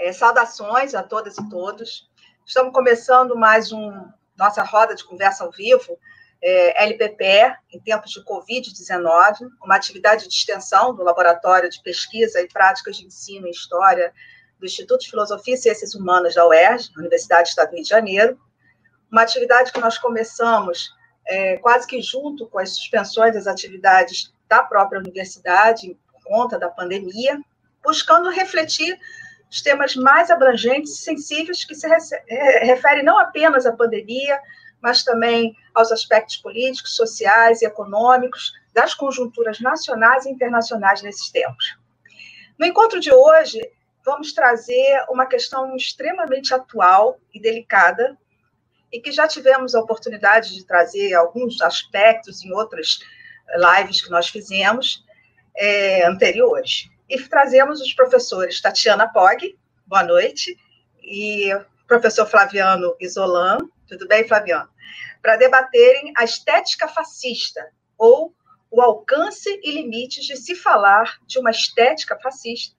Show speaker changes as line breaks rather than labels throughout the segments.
É, saudações a todas e todos. Estamos começando mais um nossa roda de conversa ao vivo, é, LPPE, em tempos de Covid-19, uma atividade de extensão do Laboratório de Pesquisa e Práticas de Ensino em História do Instituto de Filosofia e Ciências Humanas da UERJ, Universidade do Estado do Rio de Janeiro. Uma atividade que nós começamos é, quase que junto com as suspensões das atividades da própria universidade, por conta da pandemia, buscando refletir os temas mais abrangentes e sensíveis que se referem não apenas à pandemia, mas também aos aspectos políticos, sociais e econômicos das conjunturas nacionais e internacionais nesses tempos. No encontro de hoje, vamos trazer uma questão extremamente atual e delicada, e que já tivemos a oportunidade de trazer alguns aspectos em outras lives que nós fizemos é, anteriores. E trazemos os professores Tatiana Pog, boa noite, e professor Flaviano Isolan, tudo bem, Flaviano? Para debaterem a estética fascista, ou o alcance e limites de se falar de uma estética fascista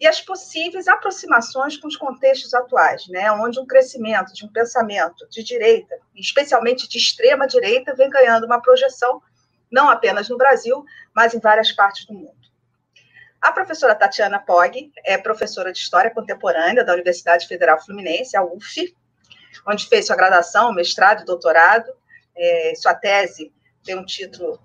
e as possíveis aproximações com os contextos atuais, né, onde um crescimento de um pensamento de direita, especialmente de extrema direita, vem ganhando uma projeção não apenas no Brasil, mas em várias partes do mundo. A professora Tatiana Pog é professora de História Contemporânea da Universidade Federal Fluminense, a UF, onde fez sua graduação, mestrado e doutorado. É, sua tese tem um título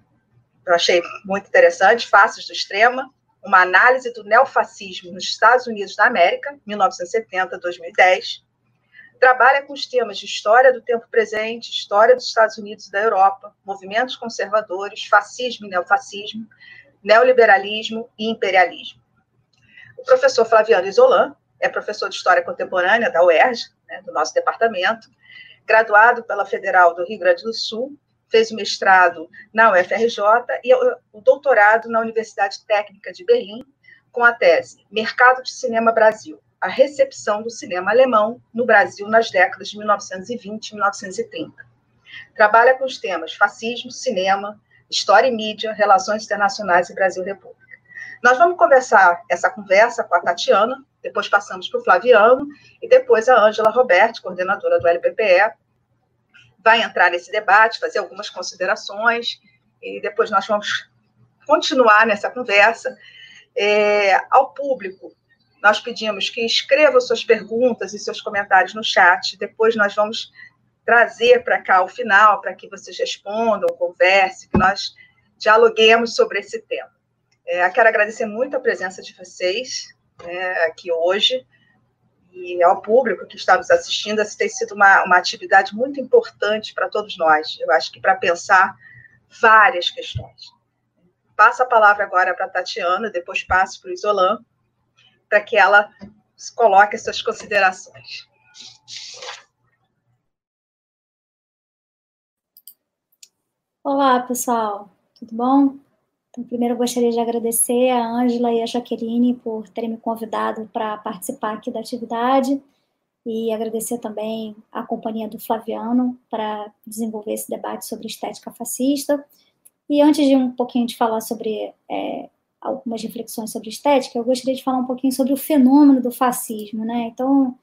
que eu achei muito interessante, Faces do Extrema, uma análise do neofascismo nos Estados Unidos da América, 1970-2010. Trabalha com os temas de história do tempo presente, história dos Estados Unidos e da Europa, movimentos conservadores, fascismo e neofascismo, neoliberalismo e imperialismo. O professor Flaviano Isolan é professor de História Contemporânea da UERJ, né, do nosso departamento, graduado pela Federal do Rio Grande do Sul, fez o mestrado na UFRJ e o doutorado na Universidade Técnica de Berlim, com a tese Mercado de Cinema Brasil, a recepção do cinema alemão no Brasil nas décadas de 1920 e 1930. Trabalha com os temas fascismo, cinema, História e Mídia, Relações Internacionais e Brasil República. Nós vamos conversar essa conversa com a Tatiana, depois passamos para o Flaviano, e depois a Ângela Roberti, coordenadora do LPPE, vai entrar nesse debate, fazer algumas considerações, e depois nós vamos continuar nessa conversa. É, ao público, nós pedimos que escreva suas perguntas e seus comentários no chat, depois nós vamos trazer para cá o final, para que vocês respondam, conversem, que nós dialoguemos sobre esse tema. É, quero agradecer muito a presença de vocês né, aqui hoje e ao público que está nos assistindo. Essa tem sido uma, uma atividade muito importante para todos nós. Eu acho que para pensar várias questões. Passo a palavra agora para a Tatiana, depois passo para o Isolan, para que ela coloque suas considerações.
Olá, pessoal, tudo bom? Então, primeiro eu gostaria de agradecer a Ângela e a Jaqueline por terem me convidado para participar aqui da atividade e agradecer também a companhia do Flaviano para desenvolver esse debate sobre estética fascista. E antes de um pouquinho de falar sobre é, algumas reflexões sobre estética, eu gostaria de falar um pouquinho sobre o fenômeno do fascismo, né? Então,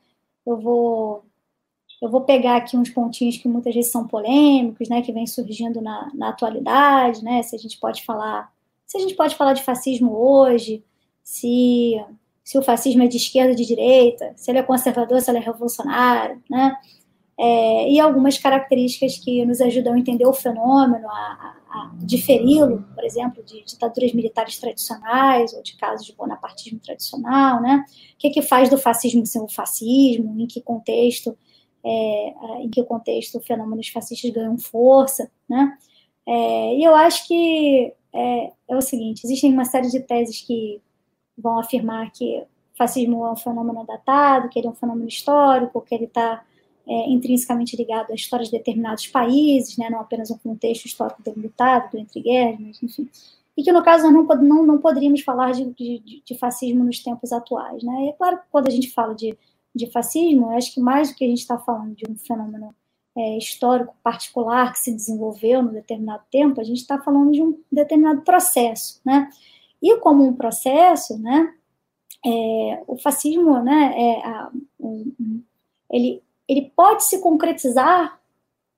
eu vou eu vou pegar aqui uns pontinhos que muitas vezes são polêmicos, né, que vem surgindo na, na atualidade, né, se a gente pode falar, se a gente pode falar de fascismo hoje, se, se o fascismo é de esquerda ou de direita, se ele é conservador, se ele é revolucionário, né, é, e algumas características que nos ajudam a entender o fenômeno, a, a, a diferi-lo, por exemplo, de ditaduras militares tradicionais ou de casos de bonapartismo tradicional, né? O que, que faz do fascismo ser um fascismo, em que contexto é, em que contexto fenômenos fascistas ganham força, né? É, e eu acho que é, é, o seguinte: existem uma série de teses que vão afirmar que o fascismo é um fenômeno datado, que ele é um fenômeno histórico, que ele está é, intrinsecamente ligado à história de determinados países, né, não apenas um contexto histórico delimitado, do entre guerras, mas enfim. E que, no caso, nós não, não, não poderíamos falar de, de, de fascismo nos tempos atuais. Né? E é claro que quando a gente fala de de fascismo, eu acho que mais do que a gente está falando de um fenômeno é, histórico particular que se desenvolveu no determinado tempo, a gente está falando de um determinado processo, né? E como um processo, né, é, o fascismo, né, é, a, um, ele, ele pode se concretizar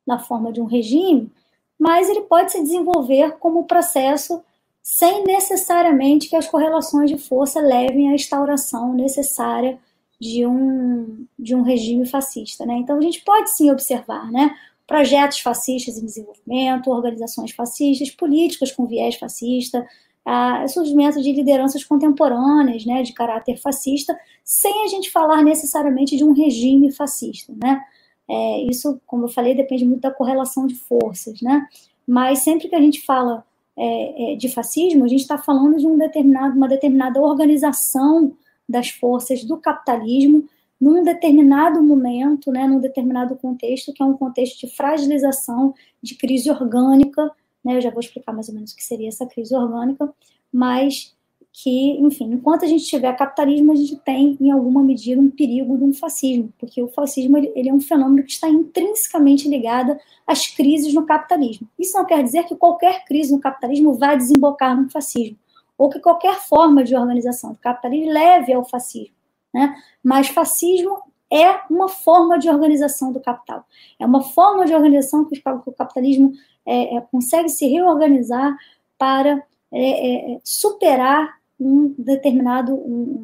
na forma de um regime, mas ele pode se desenvolver como processo sem necessariamente que as correlações de força levem à instauração necessária de um, de um regime fascista. Né? Então, a gente pode sim observar né, projetos fascistas em desenvolvimento, organizações fascistas, políticas com viés fascista, a surgimento de lideranças contemporâneas, né, de caráter fascista, sem a gente falar necessariamente de um regime fascista, né? É, isso, como eu falei, depende muito da correlação de forças, né? Mas sempre que a gente fala é, é, de fascismo, a gente está falando de um determinado, uma determinada organização das forças do capitalismo num determinado momento, né, num determinado contexto, que é um contexto de fragilização, de crise orgânica, né, eu já vou explicar mais ou menos o que seria essa crise orgânica, mas que, enfim, enquanto a gente tiver capitalismo, a gente tem, em alguma medida, um perigo de um fascismo, porque o fascismo ele, é um fenômeno que está intrinsecamente ligado às crises no capitalismo. Isso não quer dizer que qualquer crise no capitalismo vai desembocar no fascismo, ou que qualquer forma de organização do capitalismo leve ao fascismo. Né? Mas fascismo é uma forma de organização do capital. É uma forma de organização que o capitalismo é, é, consegue se reorganizar para é, é superar um determinado um,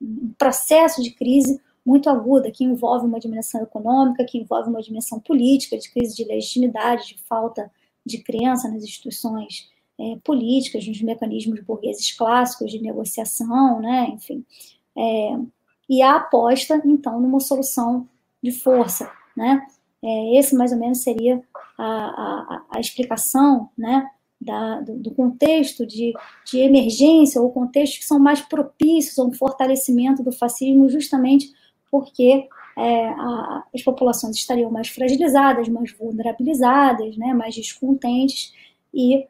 um processo de crise muito aguda, que envolve uma dimensão econômica, que envolve uma dimensão política, de crise de legitimidade, de falta de crença nas instituições é, políticas, nos mecanismos burgueses clássicos de negociação, né, enfim. É, e a aposta, então, numa solução de força, né? É, esse, mais ou menos, seria a, a, a explicação, né, da, do, do, contexto de, de emergência, ou contextos que são mais propícios a um fortalecimento do fascismo, justamente porque é, a, as populações estariam mais fragilizadas, mais vulnerabilizadas, né, mais descontentes, e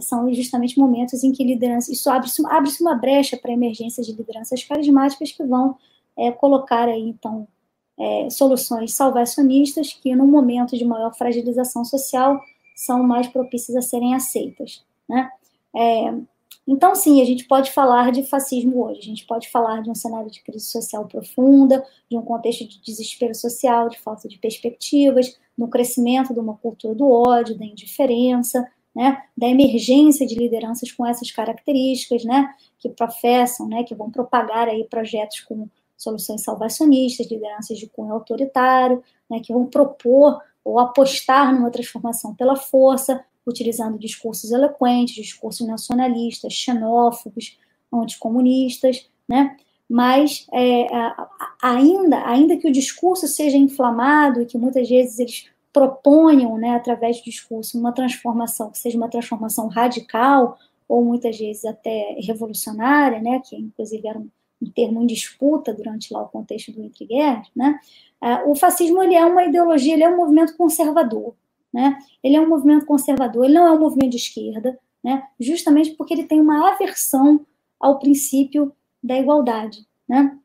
são justamente momentos em que liderança, isso abre-se abre uma brecha para a emergência de lideranças carismáticas que vão é, colocar aí, então, é, soluções salvacionistas que, no momento de maior fragilização social, são mais propícias a serem aceitas. Né? É, então, sim, a gente pode falar de fascismo hoje, a gente pode falar de um cenário de crise social profunda, de um contexto de desespero social, de falta de perspectivas, no crescimento de uma cultura do ódio, da indiferença, né, da emergência de lideranças com essas características, né, que professam, né, que vão propagar aí projetos com soluções salvacionistas, lideranças de cunho autoritário, né, que vão propor ou apostar numa transformação pela força, utilizando discursos eloquentes, discursos nacionalistas, xenófobos, anticomunistas, né? Mas é, ainda, ainda que o discurso seja inflamado e que muitas vezes eles proponham, né, através do discurso, uma transformação que seja uma transformação radical ou muitas vezes até revolucionária, né, que inclusive era um, um termo em disputa durante lá o contexto do entre guerras, né? Uh, o fascismo ele é uma ideologia, ele é um movimento conservador, né? Ele é um movimento conservador, ele não é um movimento de esquerda, né? Justamente porque ele tem uma aversão ao princípio da igualdade, né?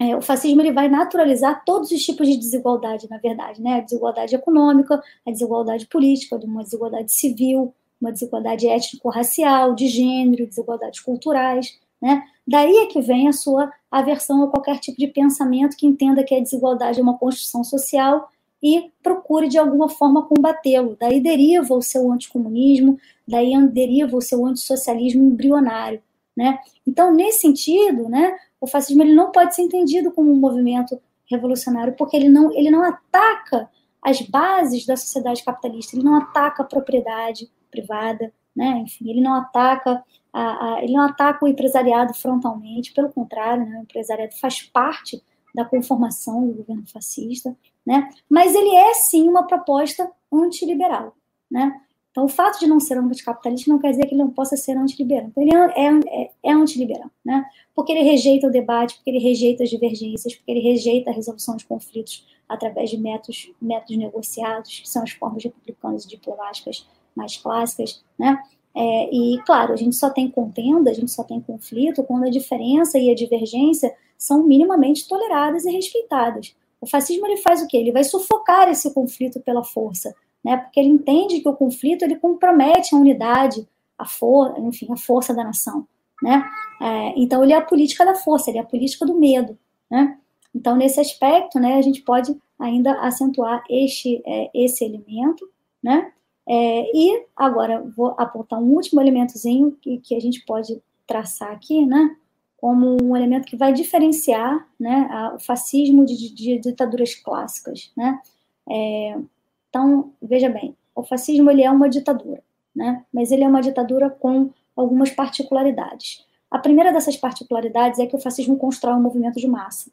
É, o fascismo ele vai naturalizar todos os tipos de desigualdade, na verdade, né? A desigualdade econômica, a desigualdade política, uma desigualdade civil, uma desigualdade étnico-racial, de gênero, desigualdades culturais, né? Daí é que vem a sua aversão a qualquer tipo de pensamento que entenda que a desigualdade é uma construção social e procure de alguma forma combatê-lo. Daí deriva o seu anticomunismo, daí deriva o seu antissocialismo embrionário. Né? Então, nesse sentido, né, o fascismo ele não pode ser entendido como um movimento revolucionário, porque ele não, ele não ataca as bases da sociedade capitalista, ele não ataca a propriedade privada, né? enfim, ele não ataca a, a, ele não ataca o empresariado frontalmente, pelo contrário, né, o empresariado faz parte da conformação do governo fascista, né, mas ele é sim uma proposta antiliberal. Né? Então, o fato de não ser anticapitalista não quer dizer que ele não possa ser antiliberal. Então, ele é, é, é, é antiliberal, né? porque ele rejeita o debate, porque ele rejeita as divergências, porque ele rejeita a resolução de conflitos através de métodos, métodos negociados, que são as formas republicanas e diplomáticas mais clássicas, né? É, e, claro, a gente só tem contenda, a gente só tem conflito quando a diferença e a divergência são minimamente toleradas e respeitadas. O fascismo ele faz o quê? Ele vai sufocar esse conflito pela força, né? Porque ele entende que o conflito ele compromete a unidade, a for, enfim, a força da nação, né? É, então, ele é a política da força, ele é a política do medo, né? Então, nesse aspecto, né, a gente pode ainda acentuar este, é, esse elemento, né? É, e agora vou apontar um último elementozinho que, que a gente pode traçar aqui, né? Como um elemento que vai diferenciar, né, o fascismo de, de, de, ditaduras clássicas, né? É, então, veja bem, o fascismo ele é uma ditadura, né? Mas ele é uma ditadura com algumas particularidades. A primeira dessas particularidades é que o fascismo constrói um movimento de massa,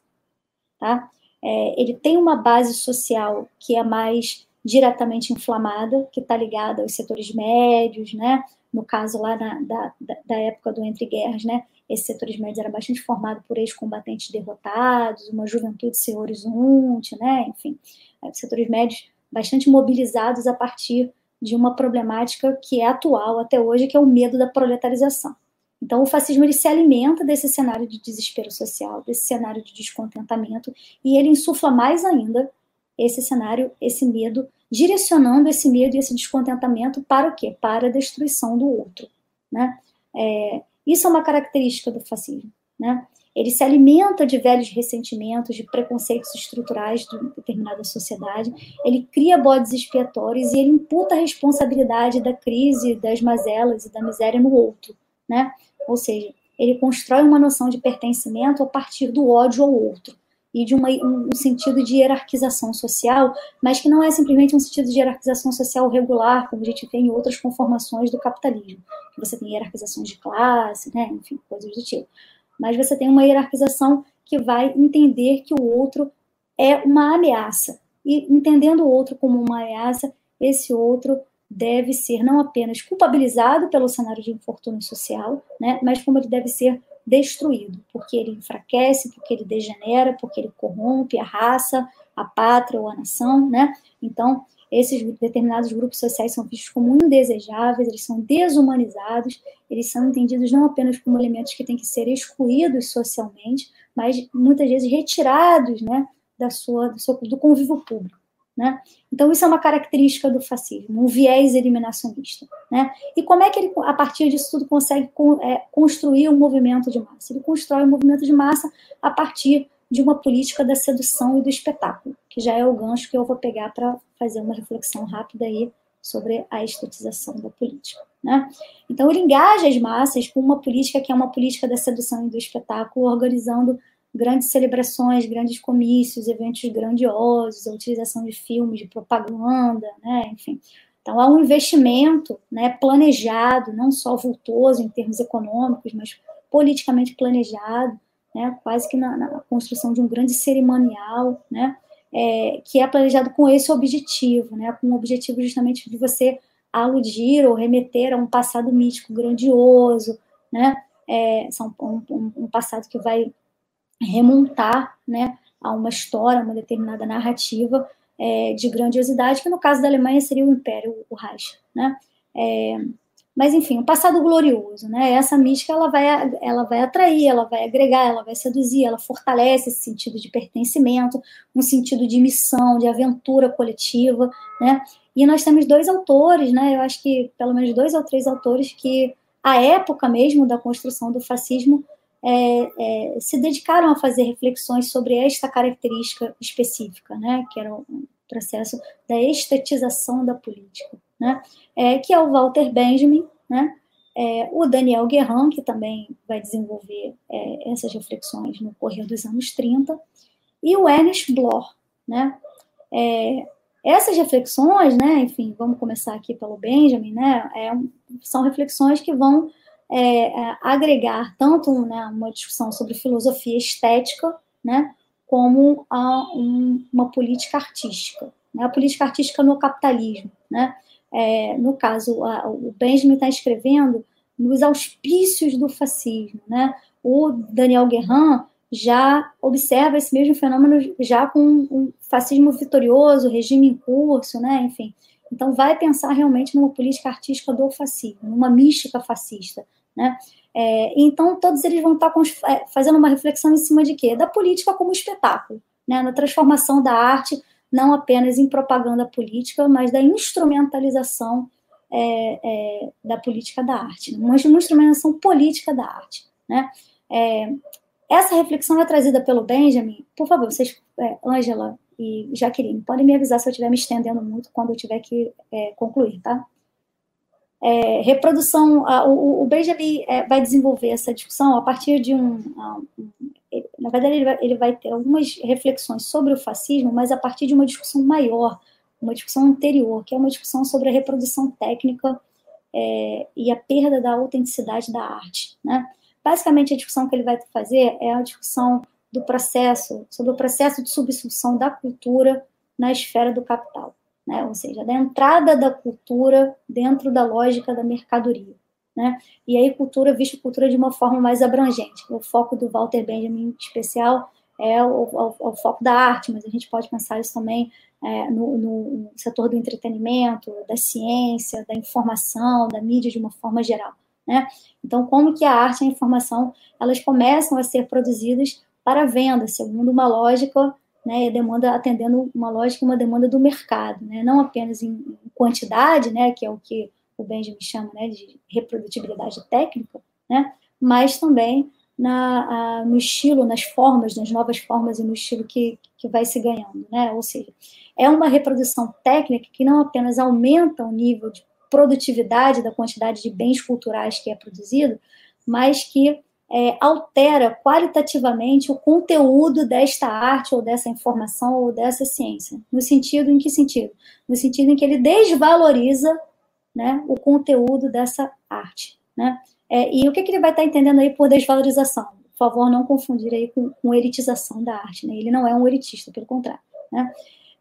tá? É, ele tem uma base social que é mais diretamente inflamada, que está ligada aos setores médios, né? No caso lá na, da, da época do entre guerras, né? Esses setores médios eram bastante formados por ex-combatentes derrotados, uma juventude sem horizonte, né? Enfim, é, setores médios bastante mobilizados a partir de uma problemática que é atual até hoje, que é o medo da proletarização. Então, o fascismo ele se alimenta desse cenário de desespero social, desse cenário de descontentamento, e ele insufla mais ainda esse cenário, esse medo, direcionando esse medo e esse descontentamento para o quê? Para a destruição do outro. Né? É, isso é uma característica do fascismo. Né? Ele se alimenta de velhos ressentimentos, de preconceitos estruturais de determinada sociedade, ele cria bodes expiatórios e ele imputa a responsabilidade da crise, das mazelas e da miséria no outro. Né? Ou seja, ele constrói uma noção de pertencimento a partir do ódio ao outro e de uma, um sentido de hierarquização social, mas que não é simplesmente um sentido de hierarquização social regular, como a gente vê em outras conformações do capitalismo, você tem hierarquizações de classe, né, enfim, coisas do tipo. Mas você tem uma hierarquização que vai entender que o outro é uma ameaça. E entendendo o outro como uma ameaça, esse outro deve ser não apenas culpabilizado pelo cenário de infortúnio social, né, mas como ele deve ser destruído, porque ele enfraquece, porque ele degenera, porque ele corrompe a raça, a pátria ou a nação, né? Então, esses determinados grupos sociais são vistos como indesejáveis, eles são desumanizados, eles são entendidos não apenas como elementos que têm que ser excluídos socialmente, mas muitas vezes retirados, né, da sua, do, seu, do convívio público. Né? Então, isso é uma característica do fascismo, um viés eliminacionista. Né? E como é que ele, a partir disso tudo, consegue é, construir um movimento de massa? Ele constrói um movimento de massa a partir de uma política da sedução e do espetáculo, que já é o gancho que eu vou pegar para fazer uma reflexão rápida aí sobre a estetização da política. Né? Então, ele engaja as massas com uma política que é uma política da sedução e do espetáculo, organizando grandes celebrações, grandes comícios, eventos grandiosos, a utilização de filmes, de propaganda, né, enfim. Então, há um investimento né, planejado, não só vultoso em termos econômicos, mas politicamente planejado, né, quase que na, na construção de um grande cerimonial, né, é, que é planejado com esse objetivo, né, com o objetivo justamente de você aludir ou remeter a um passado mítico grandioso, né, é, são um, um, um passado que vai remontar né, a uma história, uma determinada narrativa é, de grandiosidade, que no caso da Alemanha seria o Império, o Reich. Né? É, mas, enfim, um passado glorioso. Né? Essa mística ela vai, ela vai atrair, ela vai agregar, ela vai seduzir, ela fortalece esse sentido de pertencimento, um sentido de missão, de aventura coletiva. Né? E nós temos dois autores, né? eu acho que pelo menos dois ou três autores que, à época mesmo da construção do fascismo, é, é, se dedicaram a fazer reflexões sobre esta característica específica, né, que era um processo da estetização da política, né, é, que é o Walter Benjamin, né, é, o Daniel Guerrin, que também vai desenvolver é, essas reflexões no correr dos anos 30, e o Ernest Bloch, né, é, essas reflexões, né, enfim, vamos começar aqui pelo Benjamin, né, são reflexões que vão é, é, agregar tanto né, uma discussão sobre filosofia estética, né, como a, um, uma política artística, né, a política artística no capitalismo, né, é, no caso a, o Benjamin está escrevendo nos auspícios do fascismo, né, o Daniel Guerrin já observa esse mesmo fenômeno já com um fascismo vitorioso, regime em curso, né, enfim, então, vai pensar realmente numa política artística do fascismo, numa mística fascista. Né? É, então, todos eles vão estar é, fazendo uma reflexão em cima de quê? Da política como espetáculo, né? na transformação da arte, não apenas em propaganda política, mas da instrumentalização é, é, da política da arte, uma, uma instrumentação política da arte. Né? É, essa reflexão é trazida pelo Benjamin. Por favor, vocês, Ângela e Jaqueline, podem me avisar se eu estiver me estendendo muito quando eu tiver que concluir, tá? É, reprodução, a, o, o Benjamin é, vai desenvolver essa discussão a partir de um, um na verdade ele vai, ele vai, ter algumas reflexões sobre o fascismo, mas a partir de uma discussão maior, uma discussão anterior, que é uma discussão sobre a reprodução técnica é, e a perda da autenticidade da arte, né? Basicamente a discussão que ele vai fazer é a discussão do processo, sobre o processo de substituição da cultura na esfera do capital né? ou seja, da entrada da cultura dentro da lógica da mercadoria. Né? E aí cultura, visto cultura de uma forma mais abrangente. O foco do Walter Benjamin, em especial, é o, o, o foco da arte, mas a gente pode pensar isso também é, no, no, setor do entretenimento, da ciência, da informação, da mídia de uma forma geral. Né? Então, como que a arte e a informação elas começam a ser produzidas para venda, segundo uma lógica né, demanda atendendo uma lógica uma demanda do mercado, né, não apenas em quantidade, né, que é o que o Benjamin chama né, de reprodutibilidade técnica, né, mas também na, a, no estilo, nas formas, nas novas formas e no estilo que, que vai se ganhando, né, ou seja, é uma reprodução técnica que não apenas aumenta o nível de produtividade da quantidade de bens culturais que é produzido, mas que é, altera qualitativamente o conteúdo desta arte ou dessa informação ou dessa ciência. No sentido, em que sentido? No sentido em que ele desvaloriza né, o conteúdo dessa arte. Né? É, e o que, que, ele vai estar entendendo aí por desvalorização? Por favor, não confundir aí com, com eritização da arte. Né? Ele não é um eritista, pelo contrário. Né?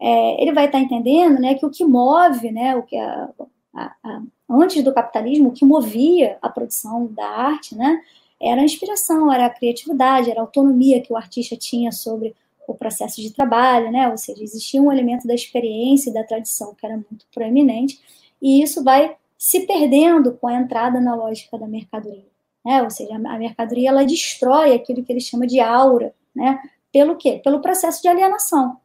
É, ele vai estar entendendo né, que o que move, né, o que a, a, a, antes do capitalismo, o que movia a produção da arte, né, era a inspiração, era a criatividade, era a autonomia que o artista tinha sobre o processo de trabalho, né? Ou seja, existia um elemento da experiência e da tradição que era muito proeminente, e isso vai se perdendo com a entrada na lógica da mercadoria, né? Ou seja, a mercadoria ela destrói aquilo que ele chama de aura, né? Pelo quê? Pelo processo de alienação,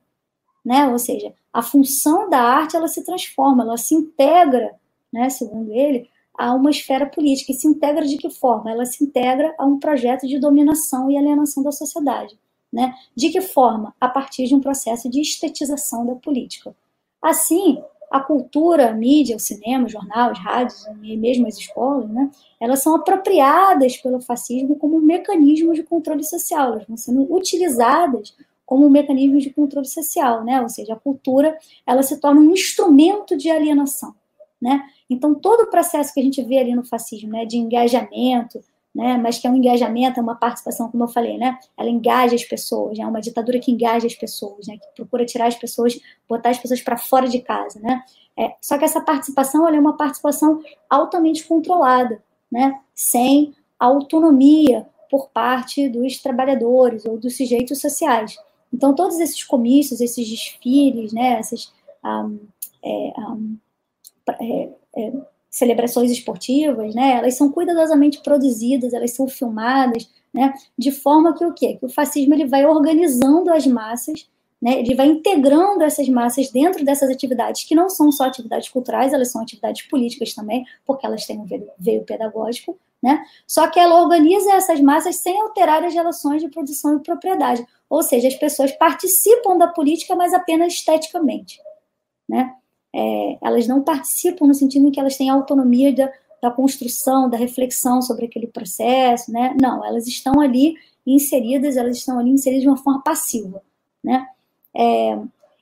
né? Ou seja, a função da arte ela se transforma, ela se integra, né? Segundo ele, a uma esfera política. E se integra de que forma? Ela se integra a um projeto de dominação e alienação da sociedade. Né? De que forma? A partir de um processo de estetização da política. Assim, a cultura, a mídia, o cinema, os jornais, os rádios e mesmo as escolas, né, elas são apropriadas pelo fascismo como mecanismo de controle social, elas vão sendo utilizadas como um mecanismo de controle social, né? ou seja, a cultura ela se torna um instrumento de alienação. Né? Então, todo o processo que a gente vê ali no fascismo, né, de engajamento, né, mas que é um engajamento, é uma participação, como eu falei, né, ela engaja as pessoas, é né, uma ditadura que engaja as pessoas, né, que procura tirar as pessoas, botar as pessoas para fora de casa, né, é, só que essa participação, é uma participação altamente controlada, né, sem autonomia por parte dos trabalhadores ou dos sujeitos sociais. Então, todos esses comícios, esses desfiles, né, essas um, é, um, é, é, celebrações esportivas, né, elas são cuidadosamente produzidas, elas são filmadas, né, de forma que o quê? Que o fascismo ele vai organizando as massas, né, ele vai integrando essas massas dentro dessas atividades, que não são só atividades culturais, elas são atividades políticas também, porque elas têm um veio pedagógico, né, só que ela organiza essas massas sem alterar as relações de produção e propriedade, ou seja, as pessoas participam da política, mas apenas esteticamente, né, é, elas não participam no sentido em que elas têm autonomia da, da construção, da reflexão sobre aquele processo, né? Não, elas estão ali inseridas, elas estão ali inseridas de uma forma passiva, né? É,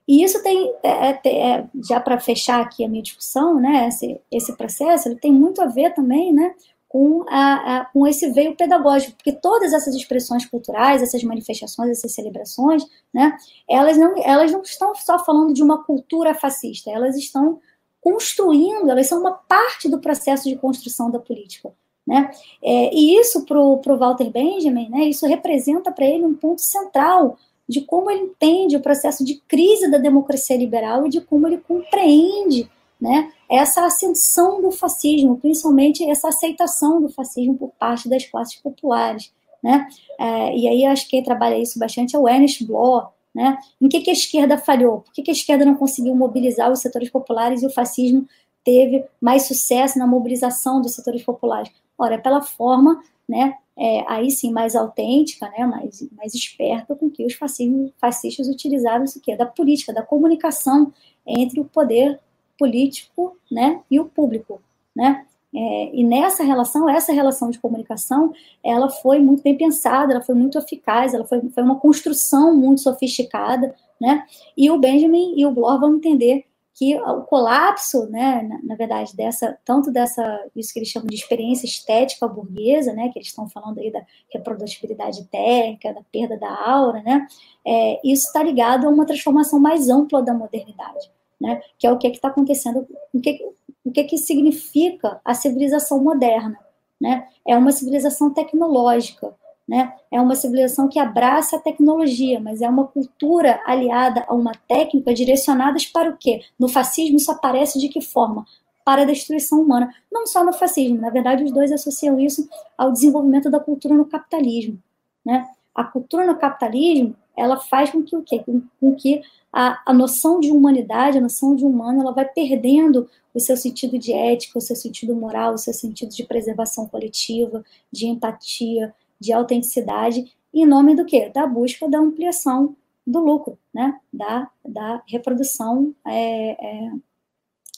e isso tem, é, é, é já para fechar aqui a minha discussão, né? Esse, esse processo, ele tem muito a ver também, né? Com, a, a, com esse veio pedagógico, porque todas essas expressões culturais, essas manifestações, essas celebrações, né, elas, não, elas não estão só falando de uma cultura fascista, elas estão construindo, elas são uma parte do processo de construção da política. Né? É, e isso para o Walter Benjamin, né, isso representa para ele um ponto central de como ele entende o processo de crise da democracia liberal e de como ele compreende né, essa ascensão do fascismo, principalmente essa aceitação do fascismo por parte das classes populares. Né? É, e aí acho que quem trabalha isso bastante é o Ernest Bloch, né? Em que, que a esquerda falhou? Por que, que a esquerda não conseguiu mobilizar os setores populares e o fascismo teve mais sucesso na mobilização dos setores populares? Ora, é pela forma, né, é, aí sim mais autêntica, né, mais, mais esperta com que os fascistas, utilizaram isso que da política, da comunicação entre o poder político, né, e o público, né? É, e nessa relação, essa relação de comunicação, ela foi muito bem pensada, ela foi muito eficaz, ela foi, foi uma construção muito sofisticada, né? E o Benjamin e o Bloch vão entender que o colapso, né, na, na, verdade, dessa, tanto dessa, isso que eles chamam de experiência estética burguesa, né, que eles estão falando aí da reprodutibilidade técnica, da perda da aura, né, é, isso está ligado a uma transformação mais ampla da modernidade, né, que é o que é está acontecendo, o que, o que, que significa a civilização moderna, né, é uma civilização tecnológica, né? É uma civilização que abraça a tecnologia, mas é uma cultura aliada a uma técnica direcionadas para o quê? No fascismo isso aparece de que forma? Para a destruição humana. Não só no fascismo, na verdade os dois associam isso ao desenvolvimento da cultura no capitalismo, né? A cultura no capitalismo, ela faz com que o quê? Com, com que a, a noção de humanidade, a noção de humano, ela vai perdendo o seu sentido de ética, o seu sentido moral, o seu sentido de preservação coletiva, de empatia, de autenticidade, em nome do quê? Da busca da ampliação do lucro, né? da, da reprodução é, é,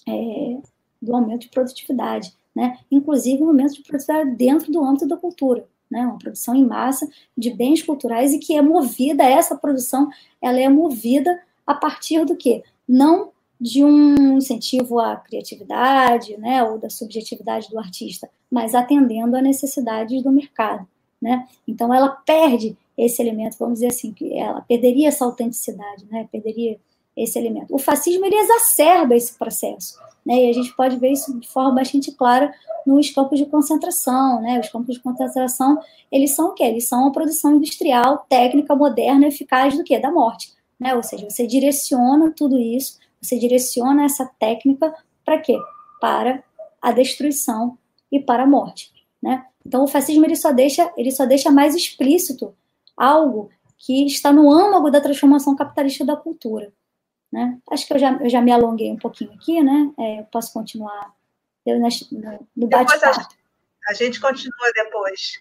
é, do aumento de produtividade, né? inclusive um aumento de produtividade dentro do âmbito da cultura, né? uma produção em massa de bens culturais e que é movida, essa produção, ela é movida a partir do quê? Não de um incentivo à criatividade, né, ou da subjetividade do artista, mas atendendo a necessidades do mercado né? Então ela perde esse elemento, vamos dizer assim, que ela perderia essa autenticidade, né? Perderia esse elemento. O fascismo ele exacerba esse processo, né? E a gente pode ver isso de forma bastante clara nos campos de concentração, né? Os campos de concentração, eles são o quê? Eles são a produção industrial, técnica, moderna, eficaz do quê? Da morte, né? Ou seja, você direciona tudo isso, você direciona essa técnica para quê? Para a destruição e para a morte, né? Então, o fascismo ele só deixa, ele só deixa mais explícito algo que está no âmago da transformação capitalista da cultura. Né? Acho que eu já, eu já me alonguei um pouquinho aqui, né? É, eu posso continuar eu, no, no
bate-papo. A, a, gente continua depois.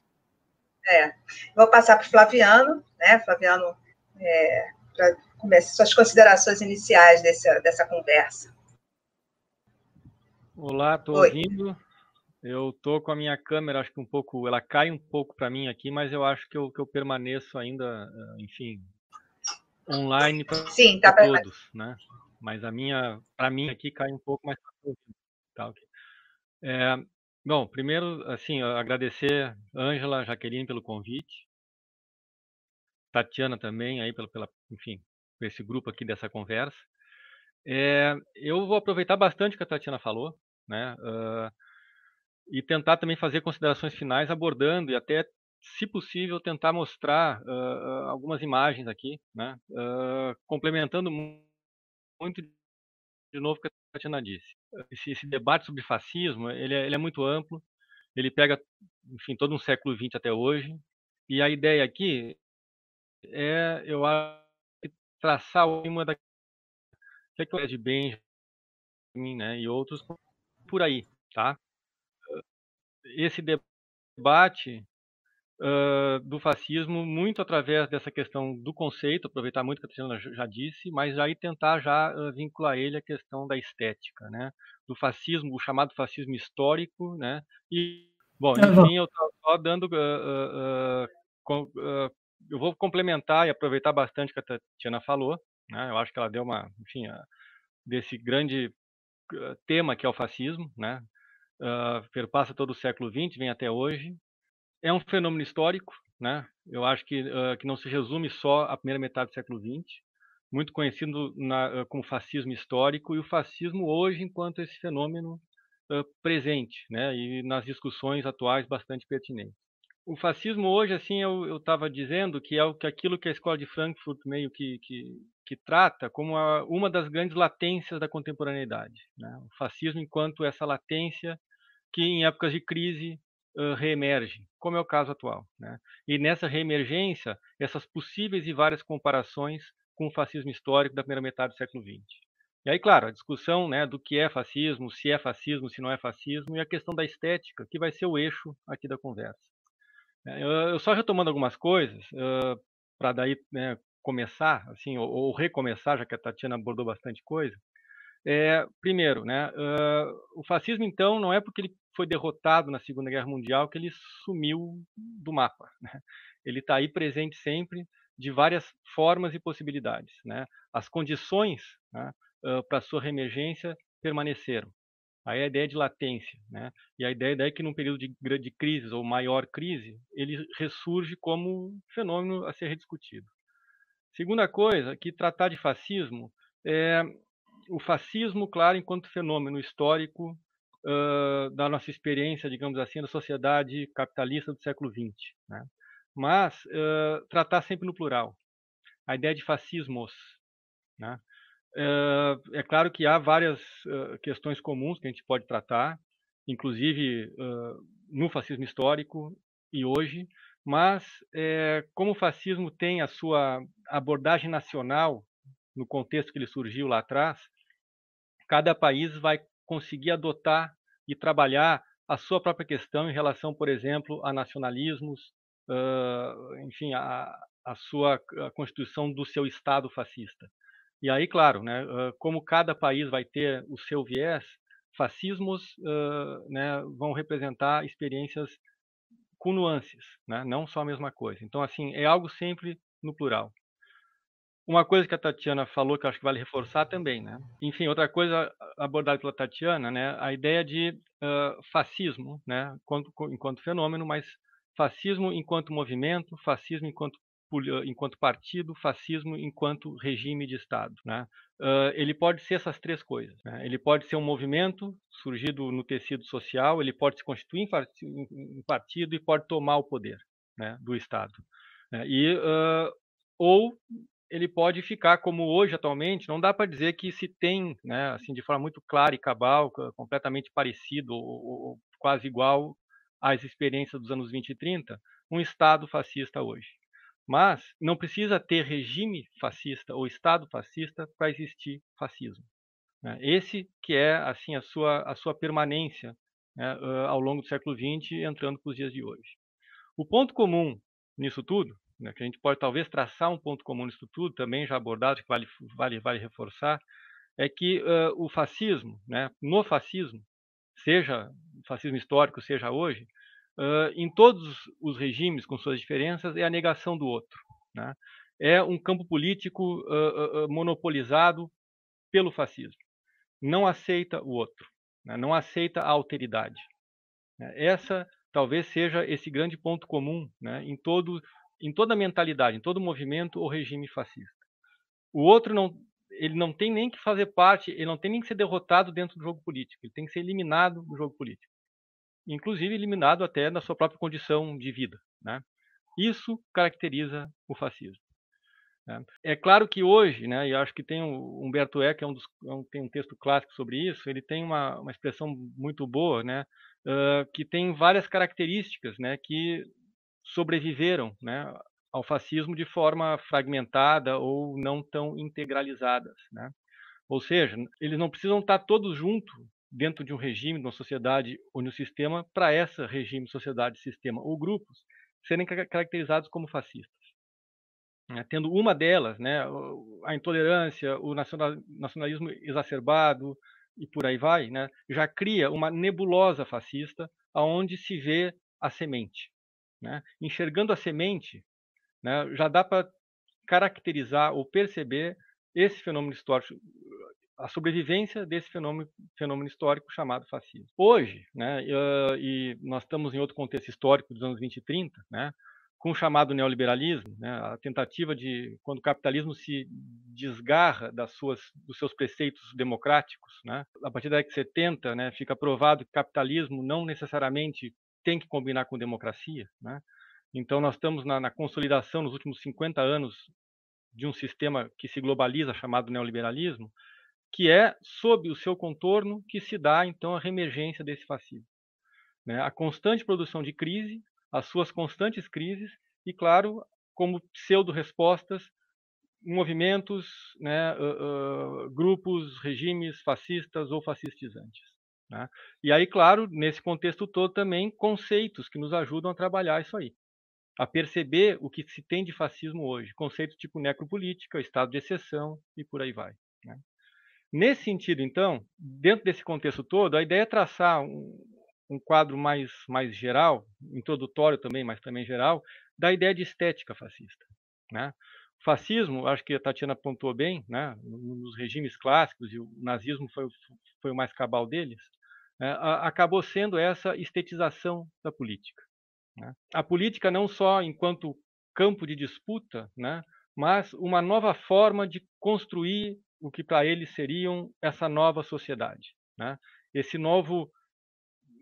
É. Vou passar para o Flaviano, né? Flaviano, é, para suas considerações iniciais desse, dessa conversa.
Olá, estou ouvindo. Eu tô com a minha câmera, acho que um pouco, ela cai um pouco para mim aqui, mas eu acho que eu, que eu permaneço ainda, eh, enfim, online para
tá
todos, né? Mas a minha, para mim aqui cai um pouco, mais tá, okay. é, bom, primeiro, assim, agradecer Ângela, Jaqueline pelo convite, Tatiana também aí pela, pela enfim, por esse grupo aqui dessa conversa. É, eu vou aproveitar bastante o que a Tatiana falou, né? Uh, e tentar também fazer considerações finais abordando e até, se possível, tentar mostrar uh, algumas imagens aqui, né? Uh, complementando muito de novo o que a Tatiana disse. Esse, esse, debate sobre fascismo, ele é, ele é muito amplo, ele pega, enfim, todo um século XX até hoje, e a ideia aqui é, eu acho, traçar uma da que é de Benjamin, né, e outros por aí, tá? esse debate uh, do fascismo muito através dessa questão do conceito, aproveitar muito o que a Tatiana já disse, mas aí tentar já uh, vincular ele à questão da estética, né? Do fascismo, o chamado fascismo histórico, né? E, bom, enfim, eu estou só dando... Uh, eu vou complementar e aproveitar bastante o que a Tatiana falou, né? Eu acho que ela deu uma, enfim, desse grande tema que é o fascismo, né? uh, perpassa todo o século XX, vem até hoje. É um fenômeno histórico, né? Eu acho que, uh, que não se resume só à primeira metade do século XX, muito conhecido na, uh, como fascismo histórico, e o fascismo hoje enquanto esse fenômeno presente, né? E nas discussões atuais bastante pertinentes. O fascismo hoje, assim, eu estava dizendo que é o, que aquilo que a escola de Frankfurt meio que, que, que trata como uma das grandes latências da contemporaneidade. Né? O fascismo enquanto essa latência que em épocas de crise uh, reemerge, como é o caso atual. Né? E nessa reemergência, essas possíveis e várias comparações com o fascismo histórico da primeira metade do século XX. E aí, claro, a discussão né, do que é fascismo, se é fascismo, se não é fascismo, e a questão da estética, que vai ser o eixo aqui da conversa. É, eu só retomando algumas coisas, para daí né, começar, assim, ou, ou, recomeçar, já que a Tatiana abordou bastante coisa. É, primeiro, né, o fascismo, então, não é porque ele foi derrotado na Segunda Guerra Mundial que ele sumiu do mapa. Né? Ele está aí presente sempre, de várias formas e possibilidades. Né? As condições né, uh, para sua reemergência permaneceram. Aí a ideia de latência, né? E a ideia é que num período de grande crise ou maior crise, ele ressurge como fenômeno a ser rediscutido. Segunda coisa, que tratar de fascismo é o fascismo, claro, enquanto fenômeno histórico uh, da nossa experiência, digamos assim, da sociedade capitalista do século XX, né? Mas uh, tratar sempre no plural. A ideia de fascismos, né? É claro que há várias questões comuns que a gente pode tratar, inclusive no fascismo histórico e hoje, mas como o fascismo tem a sua abordagem nacional no contexto que ele surgiu lá atrás, cada país vai conseguir adotar e trabalhar a sua própria questão em relação, por exemplo, a nacionalismos, enfim, a, a sua a constituição do seu Estado fascista. E aí, claro, né, como cada país vai ter o seu viés, fascismos né, vão representar experiências com nuances, né, não só a mesma coisa. Então, assim, é algo sempre no plural. Uma coisa que a Tatiana falou que acho que vale reforçar também, né? Enfim, outra coisa abordada pela Tatiana, né? A ideia de uh, fascismo, né? Enquanto, enquanto fenômeno, mas fascismo enquanto movimento, fascismo enquanto enquanto partido, fascismo enquanto regime de Estado. Né? Uh, ele pode ser essas três coisas. Né? Ele pode ser um movimento surgido no tecido social, ele pode se constituir em partido e pode tomar o poder né, do Estado. Né? E, uh, ou ele pode ficar como hoje atualmente, não dá para dizer que se tem, né, assim de forma muito clara e cabal, completamente parecido ou, ou quase igual às experiências dos anos 20 e 30, um Estado fascista hoje. Mas não precisa ter regime fascista ou Estado fascista para existir fascismo. Né? Esse que é assim a sua, a sua permanência né, ao longo do século XX, entrando para os dias de hoje. O ponto comum nisso tudo, né, que a gente pode talvez traçar um ponto comum nisso tudo, também já abordado, que vale, vale, vale reforçar, é que uh, o fascismo, né, no fascismo, seja fascismo histórico, seja hoje, uh, em todos os regimes, com suas diferenças, é a negação do outro. Né? É um campo político uh, uh, monopolizado pelo fascismo. Não aceita o outro, né? não aceita a alteridade. Né? Essa talvez seja esse grande ponto comum né? em, todo, em toda a mentalidade, em todo movimento ou regime fascista. O outro não, ele não tem nem que fazer parte, ele não tem nem que ser derrotado dentro do jogo político, ele tem que ser eliminado do jogo político inclusive eliminado até na sua própria condição de vida. Né? Isso caracteriza o fascismo. Né? É claro que hoje, né, e acho que tem o Humberto Eco, é um dos, é tem um texto clássico sobre isso, ele tem uma, uma expressão muito boa, né, uh, que tem várias características né, que sobreviveram né, ao fascismo de forma fragmentada ou não tão integralizadas. Né? Ou seja, eles não precisam estar todos juntos dentro de um regime, de uma sociedade ou de um sistema, para essa regime, sociedade, sistema ou grupos serem caracterizados como fascistas. Né? Tendo uma delas, né, a intolerância, o nacionalismo exacerbado e por aí vai, né, já cria uma nebulosa fascista aonde se vê a semente. Né? Enxergando a semente, né, já dá para caracterizar ou perceber esse fenômeno histórico a sobrevivência desse fenômeno, fenômeno histórico chamado fascismo. Hoje, né, e nós estamos em outro contexto histórico dos anos 20 e 30, né, com o chamado neoliberalismo, né, a tentativa de, quando o capitalismo se desgarra das suas, dos seus preceitos democráticos, né, a partir da década de 70, né, fica provado que o capitalismo não necessariamente tem que combinar com democracia. Né, então, nós estamos na, na consolidação nos últimos 50 anos de um sistema que se globaliza chamado neoliberalismo, que é sob o seu contorno que se dá então a reemergência desse fascismo. Né? A constante produção de crise, as suas constantes crises e, claro, como pseudo-respostas movimentos, né, uh, uh, grupos, regimes fascistas ou fascistizantes. Né? E aí, claro, nesse contexto todo também conceitos que nos ajudam a trabalhar isso aí, a perceber o que se tem de fascismo hoje, conceitos tipo necropolítica, estado de exceção e por aí vai. Nesse sentido, então, dentro desse contexto todo, a ideia é traçar um, um quadro mais, mais geral, introdutório também, mas também geral, da ideia de estética fascista. Né? O fascismo, acho que a Tatiana apontou bem, né? nos regimes clássicos, e o nazismo foi, foi o mais cabal deles, né? acabou sendo essa estetização da política. Né? A política não só enquanto campo de disputa, né? mas uma nova forma de construir o que para eles seriam essa nova sociedade. Né? Esse novo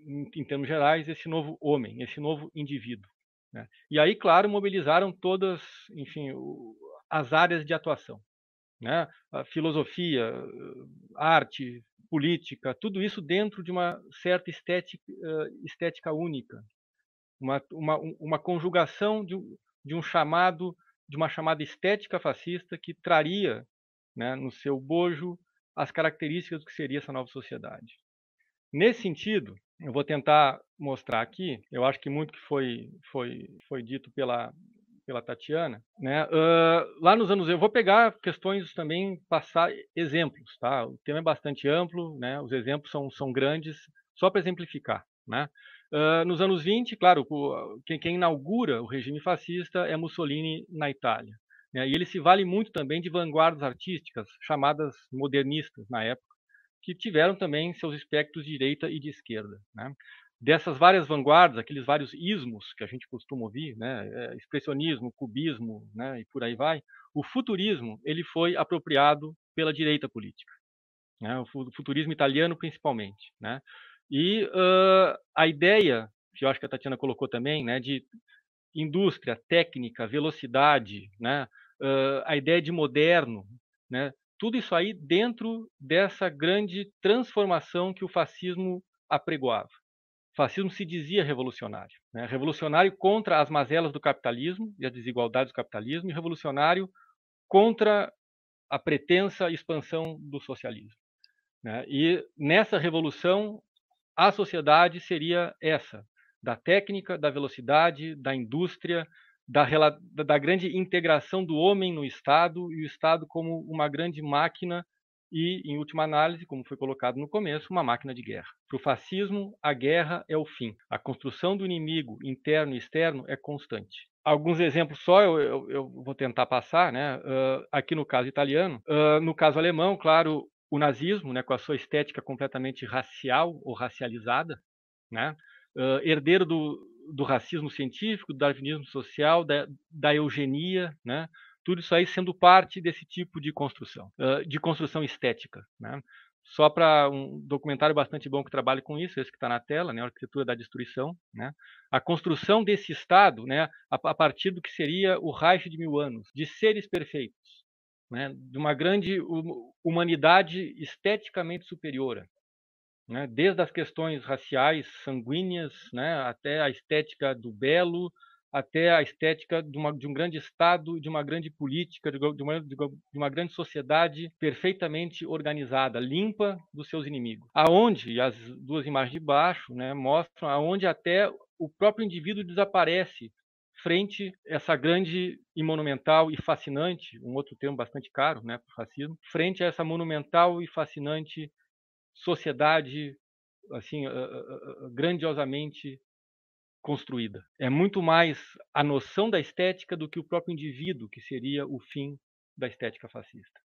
em, termos gerais, esse novo homem, esse novo indivíduo. Né? E aí, claro, mobilizaram todas, enfim, as áreas de atuação. Né? A filosofia, arte, política, tudo isso dentro de uma certa estética, estética única, uma, uma, uma conjugação de, de um chamado, de uma chamada estética fascista que traria né, no seu bojo as características do que seria essa nova sociedade. Nesse sentido, eu vou tentar mostrar aqui, eu acho que muito que foi, foi, foi dito pela, pela Tatiana, né? Uh, lá nos anos, eu vou pegar questões também, passar exemplos, tá? O tema é bastante amplo, né? Os exemplos são, são grandes, só para exemplificar, né? Uh, nos anos 20, claro, quem, quem, inaugura o regime fascista é Mussolini na Itália. Né? E ele se vale muito também de vanguardas artísticas, chamadas modernistas na época, que tiveram também seus espectros de direita e de esquerda. Né? Dessas várias vanguardas, aqueles vários ismos que a gente costuma ouvir, né? É, expressionismo, cubismo, né? e por aí vai, o futurismo ele foi apropriado pela direita política, né? o futurismo italiano principalmente, né? E uh, a ideia que eu acho que a Tatiana colocou também, né, de indústria, técnica, velocidade, né, uh, a ideia de moderno, né, tudo isso aí dentro dessa grande transformação que o fascismo apregoava. O fascismo se dizia revolucionário, né? revolucionário contra as mazelas do capitalismo e as desigualdades do capitalismo, e revolucionário contra a pretensa expansão do socialismo. Né? E nessa revolução, a sociedade seria essa, da técnica, da velocidade, da indústria, da, da grande integração do homem no Estado e o Estado como uma grande máquina e, em última análise, como foi colocado no começo, uma máquina de guerra. Para o fascismo, a guerra é o fim. A construção do inimigo interno e externo é constante. Alguns exemplos só eu, eu, eu vou tentar passar, né? Uh, aqui no caso italiano, uh, no caso alemão, claro, o nazismo, né, com a sua estética completamente racial ou racializada, né? Uh, herdeiro do, do racismo científico, do darwinismo social, da, da eugenia, né? tudo isso aí sendo parte desse tipo de construção, de construção estética. Né? Só para um documentário bastante bom que trabalha com isso, esse que está na tela, né, a arquitetura da destruição, né, a construção desse Estado, né, a, partir do que seria o Reich de mil anos, de seres perfeitos, né, de uma grande humanidade esteticamente superior, né, desde as questões raciais, sanguíneas, né, até a estética do belo, até a estética de, uma, de um grande Estado, de uma grande política, de uma, de uma, grande sociedade perfeitamente organizada, limpa dos seus inimigos. Aonde, as duas imagens de baixo né, mostram aonde até o próprio indivíduo desaparece frente a essa grande e monumental e fascinante, um outro termo bastante caro né, para o fascismo, frente a essa monumental e fascinante sociedade assim grandiosamente construída. É muito mais a noção da estética do que o próprio indivíduo, que seria o fim da estética fascista.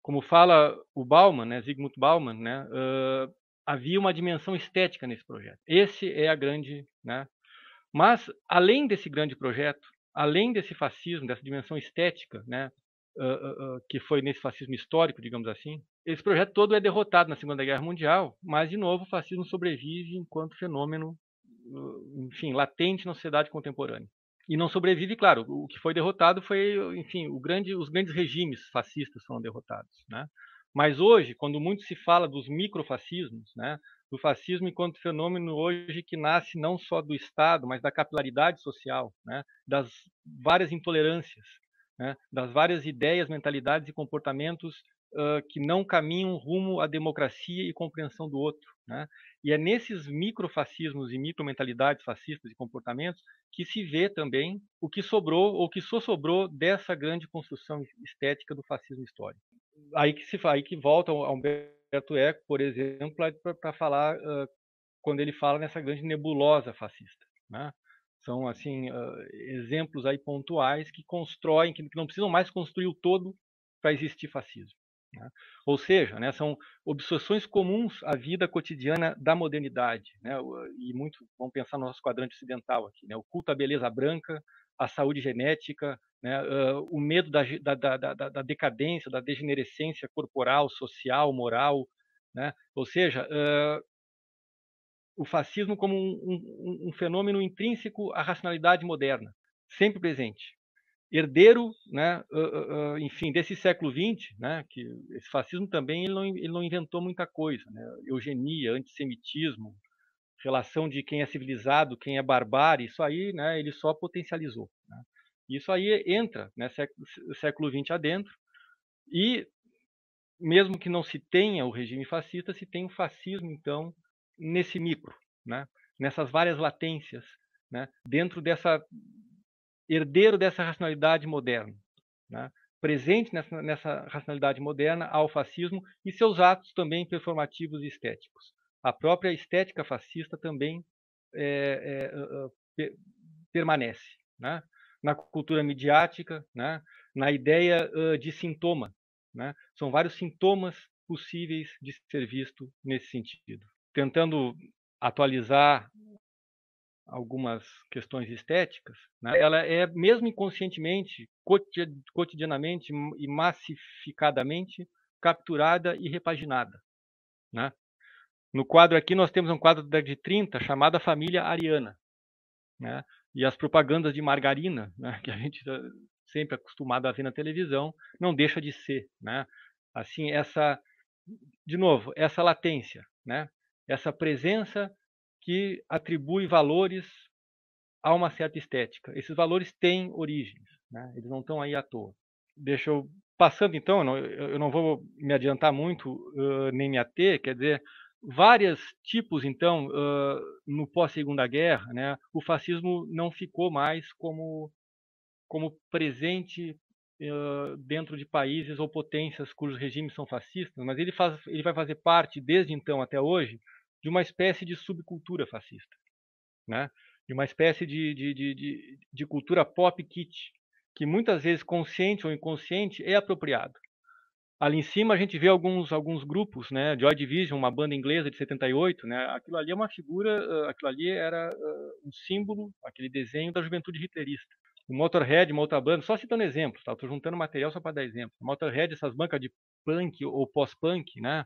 Como fala o Bauman, né, Zygmunt Bauman, né, uh, havia uma dimensão estética nesse projeto. Esse é a grande, né? Mas além desse grande projeto, além desse fascismo, dessa dimensão estética, né, que foi nesse fascismo histórico, digamos assim, esse projeto todo é derrotado na Segunda Guerra Mundial, mas, de novo, o fascismo sobrevive enquanto fenômeno, enfim, latente na sociedade contemporânea. E não sobrevive, claro, o que foi derrotado foi, enfim, grande, os grandes regimes fascistas foram derrotados, né? Mas hoje, quando muito se fala dos microfascismos, né, do fascismo enquanto fenômeno hoje que nasce não só do Estado, mas da capilaridade social, né, das várias intolerâncias, né, das várias ideias, mentalidades e comportamentos uh, que não caminham rumo à democracia e compreensão do outro. Né? E é nesses microfascismos e micromentalidades fascistas e comportamentos que se vê também o que sobrou ou que só sobrou dessa grande construção estética do fascismo histórico. Aí que se aí que volta ao Humberto Eco, por exemplo, para falar uh, quando ele fala nessa grande nebulosa fascista. Né? São assim uh, exemplos aí pontuais que constroem, que não precisam mais construir o todo para existir fascismo. Né? Ou seja, né, são obsessões comuns à vida cotidiana da modernidade. Né? E muito, vamos pensar no nosso quadrante ocidental aqui: né? o culto à beleza branca, a saúde genética, né? uh, o medo da, da, da, da, decadência, da degenerescência corporal, social, moral. Né? Ou seja, uh, o fascismo como um, um, um fenômeno intrínseco à racionalidade moderna, sempre presente herdeiro, né, uh, uh, enfim, desse século XX, né, que esse fascismo também ele não, ele não inventou muita coisa, né, eugenia, antissemitismo, relação de quem é civilizado, quem é barbárie, isso aí, né, ele só potencializou. Né. Isso aí entra, né, século, XX adentro, e mesmo que não se tenha o regime fascista, se tem o fascismo, então, nesse micro, né, nessas várias latências, né, dentro dessa herdeiro dessa racionalidade moderna, né? presente nessa, nessa, racionalidade moderna ao fascismo e seus atos também performativos e estéticos. A própria estética fascista também é, é, é, permanece né? na cultura midiática, né? na ideia uh, de sintoma. Né? São vários sintomas possíveis de ser visto nesse sentido. Tentando atualizar algumas questões estéticas, né, ela é, mesmo inconscientemente, cotidianamente e massificadamente capturada e repaginada. Né? No quadro aqui, nós temos um quadro da década de 30 chamado Família Ariana. Né? E as propagandas de margarina, né, que a gente está sempre acostumado a ver na televisão, não deixa de ser. Né? Assim, essa, de novo, essa latência, né? Essa presença que atribui valores a uma certa estética. Esses valores têm origens, né? eles não estão aí à toa. Deixa eu passando então, eu não, vou me adiantar muito uh, nem me ater, quer dizer, vários tipos então uh, no pós Segunda Guerra, né? O fascismo não ficou mais como como presente dentro de países ou potências cujos regimes são fascistas, mas ele faz ele vai fazer parte desde então até hoje de uma espécie de subcultura fascista, né? de uma espécie de, de, de, de, cultura pop kit, que muitas vezes, consciente ou inconsciente, é apropriado. Ali em cima a gente vê alguns, alguns grupos, né? Joy Division, uma banda inglesa de 78, né? Aquilo ali é uma figura, aquilo ali era um símbolo, aquele desenho da juventude hitlerista. O Motorhead, uma outra banda, só citando exemplos, tá? Estou juntando material só para dar exemplos. O Motorhead, essas bancas de punk ou pós-punk, né?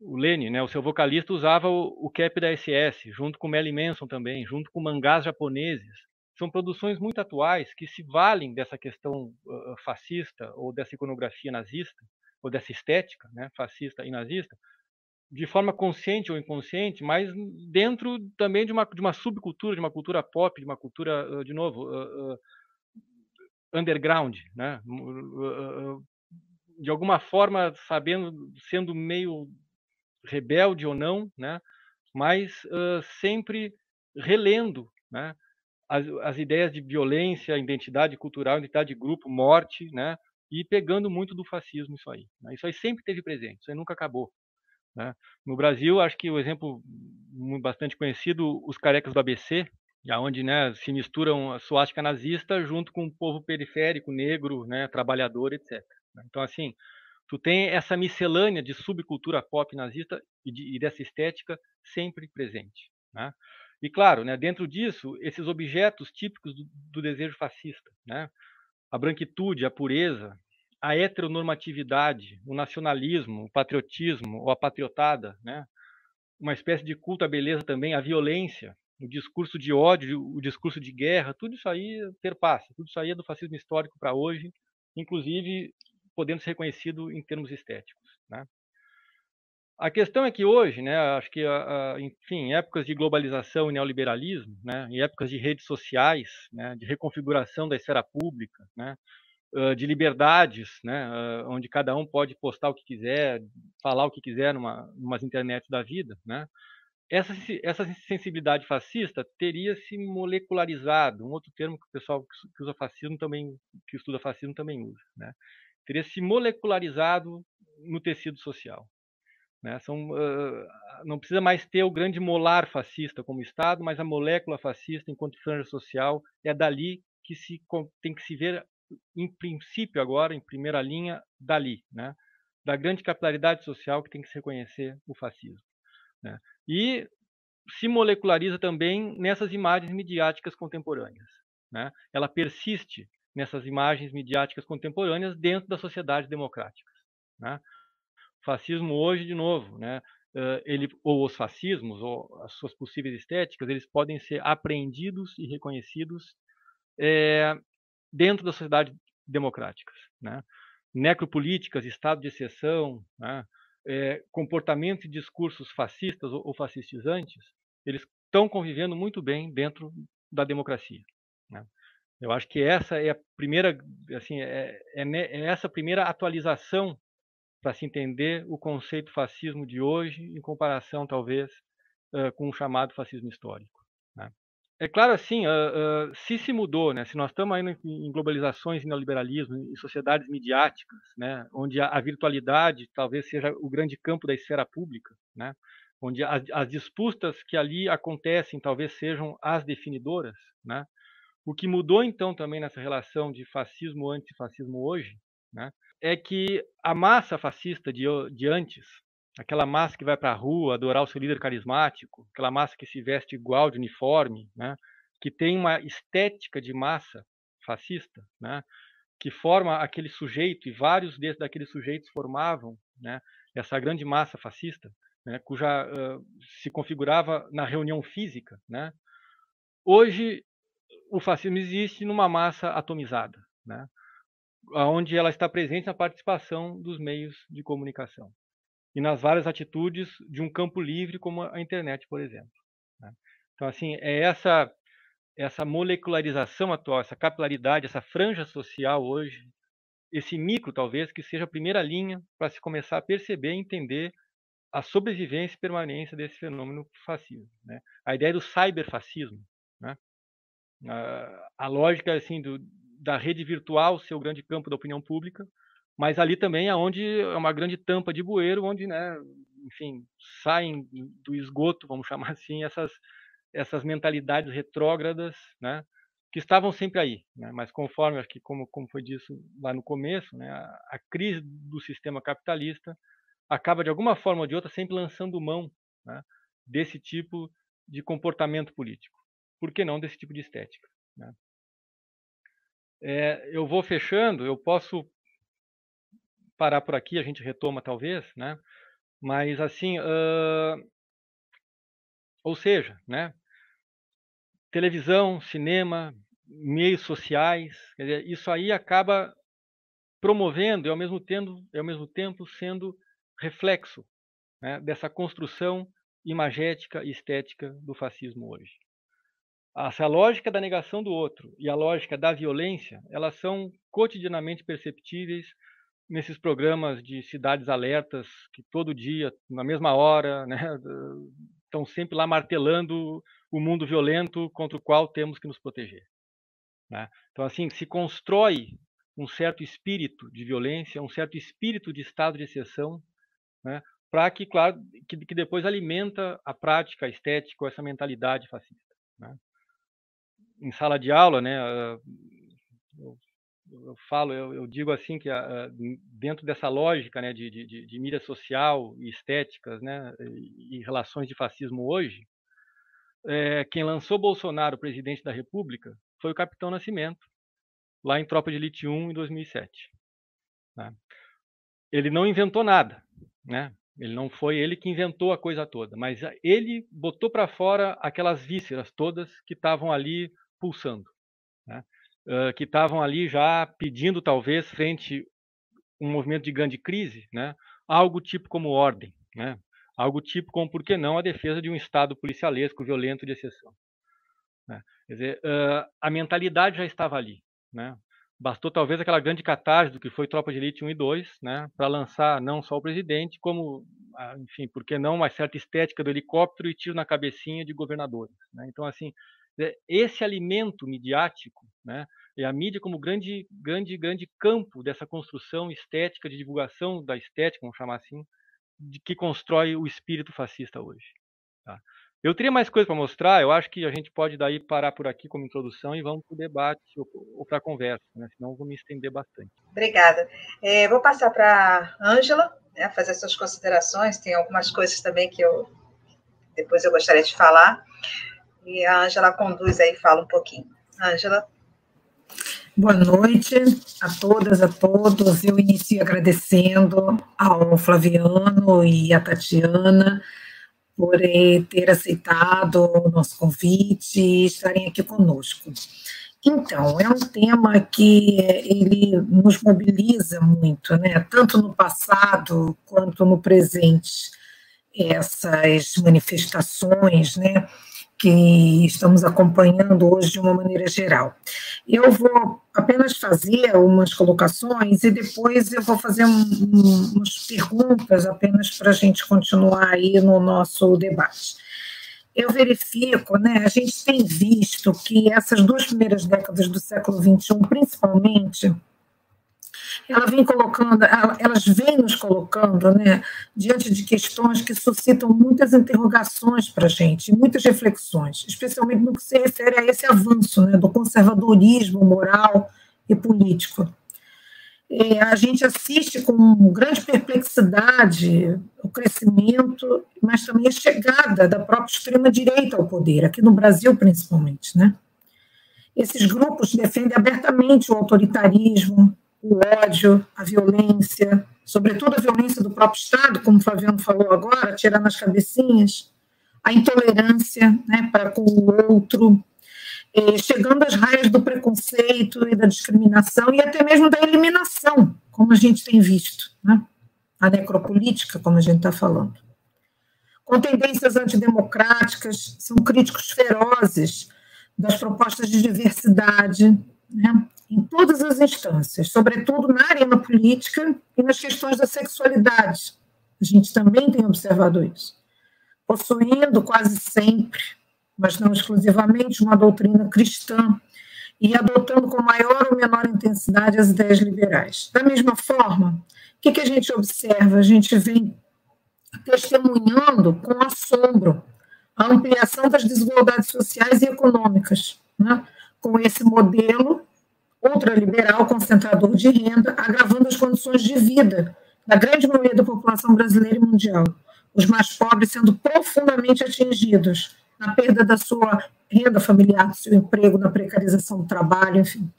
o Lenny, né, o seu vocalista, usava o, o cap da SS, junto com Melly Manson também, junto com mangás japoneses. São produções muito atuais que se valem dessa questão uh, fascista ou dessa iconografia nazista, ou dessa estética né, fascista e nazista, de forma consciente ou inconsciente, mas dentro também de uma, de uma subcultura, de uma cultura pop, de uma cultura, uh, de novo, uh, underground, né? de alguma forma sabendo, sendo meio rebelde ou não, né? mas uh, sempre relendo né? as, as, ideias de violência, identidade cultural, identidade de grupo, morte, né? e pegando muito do fascismo isso aí. Né? Isso aí sempre teve presente, isso aí nunca acabou. Né? No Brasil, acho que o exemplo bastante conhecido, os carecas do ABC, onde né, se misturam a suástica nazista junto com o povo periférico, negro, né, trabalhador, etc. Então, assim, tu tem essa miscelânea de subcultura pop nazista e, de, e dessa estética sempre presente. Né? E claro, né, dentro disso, esses objetos típicos do, do, desejo fascista, né? a branquitude, a pureza, a heteronormatividade, o nacionalismo, o patriotismo ou a patriotada, né? uma espécie de culto à beleza também, a violência, o discurso de ódio, o discurso de guerra, tudo isso aí perpassa, tudo isso aí é do fascismo histórico para hoje, inclusive podendo ser reconhecido em termos estéticos. Né? A questão é que hoje, né, acho que, enfim, em épocas de globalização e neoliberalismo, né, em épocas de redes sociais, né, de reconfiguração da esfera pública, né, de liberdades, né, onde cada um pode postar o que quiser, falar o que quiser numa umas internet da vida, né? Essa, essa sensibilidade fascista teria se molecularizado, um outro termo que o pessoal que usa fascismo também, que estuda fascismo também usa, né? teria se molecularizado no tecido social. Né? São, uh, não precisa mais ter o grande molar fascista como Estado, mas a molécula fascista, enquanto franja social, é dali que se tem que se ver, em princípio agora, em primeira linha, dali, né? da grande capilaridade social que tem que se reconhecer o fascismo. Né? E se moleculariza também nessas imagens midiáticas contemporâneas. Né? Ela persiste nessas imagens midiáticas contemporâneas dentro das sociedades democráticas. Né? O fascismo hoje, de novo, né, ele, ou os fascismos, ou as suas possíveis estéticas, eles podem ser apreendidos e reconhecidos é, dentro das sociedades democráticas. Né? Necropolíticas, estado de exceção, né? é, comportamentos e discursos fascistas ou, ou fascistizantes, eles estão convivendo muito bem dentro da democracia. Né? Eu acho que essa é a primeira, assim, é, é, é essa primeira atualização para se entender o conceito fascismo de hoje em comparação, talvez, com o chamado fascismo histórico. É claro, assim, uh, uh, se se mudou, né, se nós estamos aí em globalizações e neoliberalismo, em sociedades midiáticas, né, onde a, a, virtualidade talvez seja o grande campo da esfera pública, né, onde as, as disputas que ali acontecem talvez sejam as definidoras, né, o que mudou então também nessa relação de fascismo antes e fascismo hoje, né, é que a massa fascista de, de antes, aquela massa que vai para a rua adorar o seu líder carismático, aquela massa que se veste igual de uniforme, né, que tem uma estética de massa fascista, né, que forma aquele sujeito e vários desses daqueles sujeitos formavam, né, essa grande massa fascista, né, cuja uh, se configurava na reunião física, né. Hoje o fascismo existe numa massa atomizada, né? onde ela está presente na participação dos meios de comunicação e nas várias atitudes de um campo livre como a internet, por exemplo. Né? Então, assim, é essa essa molecularização atual, essa capilaridade, essa franja social hoje, esse micro talvez que seja a primeira linha para se começar a perceber e entender a sobrevivência e permanência desse fenômeno fascismo. Né? A ideia do cyberfascismo, né? a, a lógica assim do, da rede virtual ser o grande campo da opinião pública, mas ali também é onde é uma grande tampa de bueiro, onde, né, enfim, saem do esgoto, vamos chamar assim, essas essas mentalidades retrógradas, né, que estavam sempre aí, né, mas conforme acho que como como foi disso lá no começo, né, a, a crise do sistema capitalista acaba de alguma forma ou de outra sempre lançando mão né, desse tipo de comportamento político por que não desse tipo de estética? Né? É, eu vou fechando, eu posso parar por aqui, a gente retoma talvez, né? Mas assim, uh, ou seja, né? Televisão, cinema, meios sociais, dizer, isso aí acaba promovendo e ao mesmo tempo, ao mesmo tempo sendo reflexo né, dessa construção imagética e estética do fascismo hoje. Essa lógica da negação do outro e a lógica da violência, elas são cotidianamente perceptíveis nesses programas de cidades alertas que todo dia, na mesma hora, né, estão sempre lá martelando o mundo violento contra o qual temos que nos proteger. Né? Então, assim, se constrói um certo espírito de violência, um certo espírito de estado de exceção, né, para que, claro, que, que, depois alimenta a prática estética, essa mentalidade fascista. Né? em sala de aula, né, eu, eu falo, eu, eu, digo assim que dentro dessa lógica, né, de, de, de mídia social e estéticas, né, e, e relações de fascismo hoje, é, quem lançou Bolsonaro presidente da República foi o Capitão Nascimento, lá em Tropa de Elite 1 em 2007. Né? Ele não inventou nada, né? Ele não foi ele que inventou a coisa toda, mas ele botou para fora aquelas vísceras todas que estavam ali pulsando, né? Uh, que estavam ali já pedindo, talvez, frente um movimento de grande crise, né? algo tipo como ordem, né? algo tipo como, por que não, a defesa de um Estado policialesco, violento de exceção. Né? Quer dizer, uh, a mentalidade já estava ali. Né? Bastou talvez aquela grande do que foi Tropa de Elite 1 e 2, né, para lançar não só o presidente, como, enfim, por que não uma certa estética do helicóptero e tiro na cabecinha de governadores. Né? Então, assim, esse alimento midiático, né, e a mídia como grande, grande, grande campo dessa construção estética, de divulgação da estética, vamos chamar assim, de que constrói o espírito fascista hoje. Tá? Eu teria mais coisas para mostrar, eu acho que a gente pode daí parar por aqui como introdução e vamos para o debate ou, ou para a conversa, né? senão eu vou me estender bastante.
Obrigada. É, vou passar para a Ângela, né, fazer suas considerações, tem algumas coisas também que eu depois eu gostaria de falar, e a Ângela conduz aí fala um pouquinho. Ângela.
Boa noite a todas, a todos. Eu inicio agradecendo ao Flaviano e à Tatiana por ter aceitado o nosso convite e estarem aqui conosco. Então, é um tema que ele nos mobiliza muito, né? tanto no passado quanto no presente, essas manifestações, né? Que estamos acompanhando hoje de uma maneira geral. Eu vou apenas fazer umas colocações e depois eu vou fazer um, um, umas perguntas apenas para a gente continuar aí no nosso debate. Eu verifico, né, a gente tem visto que essas duas primeiras décadas do século XXI, principalmente, ela vem colocando, elas vêm nos colocando, né, diante de questões que suscitam muitas interrogações para a gente, muitas reflexões, especialmente no que se refere a esse avanço, né, do conservadorismo moral e político. E a gente assiste com grande perplexidade o crescimento, mas também a chegada da própria extrema-direita ao poder, aqui no Brasil principalmente, né? Esses grupos defendem abertamente o autoritarismo, o ódio, a violência, sobretudo a violência do próprio Estado, como o Flaviano falou agora, tirar nas cabecinhas, a intolerância né, para com o outro, chegando às raias do preconceito e da discriminação e até mesmo da eliminação, como a gente tem visto, né? a necropolítica, como a gente está falando. Com tendências antidemocráticas, são críticos ferozes das propostas de diversidade, né? Em todas as instâncias, sobretudo na arena política e nas questões da sexualidade. A gente também tem observado isso. Possuindo quase sempre, mas não exclusivamente, uma doutrina cristã e adotando com maior ou menor intensidade as ideias liberais. Da mesma forma, o que, que a gente observa? A gente vem testemunhando com assombro a ampliação das desigualdades sociais e econômicas, né? com esse modelo ultraliberal, concentrador de renda, agravando as condições de vida da grande maioria da população brasileira e mundial. Os mais pobres sendo profundamente atingidos na perda da sua renda familiar, do seu emprego, na precarização do trabalho, enfim.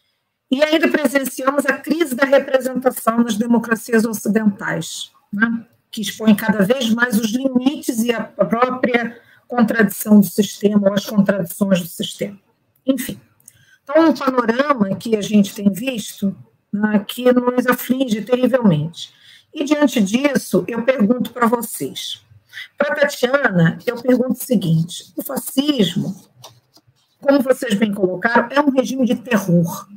E ainda presenciamos a crise da representação nas democracias ocidentais, né, que expõe cada vez mais os limites e a própria contradição do sistema ou as contradições do sistema. Enfim, então, um panorama que a gente tem visto né, que nos aflige terrivelmente. E, diante disso, eu pergunto para vocês. Para Tatiana, eu pergunto o seguinte: o fascismo, como vocês bem colocaram, é um regime de terror.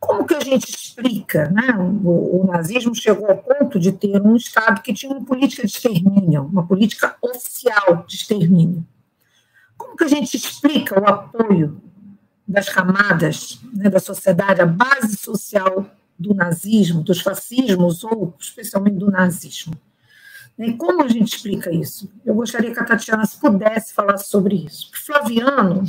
Como que a gente explica? Né? O, o, nazismo chegou ao ponto de ter um Estado que tinha uma política de extermínio, uma política oficial de extermínio. Como que a gente explica o apoio das camadas né, da sociedade, a base social do nazismo, dos fascismos, ou especialmente do nazismo. E como a gente explica isso? Eu gostaria que a Tatiana pudesse falar sobre isso. Flaviano,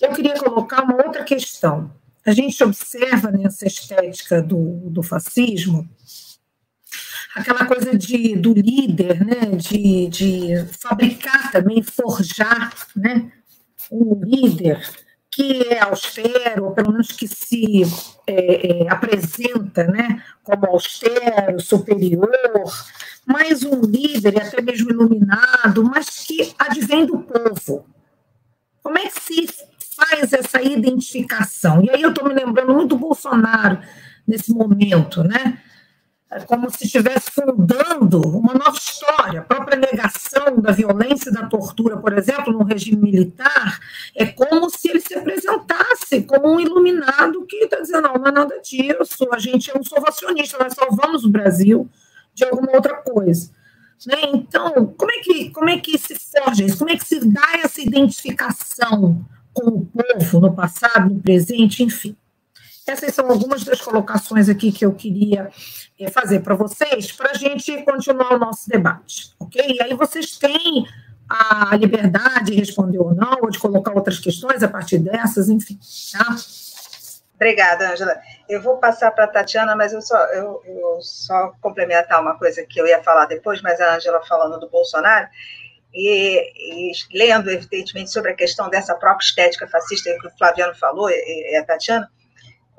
eu queria colocar uma outra questão. A gente observa nessa estética do, do fascismo aquela coisa de, do líder, né, de, de fabricar também, forjar né, um líder que é austero, ou pelo menos que se é, é, apresenta né, como austero, superior, mas um líder até mesmo iluminado, mas que advém do povo. Como é que se faz essa identificação? E aí eu estou me lembrando muito do Bolsonaro nesse momento, né? É como se estivesse fundando uma nova história. A própria negação da violência e da tortura, por exemplo, no regime militar, é como se ele se apresentasse como um iluminado que está dizendo: não, não é nada disso, a gente é um salvacionista, nós salvamos o Brasil de alguma outra coisa. Né? Então, como é, que, como é que se forja isso? Como é que se dá essa identificação com o povo no passado, no presente, enfim? Essas são algumas das colocações aqui que eu queria eh, fazer para vocês, para a gente continuar o nosso debate, ok? E aí vocês têm a liberdade de responder ou não, ou de colocar outras questões a partir dessas, enfim, tá?
Obrigada, Angela. Eu vou passar para a Tatiana, mas eu só, eu, eu, só complementar uma coisa que eu ia falar depois, mas a Angela falando do Bolsonaro, e, e, lendo, evidentemente, sobre a questão dessa própria estética fascista que o Flaviano falou, e, e a Tatiana,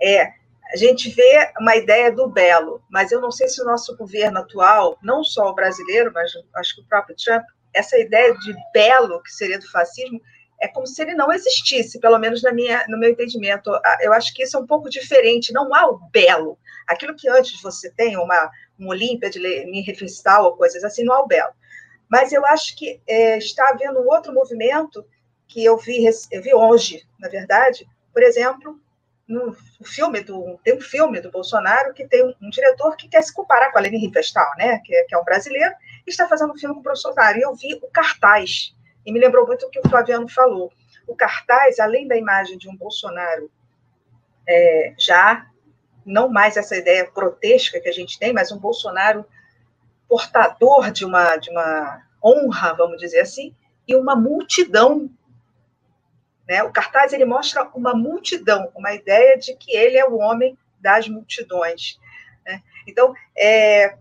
é, a gente vê uma ideia do belo, mas eu não sei se o nosso governo atual, não só o brasileiro, mas acho que o próprio Trump, essa ideia de belo que seria do fascismo, é como se ele não existisse, pelo menos na minha, no meu entendimento. Eu acho que isso é um pouco diferente, não há o belo. Aquilo que antes você tem, uma, uma Olímpia de Minhefestal ou coisas assim, não há o belo. Mas eu acho que é, está havendo um outro movimento que eu vi, eu vi hoje, na verdade, por exemplo, no filme do tem um filme do Bolsonaro que tem um, um diretor que quer se comparar com a Leni Riefenstahl, né, que, que, é um brasileiro, e está fazendo um filme com o Bolsonaro. E eu vi o cartaz e me lembrou muito o que o Flaviano falou. O cartaz, além da imagem de um Bolsonaro é, já não mais essa ideia grotesca que a gente tem, mas um Bolsonaro portador de uma de uma honra, vamos dizer assim, e uma multidão né? O cartaz ele mostra uma multidão, uma ideia de que ele é o homem das multidões. Né? Então, é,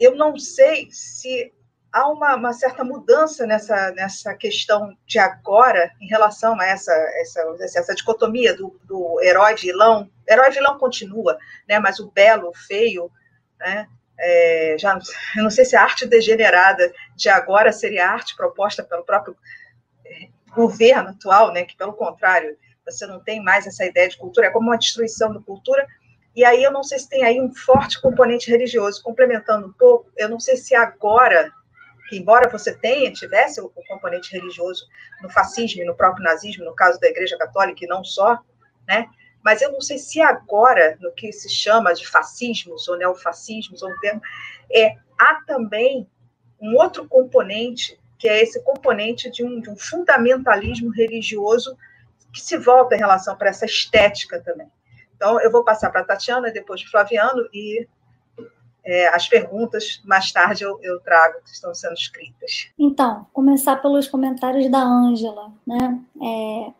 eu não sei se há uma, uma, certa mudança nessa, nessa questão de agora em relação a essa, essa, essa dicotomia do, do herói-vilão. Herói-vilão continua, né? mas o belo, o feio, né? É, já, não sei se a arte degenerada de agora seria a arte proposta pelo próprio governo atual, né, que pelo contrário, você não tem mais essa ideia de cultura, é como uma destruição da cultura, e aí eu não sei se tem aí um forte componente religioso, complementando um pouco, eu não sei se agora, que embora você tenha, tivesse o, o componente religioso no fascismo e no próprio nazismo, no caso da Igreja Católica e não só, né, mas eu não sei se agora, no que se chama de fascismos ou neofascismos, ou termo, é, há também um outro componente que é esse componente de um, de um fundamentalismo religioso que se volta em relação para essa estética também. Então, eu vou passar para a Tatiana, depois para Flaviano, e é, as perguntas mais tarde eu, eu, trago, que estão sendo escritas.
Então, começar pelos comentários da Ângela. Né? É,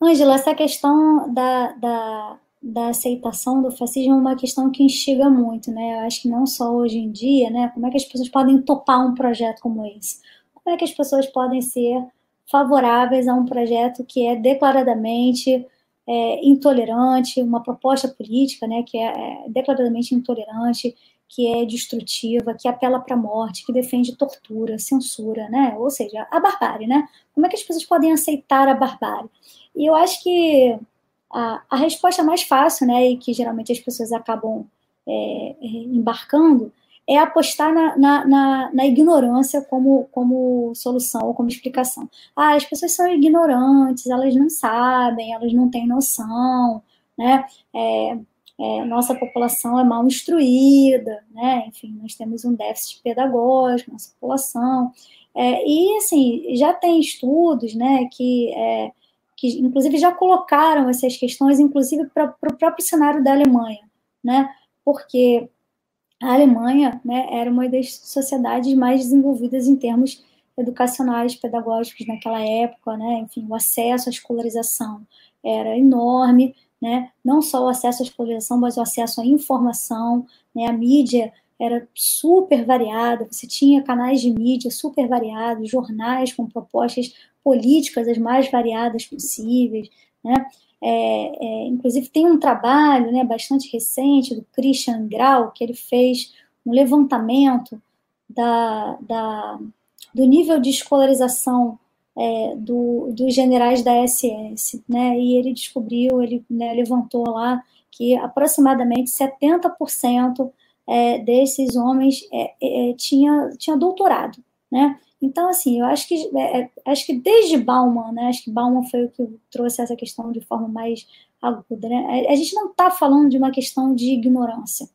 Ângela, essa questão da, da, da, aceitação do fascismo é uma questão que instiga muito. Né? Eu acho que não só hoje em dia, né? como é que as pessoas podem topar um projeto como esse? Como é que as pessoas podem ser favoráveis a um projeto que é declaradamente é, intolerante, uma proposta política né, que é, é declaradamente intolerante, que é destrutiva, que apela para a morte, que defende tortura, censura, né? ou seja, a barbárie. Né? Como é que as pessoas podem aceitar a barbárie? E eu acho que a, a resposta mais fácil, né, e que geralmente as pessoas acabam é, é embarcando, é apostar na, na, na, na, ignorância como, como solução ou como explicação. Ah, as pessoas são ignorantes, elas não sabem, elas não têm noção, né? É, é, nossa população é mal instruída, né? Enfim, nós temos um déficit pedagógico, nossa população. É, e, assim, já tem estudos, né, que, é, que inclusive já colocaram essas questões, inclusive para o próprio cenário da Alemanha, né? Porque a Alemanha né, era uma das sociedades mais desenvolvidas em termos educacionais, pedagógicos naquela época, né? Enfim, o acesso à escolarização era enorme, né? Não só o acesso à escolarização, mas o acesso à informação, né? A mídia era super variada, você tinha canais de mídia super variados, jornais com propostas políticas as mais variadas possíveis, né? É, é, inclusive, tem um trabalho né, bastante recente do Christian Grau, que ele fez um levantamento da, da do nível de escolarização é, do, dos generais da SS, né, e ele descobriu, ele né, levantou lá que aproximadamente 70% é, desses homens é, é, tinha, tinha doutorado, né? Então, assim, eu acho que é, é, acho que desde Bauman, né? Acho que Bauman foi o que trouxe essa questão de forma mais aguda, né? A gente não está falando de uma questão de ignorância,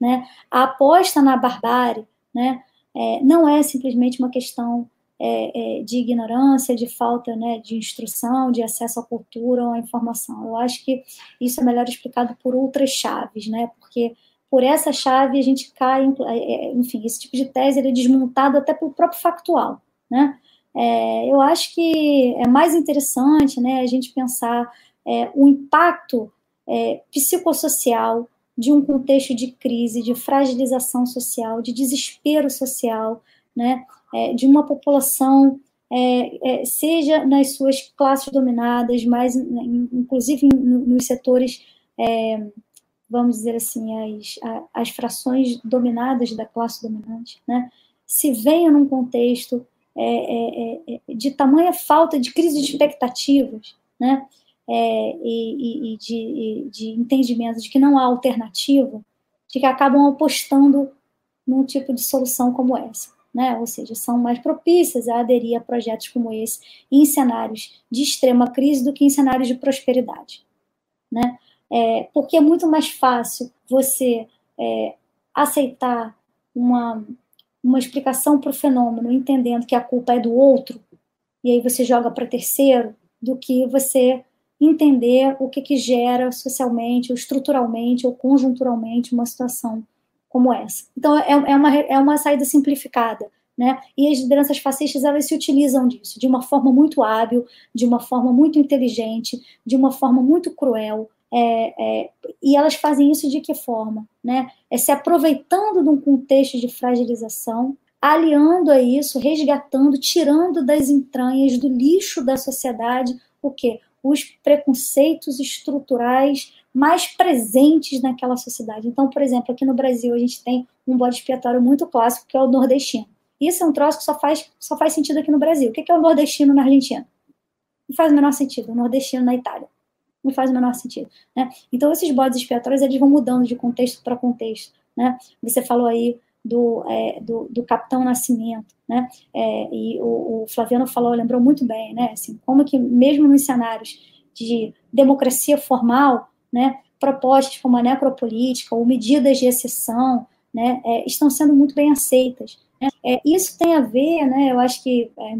né? A aposta na barbárie, né? É, não é simplesmente uma questão é, é, de ignorância, de falta né, de instrução, de acesso à cultura ou à informação. Eu acho que isso é melhor explicado por outras chaves, né? Porque por essa chave a gente cai, é, é, enfim, esse tipo de tese é desmontado até pelo próprio factual, né? É, eu acho que é mais interessante, né, a gente pensar é, o impacto é, psicossocial de um contexto de crise, de fragilização social, de desespero social, né, é, de uma população, é, é, seja nas suas classes dominadas, mas inclusive nos setores, é, vamos dizer assim, as, as frações dominadas da classe dominante, né, se venha num contexto é, é, de tamanha falta de crise de expectativas, né, e, e, de, e de entendimento de que não há alternativa, de que acabam apostando num tipo de solução como essa né? ou seja, são mais propícias a aderir a projetos como esse em cenários de extrema crise do que em cenários de prosperidade. Né? É, porque é muito mais fácil você é, aceitar uma, uma explicação para o fenômeno, entendendo que a culpa é do outro, e aí você joga para terceiro, do que você entender o que, que gera socialmente, ou estruturalmente, ou conjunturalmente uma situação como essa. Então, é, é, uma, é uma saída simplificada. Né? E as lideranças fascistas elas se utilizam disso de uma forma muito hábil, de uma forma muito inteligente, de uma forma muito cruel. É, é, e elas fazem isso de que forma? Né? É se aproveitando de um contexto de fragilização, aliando a isso, resgatando, tirando das entranhas, do lixo da sociedade, o quê? Os preconceitos estruturais mais presentes naquela sociedade. Então, por exemplo, aqui no Brasil a gente tem um bode expiatório muito clássico que é o nordestino. Isso é um troço que só faz, só faz sentido aqui no Brasil. O que é o nordestino na Argentina? Não faz o menor sentido. O nordestino na Itália. Não faz o menor sentido. Né? Então, esses bodes expiatórios eles vão mudando de contexto para contexto. Né? Você falou aí do, é, do, do, Capitão Nascimento, né? É, e o, o, Flaviano falou, lembrou muito bem, né? Assim, como que mesmo nos cenários de democracia formal, né, propostas como a necropolítica ou medidas de exceção né, é, estão sendo muito bem aceitas. Né? É, isso tem a ver, né, eu acho que, é,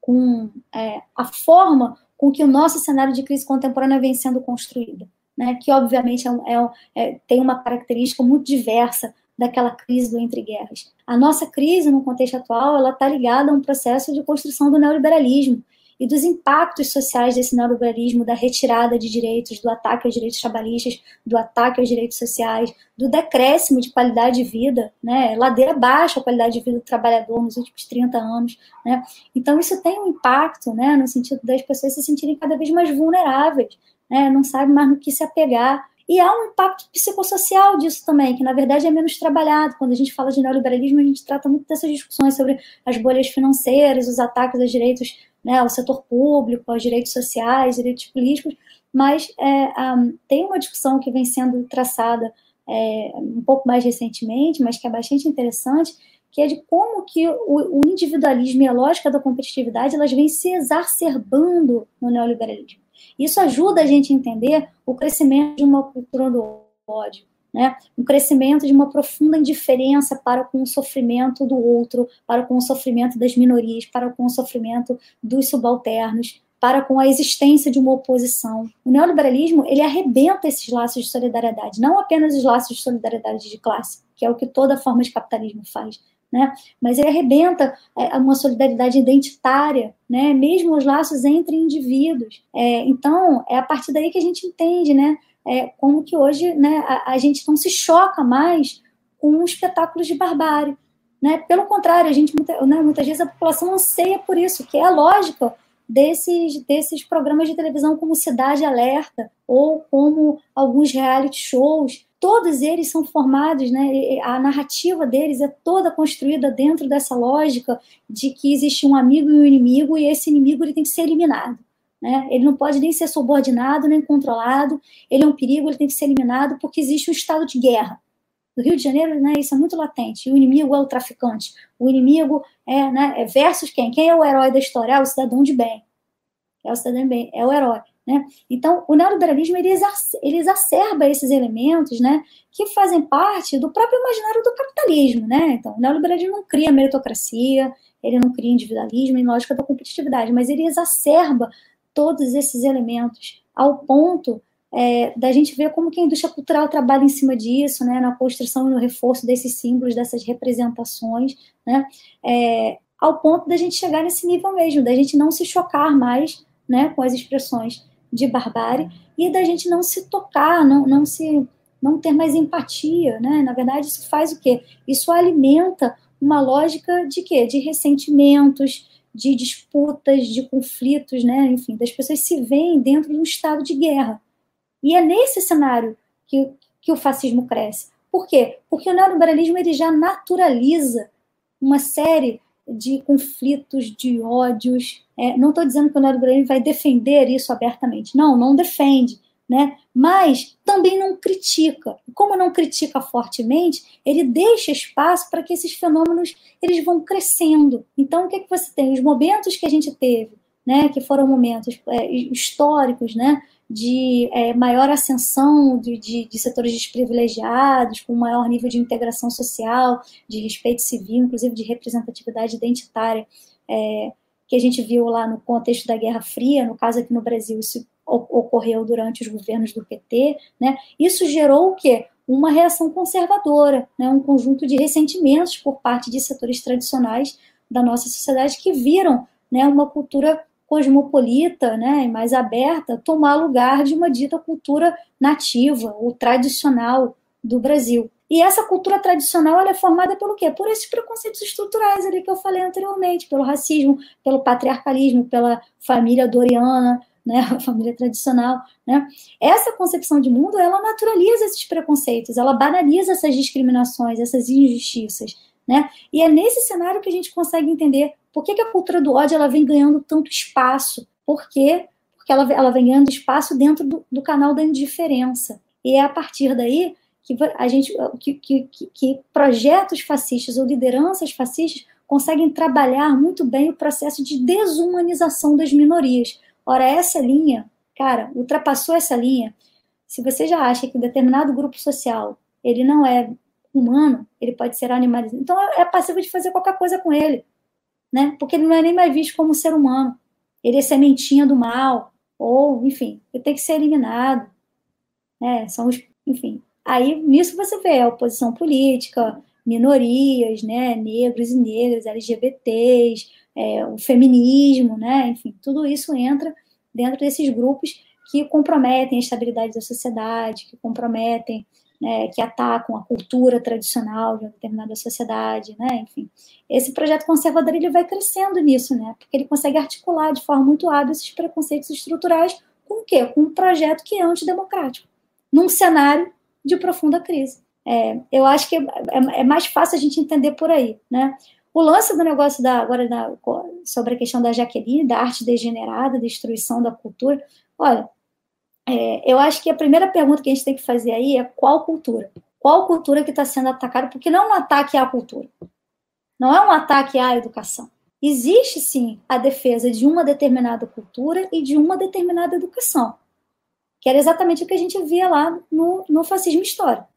com é, a forma com que o nosso cenário de crise contemporânea vem sendo construído, né, que obviamente é, é, é, tem uma característica muito diversa daquela crise do entre guerras. A nossa crise, no contexto atual, ela está ligada a um processo de construção do neoliberalismo, e dos impactos sociais desse neoliberalismo, da retirada de direitos, do ataque aos direitos trabalhistas, do ataque aos direitos sociais, do decréscimo de qualidade de vida, né, ladeira baixa a qualidade de vida do trabalhador nos últimos 30 anos. Né. Então, isso tem um impacto né, no sentido das pessoas se sentirem cada vez mais vulneráveis, né, não sabem mais no que se apegar. E há um impacto psicossocial disso também, que na verdade é menos trabalhado. Quando a gente fala de neoliberalismo, a gente trata muito dessas discussões sobre as bolhas financeiras, os ataques aos direitos né, ao setor público, aos direitos sociais, direitos políticos, mas é, um, tem uma discussão que vem sendo traçada é, um pouco mais recentemente, mas que é bastante interessante, que é de como que o, o individualismo e a lógica da competitividade elas vêm se exacerbando no neoliberalismo. Isso ajuda a gente a entender o crescimento de uma cultura do ódio, né? um crescimento de uma profunda indiferença para com o sofrimento do outro, para com o sofrimento das minorias, para com o sofrimento dos subalternos, para com a existência de uma oposição. O neoliberalismo ele arrebenta esses laços de solidariedade, não apenas os laços de solidariedade de classe, que é o que toda forma de capitalismo faz, né? Mas ele arrebenta é, uma solidariedade identitária, né? Mesmo os laços entre indivíduos. É, então é a partir daí que a gente entende, né? É, como que hoje né, a, a, gente não se choca mais com espetáculos de barbárie. Né? Pelo contrário, a gente muita, né, muitas vezes a população anseia por isso, que é a lógica desses, desses programas de televisão como Cidade Alerta ou como alguns reality shows. Todos eles são formados, né? A narrativa deles é toda construída dentro dessa lógica de que existe um amigo e um inimigo e esse inimigo ele tem que ser eliminado. Né? Ele não pode nem ser subordinado, nem controlado. Ele é um perigo, ele tem que ser eliminado porque existe um estado de guerra. do Rio de Janeiro, né, isso é muito latente. O inimigo é o traficante. O inimigo é, né, é versus quem? Quem é o herói da história? É o cidadão de bem. É o cidadão de bem, é o herói. Né? Então, o neoliberalismo ele, exacerba esses elementos né, que fazem parte do próprio imaginário do capitalismo. Né? Então, o neoliberalismo não cria meritocracia, ele não cria individualismo e lógica da competitividade, mas ele exacerba todos esses elementos ao ponto é, da gente ver como que a indústria cultural trabalha em cima disso, né, na construção e no reforço desses símbolos, dessas representações, né, é, ao ponto da gente chegar nesse nível mesmo, da gente não se chocar mais né, com as expressões de barbárie e da gente não se tocar, não, não se não ter mais empatia, né? Na verdade, isso faz o quê? Isso alimenta uma lógica de quê? De ressentimentos, de disputas, de conflitos, né? Enfim, das pessoas se veem dentro de um estado de guerra. E é nesse cenário que, que o fascismo cresce. Por quê? Porque o neoliberalismo ele já naturaliza uma série de conflitos, de ódios. É, não estou dizendo que o neoliberalismo vai defender isso abertamente. Não, não defende. Né? Mas também não critica. Como não critica fortemente, ele deixa espaço para que esses fenômenos eles vão crescendo. Então, o que, é que você tem? Os momentos que a gente teve, né, que foram momentos é, históricos, né, de é, maior ascensão de, de, de, setores desprivilegiados, com maior nível de integração social, de respeito civil, inclusive de representatividade identitária, é, que a gente viu lá no contexto da Guerra Fria, no caso aqui no Brasil, isso ocorreu durante os governos do PT, né? Isso gerou o quê? Uma reação conservadora, né? um conjunto de ressentimentos por parte de setores tradicionais da nossa sociedade que viram né, uma cultura cosmopolita né, e mais aberta tomar lugar de uma dita cultura nativa ou tradicional do Brasil. E essa cultura tradicional ela é formada pelo quê? Por esses preconceitos estruturais ali que eu falei anteriormente, pelo racismo, pelo patriarcalismo, pela família doriana, né, a família tradicional, né? Essa concepção de mundo, ela naturaliza esses preconceitos, ela banaliza essas discriminações, essas injustiças, né? E é nesse cenário que a gente consegue entender por que, que a cultura do ódio ela vem ganhando tanto espaço? Por quê? Porque ela, ela vem ganhando espaço dentro do, do canal da indiferença. E é a partir daí que a gente que, que, que projetos fascistas ou lideranças fascistas conseguem trabalhar muito bem o processo de desumanização das minorias. Ora, essa linha, cara, ultrapassou essa linha. Se você já acha que um determinado grupo social ele não é humano, ele pode ser animalizado. Então é, é passivo de fazer qualquer coisa com ele né? Porque ele não é nem mais visto como um ser humano. Ele é sementinha do mal, ou, enfim, ele tem que ser eliminado. Né? São os, enfim. Aí nisso você vê a oposição política, minorias, né? Negros e negras, LGBTs, é, o feminismo, né? Enfim, tudo isso entra dentro desses grupos que comprometem a estabilidade da sociedade, que comprometem né, que atacam a cultura tradicional de uma determinada sociedade, né, enfim. Esse projeto conservador ele vai crescendo nisso, né, porque ele consegue articular de forma muito hábil esses preconceitos estruturais com o quê? Com um projeto que é antidemocrático, num cenário de profunda crise. É, eu acho que é, é, é, mais fácil a gente entender por aí, né? O lance do negócio da agora da, sobre a questão da Jaqueline, da arte degenerada, destruição da cultura, olha, é, eu acho que a primeira pergunta que a gente tem que fazer aí é qual cultura? Qual cultura que está sendo atacada? Porque não é um ataque à cultura. Não é um ataque à educação. Existe, sim, a defesa de uma determinada cultura e de uma determinada educação. Que era exatamente o que a gente via lá no, no fascismo histórico.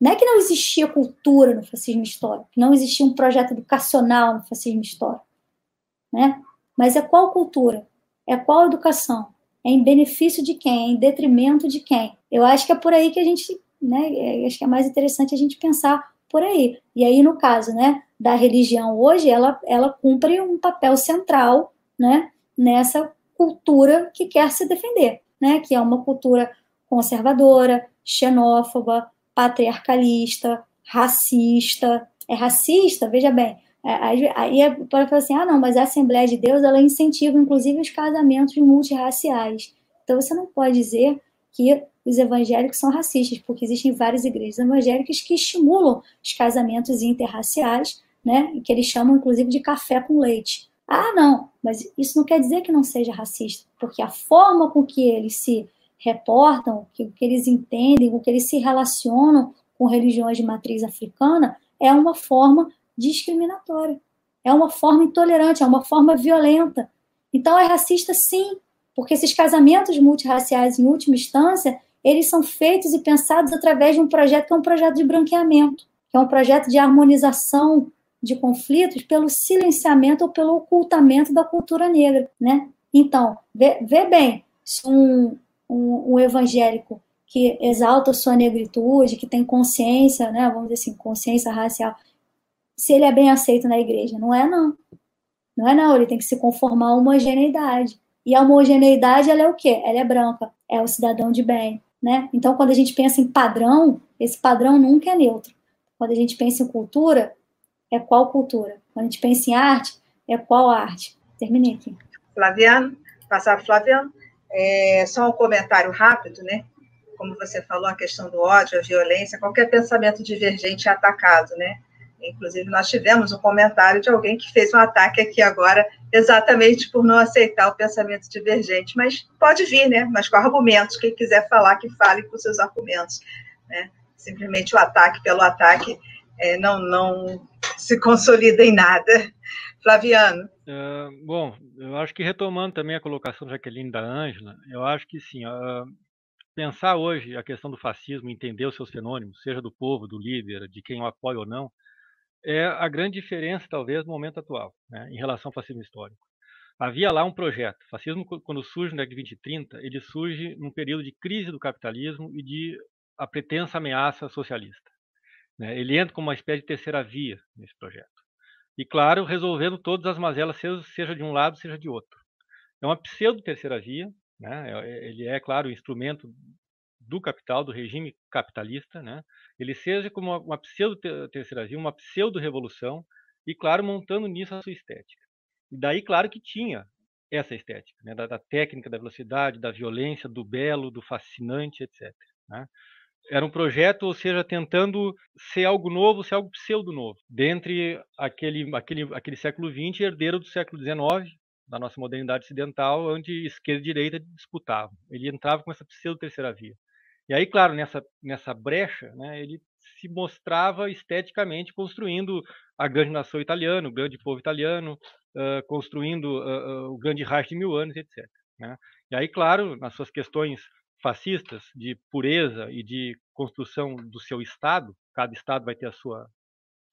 Não é que não existia cultura no fascismo histórico, não existia um projeto educacional no fascismo histórico. Né? Mas é qual cultura? É qual educação? é em benefício de quem, é em detrimento de quem. Eu acho que é por aí que a gente, né, é, acho que é mais interessante a gente pensar por aí. E aí, no caso, né, da religião hoje, ela, ela cumpre um papel central, né, nessa cultura que quer se defender, né, que é uma cultura conservadora, xenófoba, patriarcalista, racista. É racista, veja bem, é, aí, é, pode falar assim, ah, não, mas a Assembleia de Deus, ela incentiva, inclusive, os casamentos multirraciais. Então, você não pode dizer que os evangélicos são racistas, porque existem várias igrejas evangélicas que estimulam os casamentos interraciais, né, que eles chamam, inclusive, de café com leite. Ah, não, mas isso não quer dizer que não seja racista, porque a forma com que eles se reportam, que, que eles entendem, com que eles se relacionam com religiões de matriz africana é uma forma discriminatória, é uma forma intolerante, é uma forma violenta. Então é racista sim, porque esses casamentos multirraciais, em última instância, eles são feitos e pensados através de um projeto que é um projeto de branqueamento, que é um projeto de harmonização de conflitos pelo silenciamento ou pelo ocultamento da cultura negra, né? Então, vê, vê bem, se um, um, um, evangélico que exalta sua negritude, que tem consciência, né, vamos dizer assim, consciência racial, se ele é bem aceito na igreja, não é não. Não é não, ele tem que se conformar à homogeneidade. E a homogeneidade, ela é o quê? Ela é branca, é o cidadão de bem, né? Então, quando a gente pensa em padrão, esse padrão nunca é neutro. Quando a gente pensa em cultura, é qual cultura? Quando a gente pensa em arte, é qual arte? Terminei aqui.
Flaviano, passar Flaviano. É, só um comentário rápido, né? Como você falou, a questão do ódio, a violência, qualquer pensamento divergente é atacado, né? Inclusive, nós tivemos um comentário de alguém que fez um ataque aqui agora, exatamente por não aceitar o pensamento divergente. Mas pode vir, né? Mas com argumentos. Quem quiser falar, que fale com seus argumentos. Né? Simplesmente o ataque pelo ataque é, não, não se consolida em nada. Flaviano.
Uh, bom, eu acho que retomando também a colocação da Jaqueline da Ângela, eu acho que sim, uh, pensar hoje a questão do fascismo, entender os seus fenômenos, seja do povo, do líder, de quem o apoia ou não, é a grande diferença, talvez, no momento atual, né, em relação ao fascismo histórico. Havia lá um projeto. O fascismo, quando surge na década de 20 e 30, ele surge num período de crise do capitalismo e de a pretensa ameaça socialista. Né? Ele entra como uma espécie de terceira via nesse projeto. E, claro, resolvendo todas as mazelas, seja de um lado, seja de outro. É uma pseudo-terceira via, né? É, é, ele é, claro, o instrumento do capital, do regime capitalista, né? ele seja como uma, pseudo-terceira via, uma pseudo-revolução, e, claro, montando nisso a sua estética. E daí, claro, que tinha essa estética, né? da, da, técnica, da velocidade, da violência, do belo, do fascinante, etc. Né? Era um projeto, ou seja, tentando ser algo novo, ser algo pseudo-novo, dentre aquele, aquele, aquele século XX, herdeiro do século XIX, da nossa modernidade ocidental, onde esquerda e direita disputavam. Ele entrava com essa pseudo-terceira via. E aí, claro, nessa, nessa brecha, né, ele se mostrava esteticamente construindo a grande nação italiana, o grande povo italiano, uh, construindo uh, uh, o grande Reich de mil anos, etc. Né? E aí, claro, nas suas questões fascistas de pureza e de construção do seu Estado, cada Estado vai ter a sua,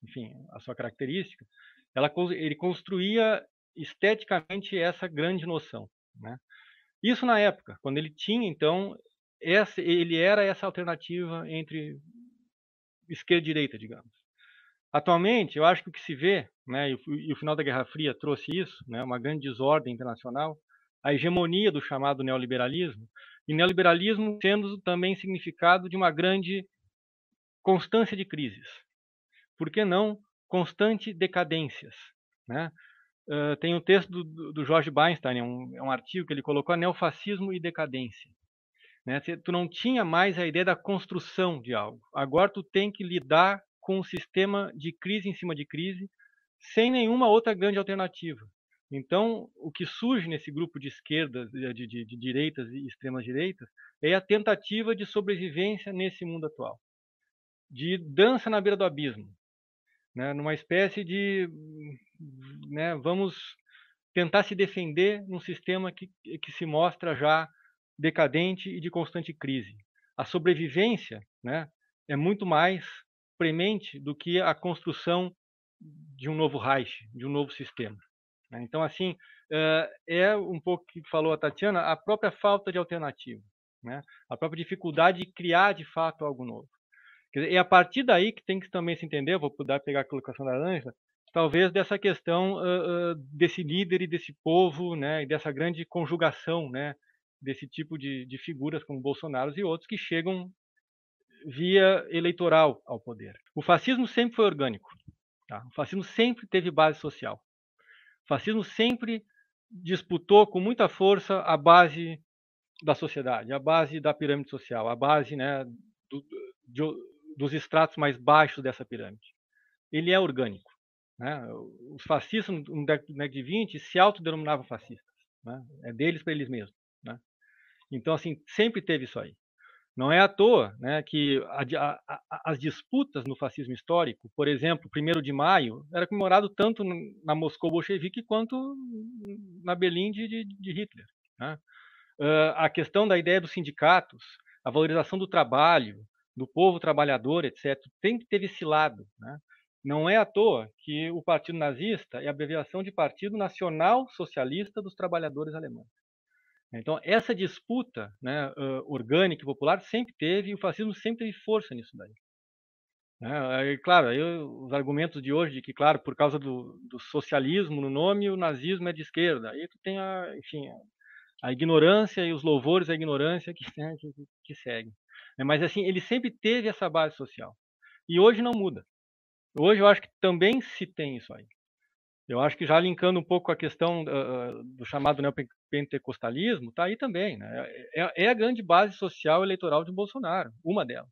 enfim, a sua característica, ela, ele construía esteticamente essa grande noção. Né? Isso na época, quando ele tinha, então, essa, ele era essa alternativa entre esquerda e direita, digamos. Atualmente, eu acho que o que se vê, né, e, o, final da Guerra Fria trouxe isso, né, uma grande desordem internacional, a hegemonia do chamado neoliberalismo, e neoliberalismo sendo também significado de uma grande constância de crises. Por que não constante decadências? Né? Uh, tem um texto do, do Jorge Beinstein, é um, é um artigo que ele colocou, Neofascismo e Decadência. Né? Tu não tinha mais a ideia da construção de algo. Agora tu tem que lidar com um sistema de crise em cima de crise, sem nenhuma outra grande alternativa. Então, o que surge nesse grupo de esquerdas, de, de, de direitas e extremas direitas, é a tentativa de sobrevivência nesse mundo atual, de dança na beira do abismo, né? numa espécie de, né, vamos tentar se defender num sistema que, que se mostra já decadente e de constante crise. A sobrevivência né, é muito mais premente do que a construção de um novo Reich, de um novo sistema. Né. Então, assim, é um pouco que falou a Tatiana, a própria falta de alternativa, né? a própria dificuldade de criar de fato algo novo. E é a partir daí que tem que também se entender, vou poder pegar a colocação da Ângela, talvez dessa questão uh, uh, desse líder e desse povo, né, e dessa grande conjugação, né, desse tipo de, de figuras como Bolsonaro e outros que chegam via eleitoral ao poder. O fascismo sempre foi orgânico. Tá? O fascismo sempre teve base social. O fascismo sempre disputou com muita força a base da sociedade, a base da pirâmide social, a base né, do, de, dos estratos mais baixos dessa pirâmide. Ele é orgânico. Né? Os fascistas, no década de 20, se autodenominavam fascistas. Né? É deles para eles mesmos. Né? Então, assim, sempre teve isso aí. Não é à toa né, que a, a, as disputas no fascismo histórico, por exemplo, 1 de maio, era comemorado tanto na Moscou bolchevique quanto na Berlim de, de, de Hitler. Né? Uh, a questão da ideia dos sindicatos, a valorização do trabalho, do povo trabalhador, etc., tem que ter esse lado. Né? Não é à toa que o Partido Nazista é a abreviação de Partido Nacional Socialista dos Trabalhadores Alemães. Então, essa disputa né, orgânica e popular sempre teve, e o fascismo sempre teve força nisso daí. É, claro, aí, os argumentos de hoje de que, claro, por causa do, do, socialismo no nome, o nazismo é de esquerda. Aí tu tem, a, enfim, a ignorância e os louvores à ignorância que, né, que, que seguem. É, mas, assim, ele sempre teve essa base social. E hoje não muda. Hoje eu acho que também se tem isso aí. Eu acho que já linkando um pouco a questão uh, do chamado neopentecostalismo, está aí também. Né? É, é, a grande base social eleitoral de Bolsonaro, uma delas.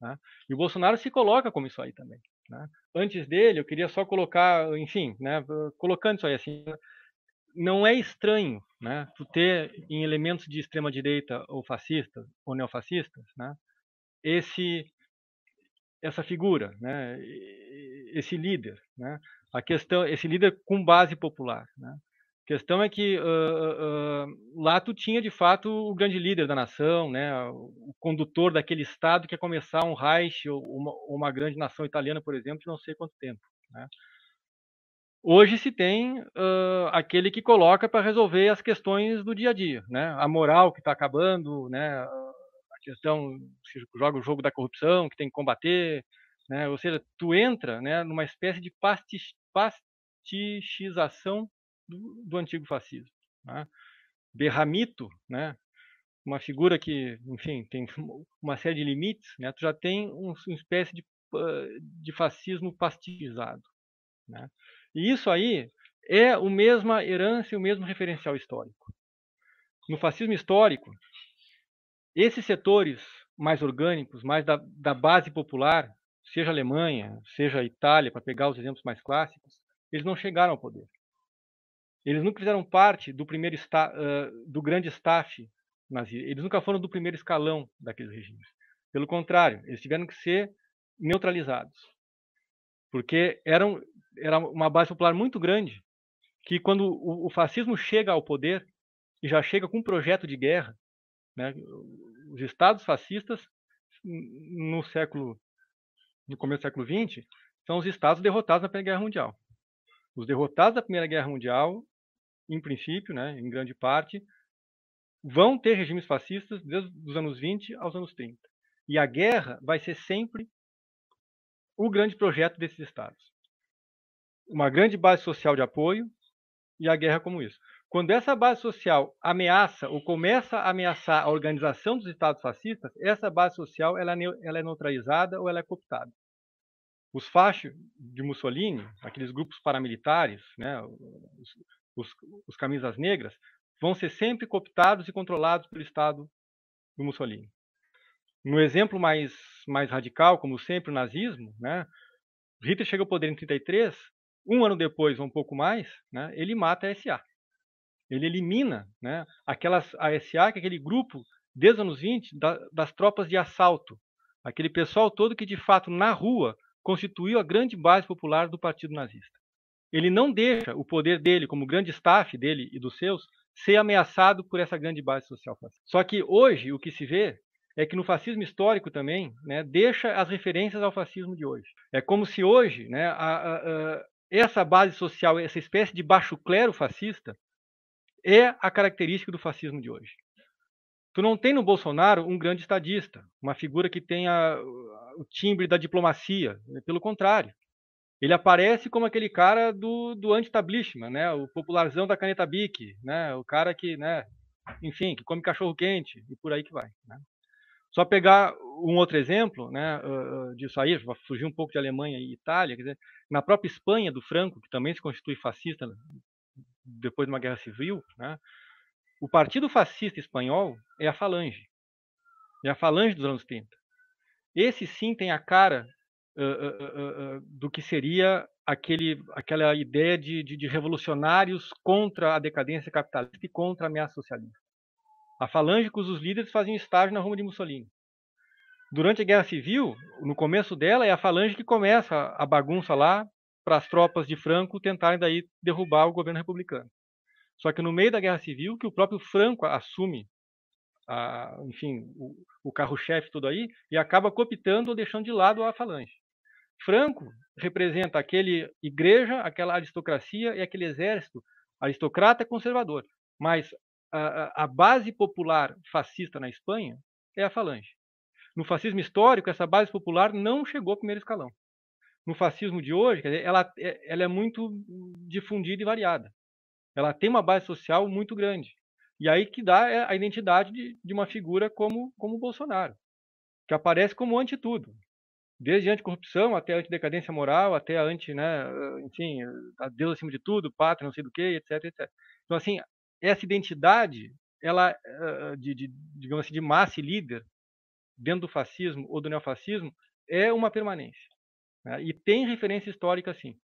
Né? E o Bolsonaro se coloca como isso aí também. Né? Antes dele, eu queria só colocar, enfim, né, colocando isso aí assim, não é estranho, né, tu ter em elementos de extrema direita ou fascistas ou neofascistas, né, esse essa figura, né, esse líder, né, a questão, esse líder com base popular, né. A questão é que uh, uh, lá tu tinha de fato o grande líder da nação, né, o condutor daquele estado que ia começar um Reich ou uma, uma grande nação italiana, por exemplo, de não sei quanto tempo. Né. Hoje se tem uh, aquele que coloca para resolver as questões do dia a dia, né, a moral que está acabando, né, questão, se joga o jogo da corrupção, que tem que combater, né? ou seja, tu entra né, numa espécie de pastichização do, do antigo fascismo. Né? Berramito, né, uma figura que, enfim, tem uma série de limites, né, tu já tem um, uma espécie de, de fascismo pastizado. Né? E isso aí é a mesma herança e o mesmo referencial histórico. No fascismo histórico, esses setores mais orgânicos, mais da, da base popular, seja Alemanha, seja Itália, para pegar os exemplos mais clássicos, eles não chegaram ao poder. Eles nunca fizeram parte do primeiro uh, do grande staff nazi. Eles nunca foram do primeiro escalão daqueles regimes. Pelo contrário, eles tiveram que ser neutralizados, porque eram era uma base popular muito grande que quando o, o fascismo chega ao poder e já chega com um projeto de guerra, né? Os estados fascistas no século, no começo do século XX, são os estados derrotados na Primeira Guerra Mundial. Os derrotados da Primeira Guerra Mundial, em princípio, né, em grande parte, vão ter regimes fascistas desde os anos 20 aos anos 30. E a guerra vai ser sempre o grande projeto desses estados. Uma grande base social de apoio e a guerra como isso. Quando essa base social ameaça ou começa a ameaçar a organização dos estados fascistas, essa base social ela, é ela é neutralizada ou ela é cooptada. Os fachos de Mussolini, aqueles grupos paramilitares, né, os, os, os camisas negras, vão ser sempre cooptados e controlados pelo Estado do Mussolini. No exemplo mais, mais radical, como sempre, o nazismo, né, Hitler chega ao poder em 33, um ano depois, ou um pouco mais, né, ele mata a SA. Ele elimina né, aquelas ASA, que é aquele grupo, desde os anos 20, da, das tropas de assalto. Aquele pessoal todo que, de fato, na rua, constituiu a grande base popular do Partido Nazista. Ele não deixa o poder dele, como grande staff dele e dos seus, ser ameaçado por essa grande base social fascista. Só que hoje o que se vê é que no fascismo histórico também né, deixa as referências ao fascismo de hoje. É como se hoje né, a, a, a, essa base social, essa espécie de baixo clero fascista, é a característica do fascismo de hoje. Tu não tem no Bolsonaro um grande estadista, uma figura que tenha o timbre da diplomacia. Né, pelo contrário, ele aparece como aquele cara do, do anti-establishment, né? o popularzão da caneta Bic, né? o cara que, né? enfim, que come cachorro quente e por aí que vai. Né? Só pegar um outro exemplo né, disso aí, fugir um pouco de Alemanha e Itália, quer dizer, na própria Espanha do Franco, que também se constitui fascista depois de uma guerra civil, né, o partido fascista espanhol é a Falange. É a Falange dos anos 30. Esse sim tem a cara uh, uh, uh, do que seria aquele, aquela ideia de, de, de, revolucionários contra a decadência capitalista e contra a ameaça socialista. A Falange, cujos líderes faziam estágio na Roma de Mussolini. Durante a Guerra Civil, no começo dela, é a Falange que começa a bagunça lá para as tropas de Franco tentarem daí derrubar o governo republicano. Só que no meio da Guerra Civil, que o próprio Franco assume, a, enfim, o, o carro-chefe tudo aí, e acaba cooptando ou deixando de lado a Falange. Franco representa aquele igreja, aquela aristocracia e aquele exército aristocrata conservador. Mas a, a base popular fascista na Espanha é a Falange. No fascismo histórico, essa base popular não chegou ao primeiro escalão. No fascismo de hoje, dizer, ela, é, ela é muito difundida e variada. Ela tem uma base social muito grande. E aí que dá é, a identidade de, de uma figura como, como Bolsonaro, que aparece como anti-tudo desde anticorrupção até a antidecadência moral, até a anti, né, enfim, a Deus acima de tudo, pátria, não sei do que, etc, etc. Então, assim, essa identidade, ela, de, de, digamos assim, de massa e líder, dentro do fascismo ou do neofascismo, é uma permanência. Né? E tem referência histórica, sim.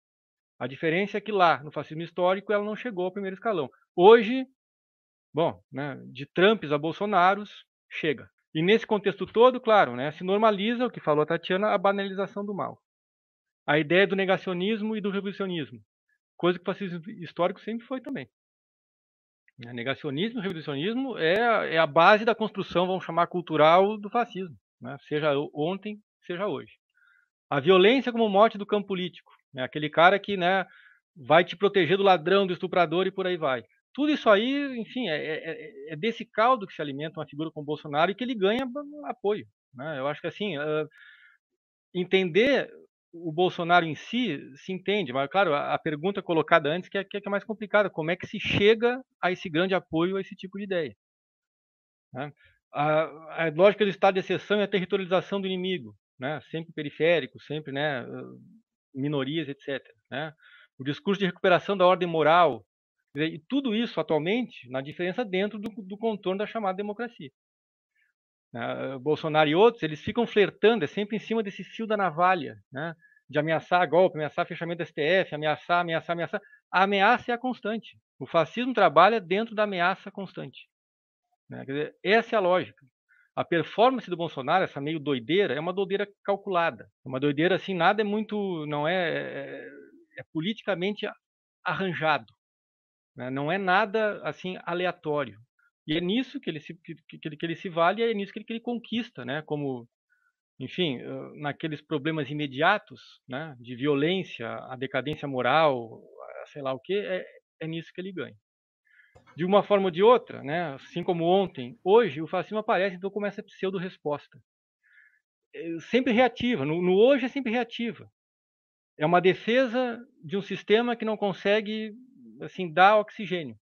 A diferença é que lá, no fascismo histórico, ela não chegou ao primeiro escalão. Hoje, bom, né, de Trumps a Bolsonaros, chega. E nesse contexto todo, claro, né, se normaliza, o que falou a Tatiana, a banalização do mal. A ideia do negacionismo e do revolucionismo, coisa que o fascismo histórico sempre foi também. Né, negacionismo e revolucionismo é, é a base da construção, vamos chamar, cultural do fascismo, né, seja ontem, seja hoje. A violência como mote do campo político, né, aquele cara que né, vai te proteger do ladrão, do estuprador e por aí vai tudo isso aí, enfim, é, é, é, desse caldo que se alimenta uma figura como Bolsonaro e que ele ganha apoio. Né? Eu acho que assim, uh, entender o Bolsonaro em si se entende, mas claro, a, a pergunta colocada antes que é, que é mais complicada, como é que se chega a esse grande apoio a esse tipo de ideia? Né? A, a, lógica do estado de exceção é a territorialização do inimigo, né? sempre periférico, sempre né, minorias, etc. Né? O discurso de recuperação da ordem moral, e tudo isso atualmente na diferença dentro do, do contorno da chamada democracia. Uh, Bolsonaro e outros, eles ficam flertando, é sempre em cima desse fio da navalha, né? de ameaçar golpe, ameaçar fechamento da STF, ameaçar, ameaçar, ameaçar. A ameaça é a constante. O fascismo trabalha dentro da ameaça constante. Né? Dizer, essa é a lógica. A performance do Bolsonaro, essa meio doideira, é uma doideira calculada. Uma doideira assim, nada é muito, não é, é, é politicamente arranjado. Né? Não é nada assim aleatório. E é nisso que ele se, que, ele, que ele se vale, é nisso que ele, que ele conquista, né? Como, enfim, naqueles problemas imediatos, né? De violência, a decadência moral, sei lá o que, é, é nisso que ele ganha. De uma forma ou de outra, né? Assim como ontem, hoje o fascismo aparece então como essa pseudo-resposta. É sempre reativa, no, no hoje é sempre reativa. É uma defesa de um sistema que não consegue assim, dá oxigênio.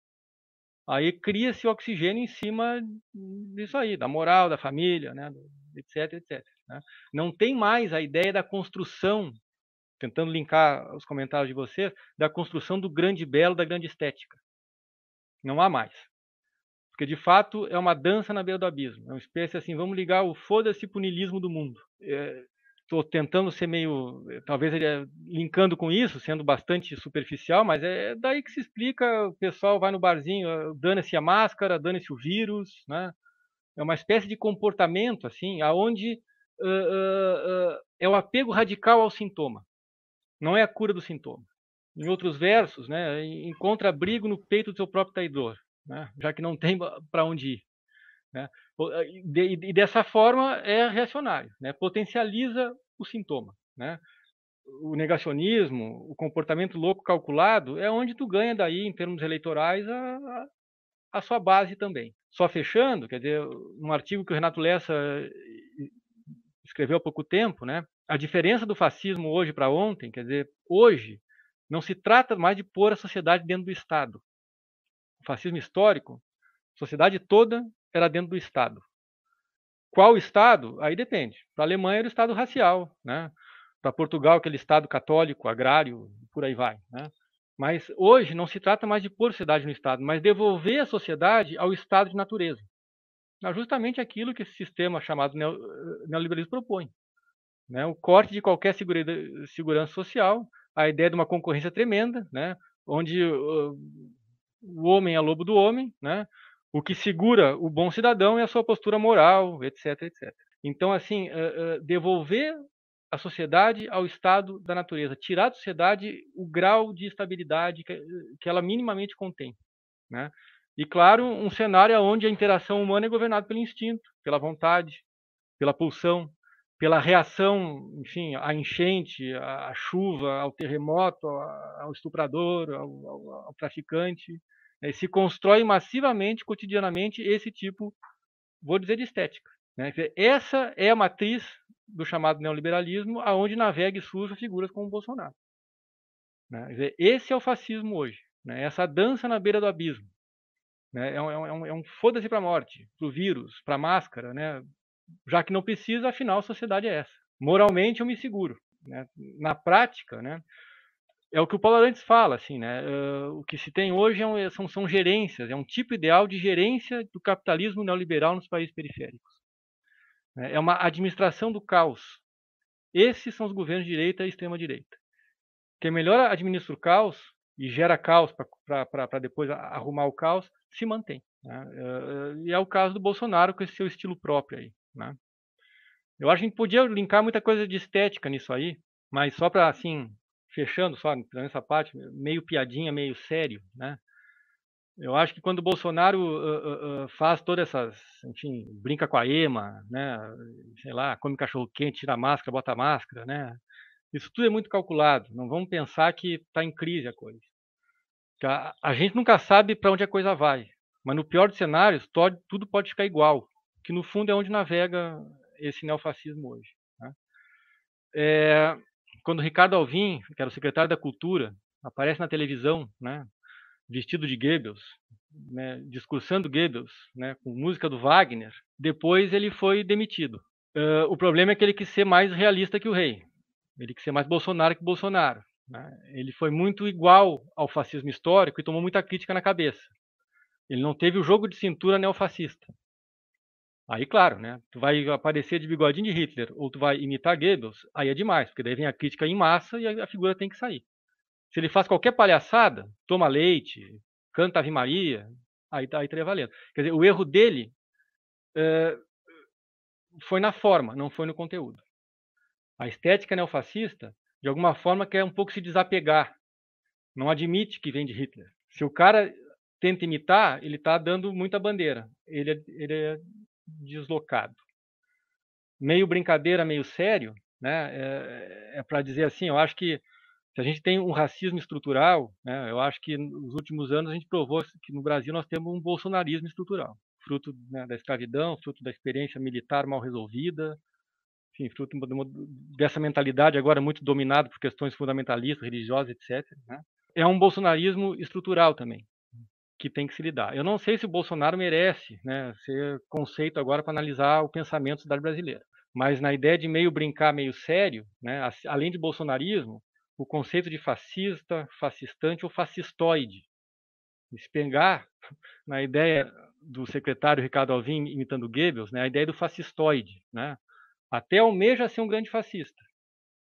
Aí cria-se oxigênio em cima disso aí, da moral, da família, né, etc, etc. Né? Não tem mais a ideia da construção, tentando linkar os comentários de vocês, da construção do grande belo, da grande estética. Não há mais. Porque, de fato, é uma dança na beira do abismo. É uma espécie assim, vamos ligar o foda-se punilismo do mundo. É, estou tentando ser meio, talvez ele linkando com isso, sendo bastante superficial, mas é daí que se explica, o pessoal vai no barzinho, ah, dane-se a máscara, dane-se o vírus, né? É uma espécie de comportamento, assim, aonde uh, uh, uh, é o apego radical ao sintoma, não é a cura do sintoma. Em outros versos, né, encontra abrigo no peito do seu próprio traidor, né, já que não tem para onde ir. Né? E dessa forma é reacionário, né? potencializa o sintoma. Né? O negacionismo, o comportamento louco calculado, é onde tu ganha daí, em termos eleitorais, a, a, sua base também. Só fechando, quer dizer, num artigo que o Renato Lessa escreveu há pouco tempo, né? a diferença do fascismo hoje para ontem, quer dizer, hoje não se trata mais de pôr a sociedade dentro do Estado. O fascismo histórico, a sociedade toda era dentro do Estado. Qual Estado? Aí depende. Para a Alemanha era o Estado racial, né? Para Portugal, aquele Estado católico, agrário, por aí vai. Né? Mas hoje não se trata mais de pôr a sociedade no Estado, mas devolver a sociedade ao estado de natureza. É justamente aquilo que esse sistema chamado neoliberalismo propõe. Né? O corte de qualquer segurança social, a ideia de uma concorrência tremenda, né? onde o homem é lobo do homem, né? o que segura o bom cidadão é a sua postura moral, etc, etc. Então, assim, devolver a sociedade ao estado da natureza, tirar da sociedade o grau de estabilidade que, que ela minimamente contém, né? E claro, um cenário onde a interação humana é governada pelo instinto, pela vontade, pela pulsão, pela reação, enfim, à enchente, à chuva, ao terremoto, ao estuprador, ao, ao, ao traficante. Né? Se constrói massivamente, cotidianamente, esse tipo, vou dizer, de estética. Né? Essa é a matriz do chamado neoliberalismo, aonde navega e surge figuras como Bolsonaro. Né? Esse é o fascismo hoje. Né? Essa dança na beira do abismo. Né? É um, é um, é um foda-se para a morte, para o vírus, para a máscara, né? Já que não precisa, afinal a sociedade é essa. Moralmente eu me seguro. Né? Na prática, né? é o que o Paulo Arantes fala, assim, né? Uh, o que se tem hoje é um, são, são gerências, é um tipo ideal de gerência do capitalismo neoliberal nos países periféricos. Né? É uma administração do caos. Esses são os governos de direita e extrema-direita. Quem melhor administra o caos e gera caos para depois arrumar o caos, se mantém. Né? E é o caso do Bolsonaro com esse seu estilo próprio aí. Né? Eu acho que a gente podia linkar muita coisa de estética nisso aí, mas só para, assim, fechando só nessa parte, meio piadinha, meio sério, né? Eu acho que quando o Bolsonaro uh, uh, faz todas essas, enfim, brinca com a EMA, né, sei lá, come cachorro quente, tira a máscara, bota a máscara, né, isso tudo é muito calculado. Não vamos pensar que está em crise a coisa. A, gente nunca sabe para onde a coisa vai, mas no pior dos cenários, tudo pode ficar igual que no fundo é onde navega esse neofascismo hoje. Né? É, quando Ricardo Alvim, que era o secretário da Cultura, aparece na televisão, né, vestido de Goebbels, né, discursando Goebbels, né, com música do Wagner, depois ele foi demitido. Uh, o problema é que ele quis ser mais realista que o rei. Ele quis ser mais Bolsonaro que Bolsonaro. Né? Ele foi muito igual ao fascismo histórico e tomou muita crítica na cabeça. Ele não teve o jogo de cintura neofascista. Aí, claro, né? Tu vai aparecer de bigodinho de Hitler ou tu vai imitar Goebbels, aí é demais, porque daí vem a crítica em massa e a, figura tem que sair. Se ele faz qualquer palhaçada, toma leite, canta Ave Maria, aí, aí estaria valendo. Quer dizer, o erro dele é, foi na forma, não foi no conteúdo. A estética neofascista, de alguma forma, quer um pouco se desapegar. Não admite que vem de Hitler. Se o cara tenta imitar, ele está dando muita bandeira. Ele é, ele é deslocado. Meio brincadeira, meio sério, né? É, é para dizer assim, eu acho que se a gente tem um racismo estrutural, né, eu acho que nos últimos anos a gente provou que no Brasil nós temos um bolsonarismo estrutural, fruto né, da escravidão, fruto da experiência militar mal resolvida, enfim, fruto dessa mentalidade agora muito dominada por questões fundamentalistas, religiosas, etc. Né? É um bolsonarismo estrutural também que tem que se lidar. Eu não sei se o Bolsonaro merece né, ser conceito agora para analisar o pensamento da cidade brasileira, mas na ideia de meio brincar, meio sério, né, além de bolsonarismo, o conceito de fascista, fascistante ou fascistoide. Espengar na ideia do secretário Ricardo Alvim imitando Goebbels, né, a ideia do fascistoide. Né? Até almeja ser um grande fascista,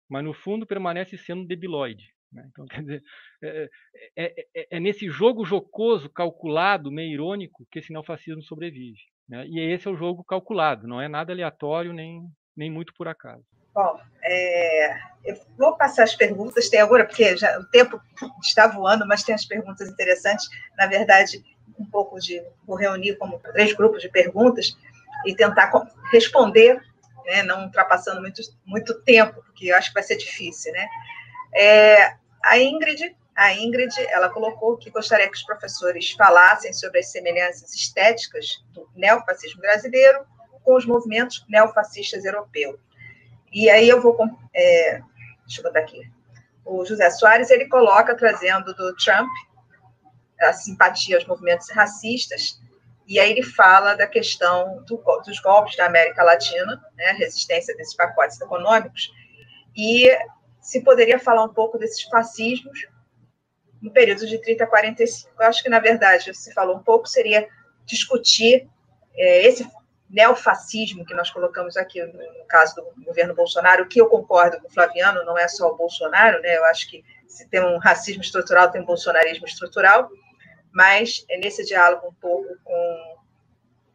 mas no fundo permanece sendo debiloide. Né? Então, quer dizer, é, é, é, é, nesse jogo jocoso, calculado, meio irônico, que esse neofascismo sobrevive. Né? E esse é o jogo calculado, não é nada aleatório nem, nem muito por acaso.
Bom, eu vou passar as perguntas, tem agora, porque já, o tempo está voando, mas tem as perguntas interessantes. Na verdade, um pouco de. Vou reunir como três grupos de perguntas e tentar responder, né, não ultrapassando muito, muito tempo, porque eu acho que vai ser difícil, né? É, a Ingrid, a Ingrid, ela colocou que gostaria que os professores falassem sobre as semelhanças estéticas do neofascismo brasileiro com os movimentos neofascistas europeus. E aí eu vou, é, deixa eu botar aqui, o José Soares, ele coloca, trazendo do Trump, a simpatia aos movimentos racistas, e aí ele fala da questão do, dos golpes da América Latina, né, resistência desses pacotes econômicos, e se poderia falar um pouco desses fascismos no período de 30 a 45. Eu acho que, na verdade, se falou um pouco, seria discutir é, esse neofascismo que nós colocamos aqui no, caso do governo Bolsonaro, que eu concordo com o Flaviano, não é só o Bolsonaro, né? Eu acho que se tem um racismo estrutural, tem um bolsonarismo estrutural, mas é nesse diálogo um pouco com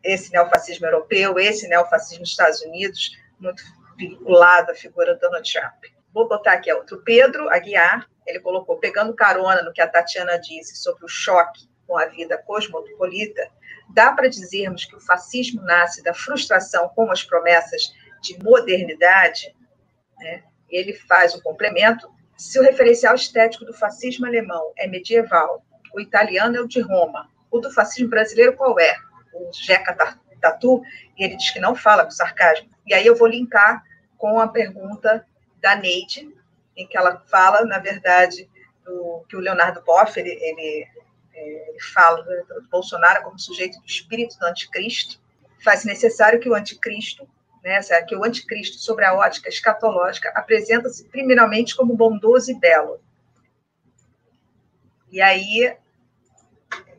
esse neofascismo europeu, esse neofascismo dos Estados Unidos, muito vinculado à figura do Donald Trump. Vou botar aqui outro. Pedro Aguiar, ele colocou, pegando carona no que a Tatiana disse sobre o choque com a vida cosmopolita, dá para dizermos que o fascismo nasce da frustração com as promessas de modernidade? Né? Ele faz um complemento. Se o referencial estético do fascismo alemão é medieval, o italiano é o de Roma, o do fascismo brasileiro qual é? O Jeca Tatu, e ele diz que não fala com sarcasmo. E aí eu vou linkar com a pergunta da Neide, em que ela fala, na verdade, do, que o Leonardo Boff, ele, ele, é, ele fala do Bolsonaro como sujeito do espírito do anticristo, faz necessário que o anticristo, né, que o anticristo, sobre a ótica escatológica, apresenta-se primeiramente como bondoso e belo. E aí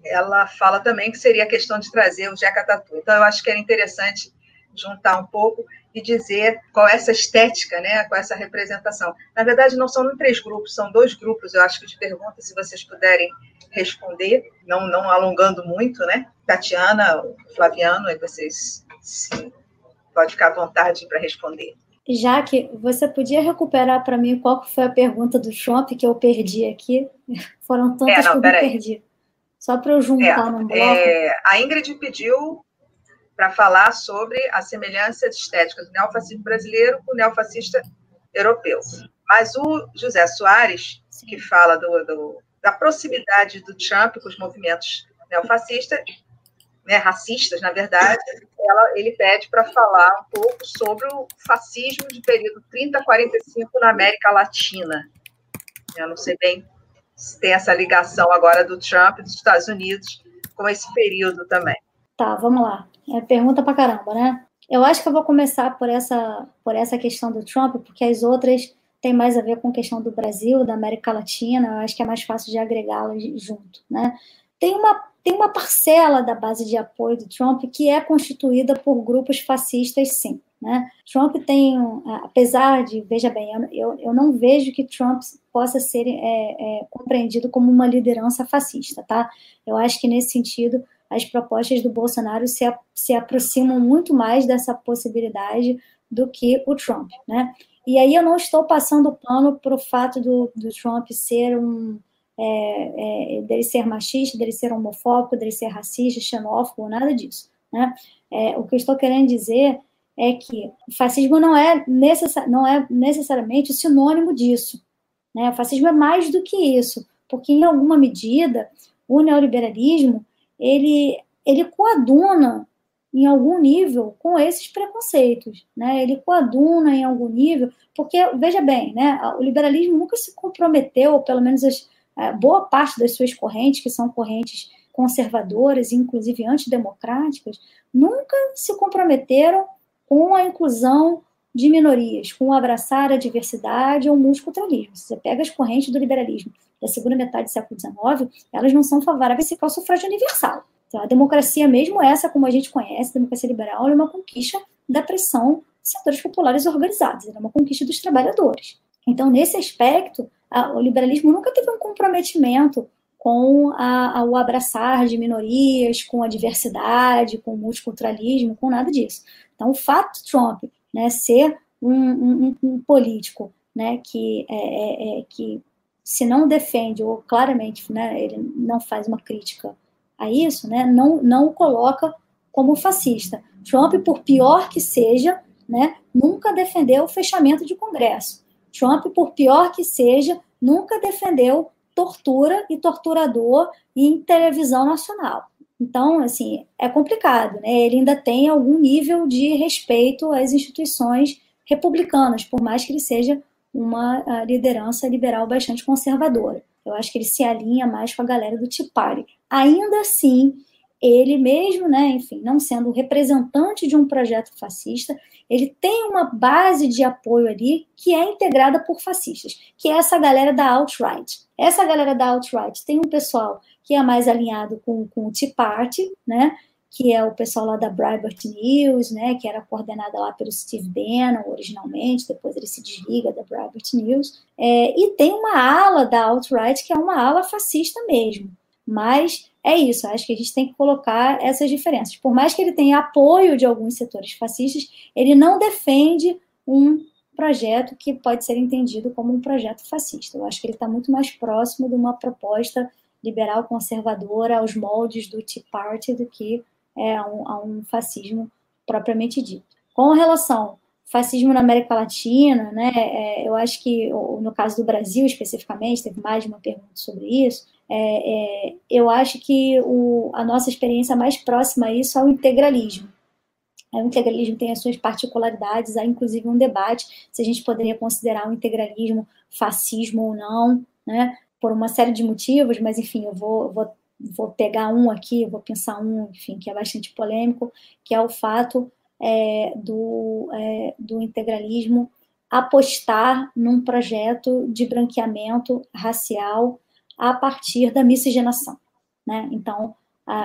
ela fala também que seria a questão de trazer o Jeca Tatu. Então, eu acho que era interessante juntar um pouco e dizer qual é essa estética, né, com essa representação. Na verdade, não são três grupos, são dois grupos, eu acho que de perguntas, se vocês puderem responder, não, não alongando muito, né? Tatiana, Flaviano, aí vocês sim, pode ficar à vontade para responder.
Jaque, você podia recuperar para mim qual foi a pergunta do Trump que eu perdi aqui? Foram tantas é, não, que eu perdi. Só para eu juntar é, no bloco. É,
a Ingrid pediu para falar sobre a semelhança estética do neofascismo brasileiro com o neofascista europeu. Mas o José Soares, que fala do, do, da proximidade do Trump com os movimentos neofascistas, né, racistas, na verdade, ela, ele pede para falar um pouco sobre o fascismo de período 30 a 45 na América Latina. Eu não sei bem tem essa ligação agora do Trump e dos Estados Unidos com esse período também.
Tá, vamos lá. É pergunta pra caramba, né? Eu acho que eu vou começar por essa, por essa questão do Trump, porque as outras têm mais a ver com a questão do Brasil, da América Latina, eu acho que é mais fácil de agregá-las junto, né? Tem uma, tem uma parcela da base de apoio do Trump que é constituída por grupos fascistas, sim. Né? Trump tem, apesar de, veja bem, eu, eu não vejo que Trump possa ser é, é, compreendido como uma liderança fascista, tá? Eu acho que nesse sentido as propostas do Bolsonaro se, se aproximam muito mais dessa possibilidade do que o Trump, né? E aí eu não estou passando pano para o fato do, do Trump ser um é, é, dele ser machista, dele ser homofóbico, dele ser racista, xenófobo, nada disso, né? É, o que eu estou querendo dizer é que o fascismo não é, não é necessariamente sinônimo disso. Né? O fascismo é mais do que isso, porque em alguma medida o neoliberalismo ele, ele coaduna em algum nível com esses preconceitos, né? Ele coaduna em algum nível, porque veja bem, né? O liberalismo nunca se comprometeu, pelo menos as, boa parte das suas correntes, que são correntes conservadoras, inclusive antidemocráticas, nunca se comprometeram com a inclusão de minorias, com abraçar a diversidade ou o multiculturalismo. Se você pega as correntes do liberalismo da segunda metade do século XIX, elas não são favoráveis ao sufrágio universal. Então, a democracia, mesmo essa como a gente conhece, a democracia liberal, é uma conquista da pressão de setores populares organizados, é uma conquista dos trabalhadores. Então, nesse aspecto, a, o liberalismo nunca teve um comprometimento com a, a, o abraçar de minorias, com a diversidade, com o multiculturalismo, com nada disso. Então, o fato Trump né, ser um, um, um político né, que, é, é, é, que se não defende, ou claramente né, ele não faz uma crítica a isso, né, não, não o coloca como fascista. Trump, por pior que seja, né, nunca defendeu o fechamento de Congresso. Trump, por pior que seja, nunca defendeu tortura e torturador em televisão nacional. Então, assim, é complicado, né? Ele ainda tem algum nível de respeito às instituições republicanas, por mais que ele seja uma liderança liberal bastante conservadora. Eu acho que ele se alinha mais com a galera do Tea. Ainda assim, ele mesmo, né, enfim, não sendo representante de um projeto fascista, ele tem uma base de apoio ali que é integrada por fascistas, que é essa galera da alt-right. Essa galera da alt-right tem um pessoal que é mais alinhado com, com o Tea Party, né, que é o pessoal lá da Breitbart News, né, que era coordenada lá pelo Steve Bannon originalmente, depois ele se desliga da Breitbart News, é, e tem uma ala da alt-right que é uma ala fascista mesmo. Mas é isso, acho que a gente tem que colocar essas diferenças. Por mais que ele tenha apoio de alguns setores fascistas, ele não defende um projeto que pode ser entendido como um projeto fascista. Eu acho que ele está muito mais próximo de uma proposta liberal conservadora aos moldes do Tea Party do que é, a, um, a um fascismo propriamente dito. Com relação fascismo na América Latina, né, é, eu acho que no caso do Brasil especificamente, teve mais de uma pergunta sobre isso, é, é, eu acho que o, a nossa experiência mais próxima a isso é o integralismo. O integralismo tem as suas particularidades, há inclusive um debate se a gente poderia considerar o integralismo fascismo ou não, né? por uma série de motivos, mas enfim, eu vou, vou, vou pegar um aqui, vou pensar um, enfim, que é bastante polêmico, que é o fato é, do, é, do integralismo apostar num projeto de branqueamento racial a partir da miscigenação. Né? Então,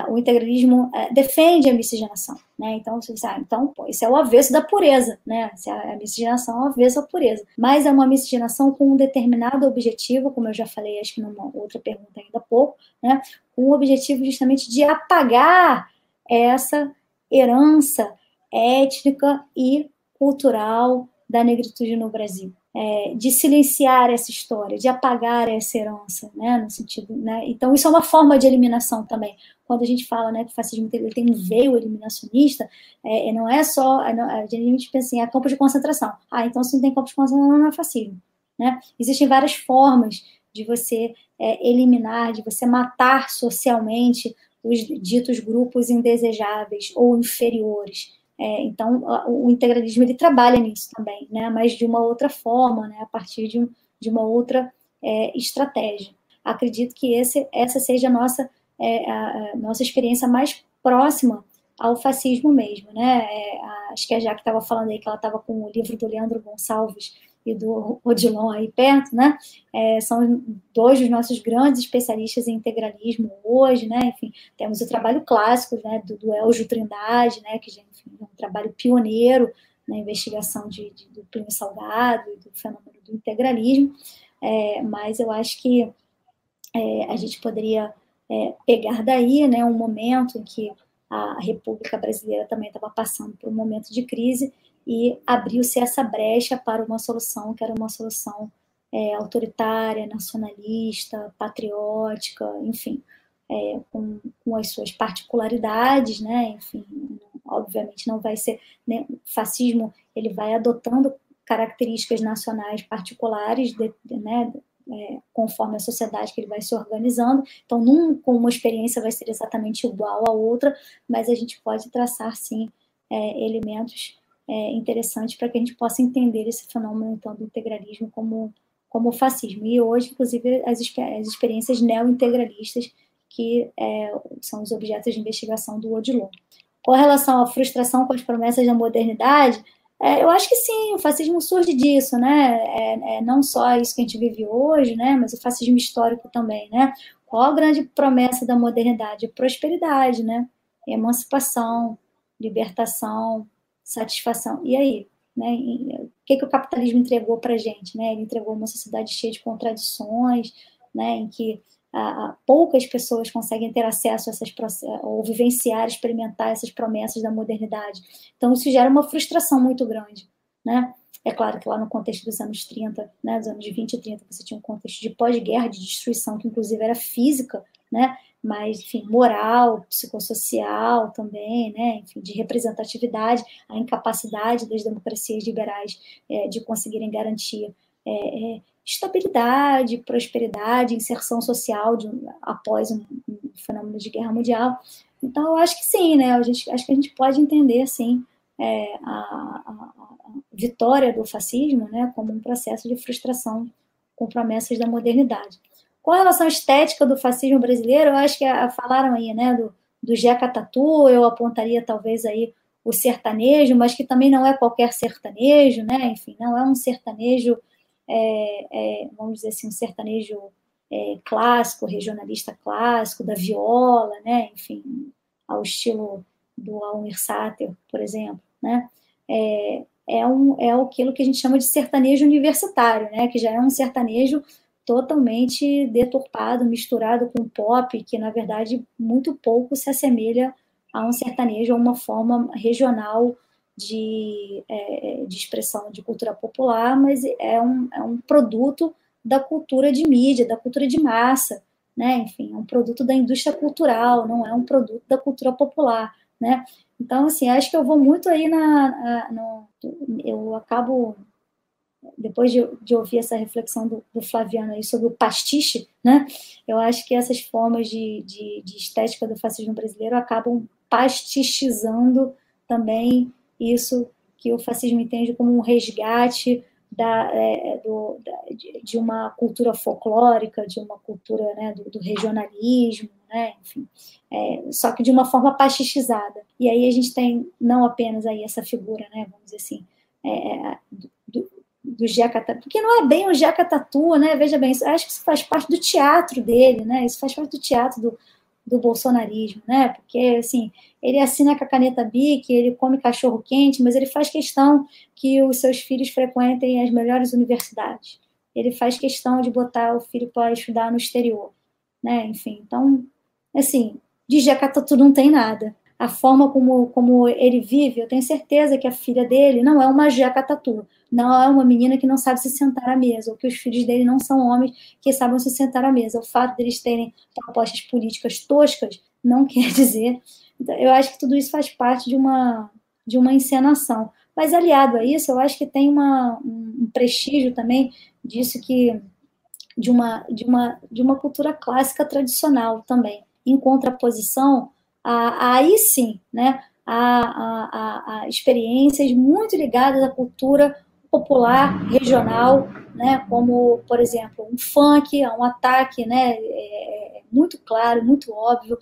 o integralismo é, defende a miscigenação, né? Então, você diz, ah, então, pô, isso é o avesso da pureza, né? É a miscigenação é o avesso da pureza. Mas é uma miscigenação com um determinado objetivo, como eu já falei, acho que numa outra pergunta ainda há pouco, né? Com o objetivo justamente de apagar essa herança étnica e cultural da negritude no Brasil é, de silenciar essa história, de apagar essa herança, né, no sentido, né, então isso é uma forma de eliminação também. Quando a gente fala, né, que o fascismo tem, um veio eliminacionista, é, não é só, é, a gente pensa assim, é campo de concentração. Ah, então se não tem campo de concentração, não é fascismo, né? Existem várias formas de você é, eliminar, de você matar socialmente os ditos grupos indesejáveis ou inferiores. É, então, o integralismo ele trabalha nisso também, né? mas de uma outra forma, né? a partir de, um, de uma outra é, estratégia. Acredito que esse, essa seja a nossa, é, a, a nossa experiência mais próxima ao fascismo mesmo. Né? É, acho que a Jaque estava falando aí que ela estava com o livro do Leandro Gonçalves e do Odilon aí perto, né? É, são dois dos nossos grandes especialistas em integralismo hoje, né? Enfim, temos o trabalho clássico, né, do, do Elgio Trindade, né, que enfim, é um trabalho pioneiro na investigação de, de, do Plínio Salgado e do fenômeno do integralismo, é, mas eu acho que é, a gente poderia é, pegar daí, né, um momento em que a República Brasileira também estava passando por um momento de crise e abriu-se essa brecha para uma solução que era uma solução é, autoritária, nacionalista, patriótica, enfim, é, com, com, as suas particularidades, né? Enfim, obviamente não vai ser né, fascismo, ele vai adotando características nacionais particulares, de, de, né? É, conforme a sociedade que ele vai se organizando. Então, nunca uma experiência vai ser exatamente igual à outra, mas a gente pode traçar sim é, elementos é, interessante para que a gente possa entender esse fenômeno então do integralismo como como fascismo e hoje inclusive as, as experiências neo-integralistas que é, são os objetos de investigação do Odilon. Com relação à frustração com as promessas da modernidade, é, eu acho que sim, o fascismo surge disso, né? É, é, não só isso que a gente vive hoje, né? Mas o fascismo histórico também, né? Qual a grande promessa da modernidade? Prosperidade, né? Emancipação, libertação, satisfação. E aí? Né? o que, que o capitalismo entregou para a gente? Né? Ele entregou uma sociedade cheia de contradições, né? em que a, poucas pessoas conseguem ter acesso a essas ou vivenciar, experimentar essas promessas da modernidade. Então, isso gera uma frustração muito grande. Né? É claro que lá no contexto dos anos 30, né, dos anos 20 e 30, você tinha um contexto de pós-guerra, de destruição, que inclusive era física, né? Mas, enfim, moral, psicossocial também, né, enfim, de representatividade, a incapacidade das democracias liberais é, de conseguirem garantir é, é, estabilidade, prosperidade, inserção social de, após um, um, fenômeno de guerra mundial. Então, eu acho que sim, né, a gente, acho que a gente pode entender, sim, é, a, a, a, vitória do fascismo né, como um processo de frustração com promessas da modernidade. Com relação à estética do fascismo brasileiro, eu acho que a, falaram aí, né, do, do Jeca Tatu, eu apontaria talvez aí o sertanejo, mas que também não é qualquer sertanejo, né, enfim, não é um sertanejo, é, é, vamos dizer assim, um sertanejo é, clássico, regionalista clássico, da viola, né, enfim, ao estilo do Almir Sater, por exemplo, né, é, é, um, é aquilo que a gente chama de sertanejo universitário, né, que já é um sertanejo totalmente deturpado, misturado com pop, que na verdade muito pouco se assemelha a um sertanejo, a uma forma regional de, é, de expressão de cultura popular, mas é um, é um produto da cultura de mídia, da cultura de massa, né? Enfim, é um produto da indústria cultural, não é um produto da cultura popular, né? Então, assim, acho que eu vou muito aí na, na no, eu acabo depois de, de, ouvir essa reflexão do, do, Flaviano aí sobre o pastiche, né? Eu acho que essas formas de, de, de estética do fascismo brasileiro acabam pastichizando também isso que o fascismo entende como um resgate da, é, do, da, de, uma cultura folclórica, de uma cultura né, do, do, regionalismo, né, enfim, é, só que de uma forma pastichizada. E aí a gente tem não apenas aí essa figura, né, vamos dizer assim, é, do, do Jeca Tatu, porque não é bem o Jeca Tatu, né, veja bem, acho que isso faz parte do teatro dele, né, isso faz parte do teatro do, do bolsonarismo, né? Porque assim, ele assina com a caneta BIC, ele come cachorro quente, mas ele faz questão que os seus filhos frequentem as melhores universidades. Ele faz questão de botar o filho para estudar no exterior, né? Enfim, então, assim, de Jacatatu não tem nada. A forma como, como ele vive, eu tenho certeza que a filha dele não é uma Jacatatu, não é uma menina que não sabe se sentar à mesa, ou que os filhos dele não são homens que sabem se sentar à mesa. O fato deles terem propostas políticas toscas não quer dizer. Então, eu acho que tudo isso faz parte de uma, de uma encenação. Mas aliado a isso, eu acho que tem uma, um prestígio também disso que de uma, de uma, de uma cultura clássica tradicional também, em contraposição a, a aí sim, né, a, a, a, experiências muito ligadas à cultura popular regional, né, como, por exemplo, um funk, um ataque né, é, muito claro, muito óbvio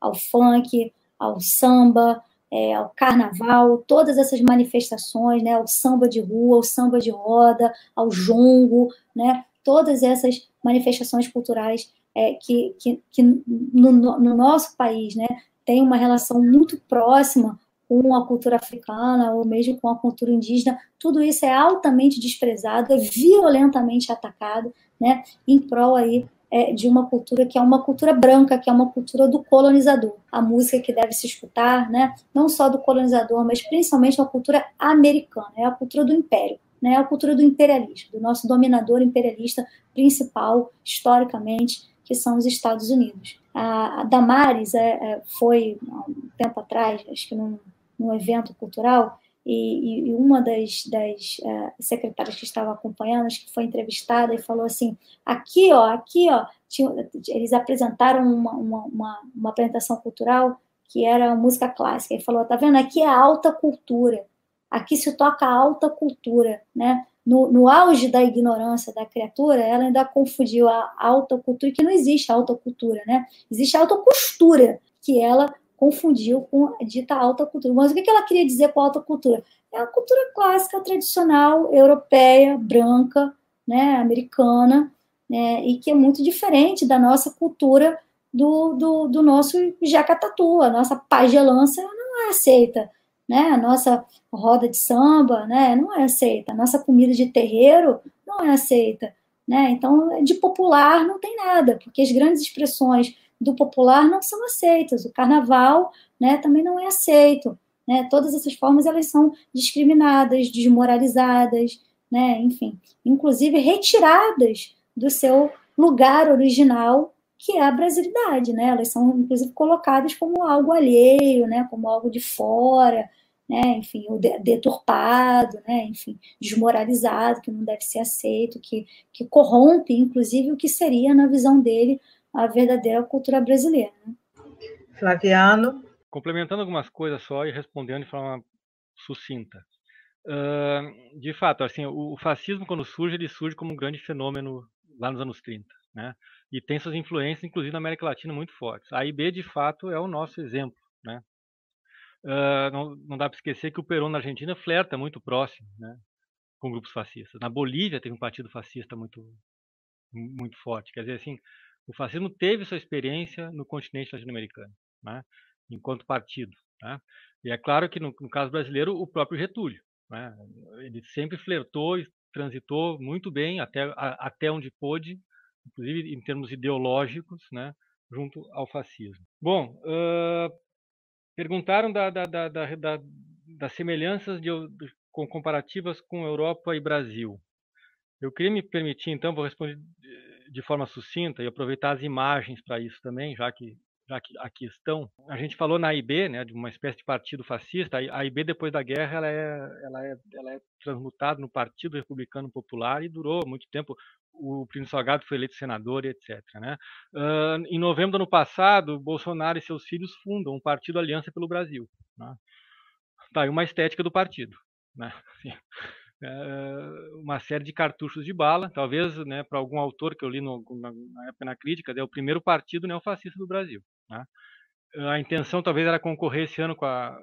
ao funk, ao samba, é, ao carnaval, todas essas manifestações, né, ao samba de rua, ao samba de roda, ao jongo, né, todas essas manifestações culturais é, que, que, que no, no, nosso país né, tem uma relação muito próxima com a cultura africana ou mesmo com a cultura indígena, tudo isso é altamente desprezado, é violentamente atacado, né, em prol aí é, de uma cultura que é uma cultura branca, que é uma cultura do colonizador. A música que deve se escutar, né, não só do colonizador, mas principalmente a cultura americana, é a cultura do império, né, é a cultura do imperialismo, do nosso dominador imperialista principal, historicamente, que são os Estados Unidos. A Damares é, é, foi, há um tempo atrás, acho que num, num evento cultural, e, e uma das, das uh, secretárias que estava acompanhando, acho que foi entrevistada e falou assim, aqui, ó, aqui, ó, tinha, eles apresentaram uma, uma, uma, uma, apresentação cultural que era música clássica, e falou, tá vendo, aqui é alta cultura, aqui se toca alta cultura, né, no, no auge da ignorância da criatura, ela ainda confundiu a alta cultura, que não existe alta cultura, né, existe alta costura, que ela confundiu com a dita alta cultura. Mas o que ela queria dizer com alta cultura? É a cultura clássica, tradicional, europeia, branca, né, americana, né, e que é muito diferente da nossa cultura do, do, do nosso jacatatu. A nossa pagelança não é aceita, né? A nossa roda de samba, né, não é aceita. A nossa comida de terreiro não é aceita, né? Então, de popular não tem nada, porque as grandes expressões do popular não são aceitas. O carnaval né, também não é aceito. Né? Todas essas formas elas são discriminadas, desmoralizadas, né? enfim, inclusive retiradas do seu lugar original, que é a brasilidade. Né? Elas são, inclusive, colocadas como algo alheio, né? como algo de fora, né, enfim, o deturpado, né, enfim, desmoralizado, que não deve ser aceito, que, que corrompe, inclusive, o que seria, na visão dele, a verdadeira cultura brasileira. Né?
Flaviano.
Complementando algumas coisas só e respondendo de forma sucinta. Uh, de fato, assim, o, o, fascismo quando surge, ele surge como um grande fenômeno lá nos anos 30, né? E tem suas influências, inclusive na América Latina, muito fortes. A IB, de fato, é o nosso exemplo, né? Uh, não, não, dá para esquecer que o Perón na Argentina flerta muito próximo, né? Com grupos fascistas. Na Bolívia teve um partido fascista muito muito forte. Quer dizer, assim, o fascismo teve sua experiência no continente latino-americano, né, enquanto partido. Né? E é claro que, no, no, caso brasileiro, o próprio Getúlio. Né, ele sempre flertou e transitou muito bem até, a, até onde pôde inclusive em termos ideológicos, né, junto ao fascismo. Bom, uh, perguntaram da, da, da, da, das semelhanças de, com comparativas com Europa e Brasil. Eu queria me permitir, então, vou responder de forma sucinta e aproveitar as imagens para isso também, já que já que aqui estão. A gente falou na AIB, né, de uma espécie de partido fascista. A AIB depois da guerra ela é ela é ela é transmutada no Partido Republicano Popular e durou muito tempo. O Plínio Salgado foi eleito senador e etc. Né? Uh, em novembro do ano passado, Bolsonaro e seus filhos fundam um partido Aliança pelo Brasil. Né? Tá aí uma estética do partido. Né? Assim, uma série de cartuchos de bala, talvez né, para algum autor que eu li no, na, época na crítica, é o primeiro partido neofascista do Brasil. Né? A intenção talvez era concorrer esse ano para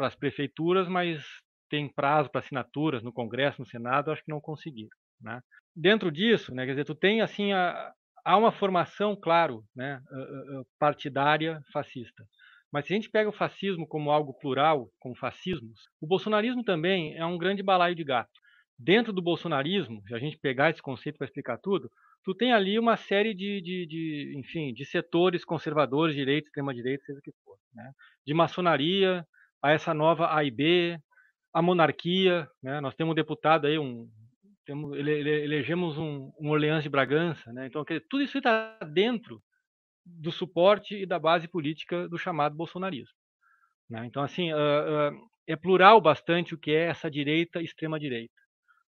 as prefeituras, mas tem prazo para assinaturas no Congresso, no Senado, acho que não conseguiram. Né? Dentro disso, né, quer dizer, tu tem assim a, há uma formação, claro, né, partidária fascista. Mas se a gente pega o fascismo como algo plural, como fascismos, o bolsonarismo também é um grande balaio de gato. Dentro do bolsonarismo, se a gente pegar esse conceito para explicar tudo, tu tem ali uma série de, de, de, enfim, de setores conservadores, direita, extrema-direita, seja o que for. Né? De maçonaria a essa nova A e B, a monarquia. Né? Nós temos um deputado aí, um, temos, ele, ele, elegemos um, um Orleans de Bragança. Né? Então, tudo isso está dentro do suporte e da base política do chamado bolsonarismo. Né? Então, assim, uh, uh, é plural bastante o que é essa direita extrema-direita,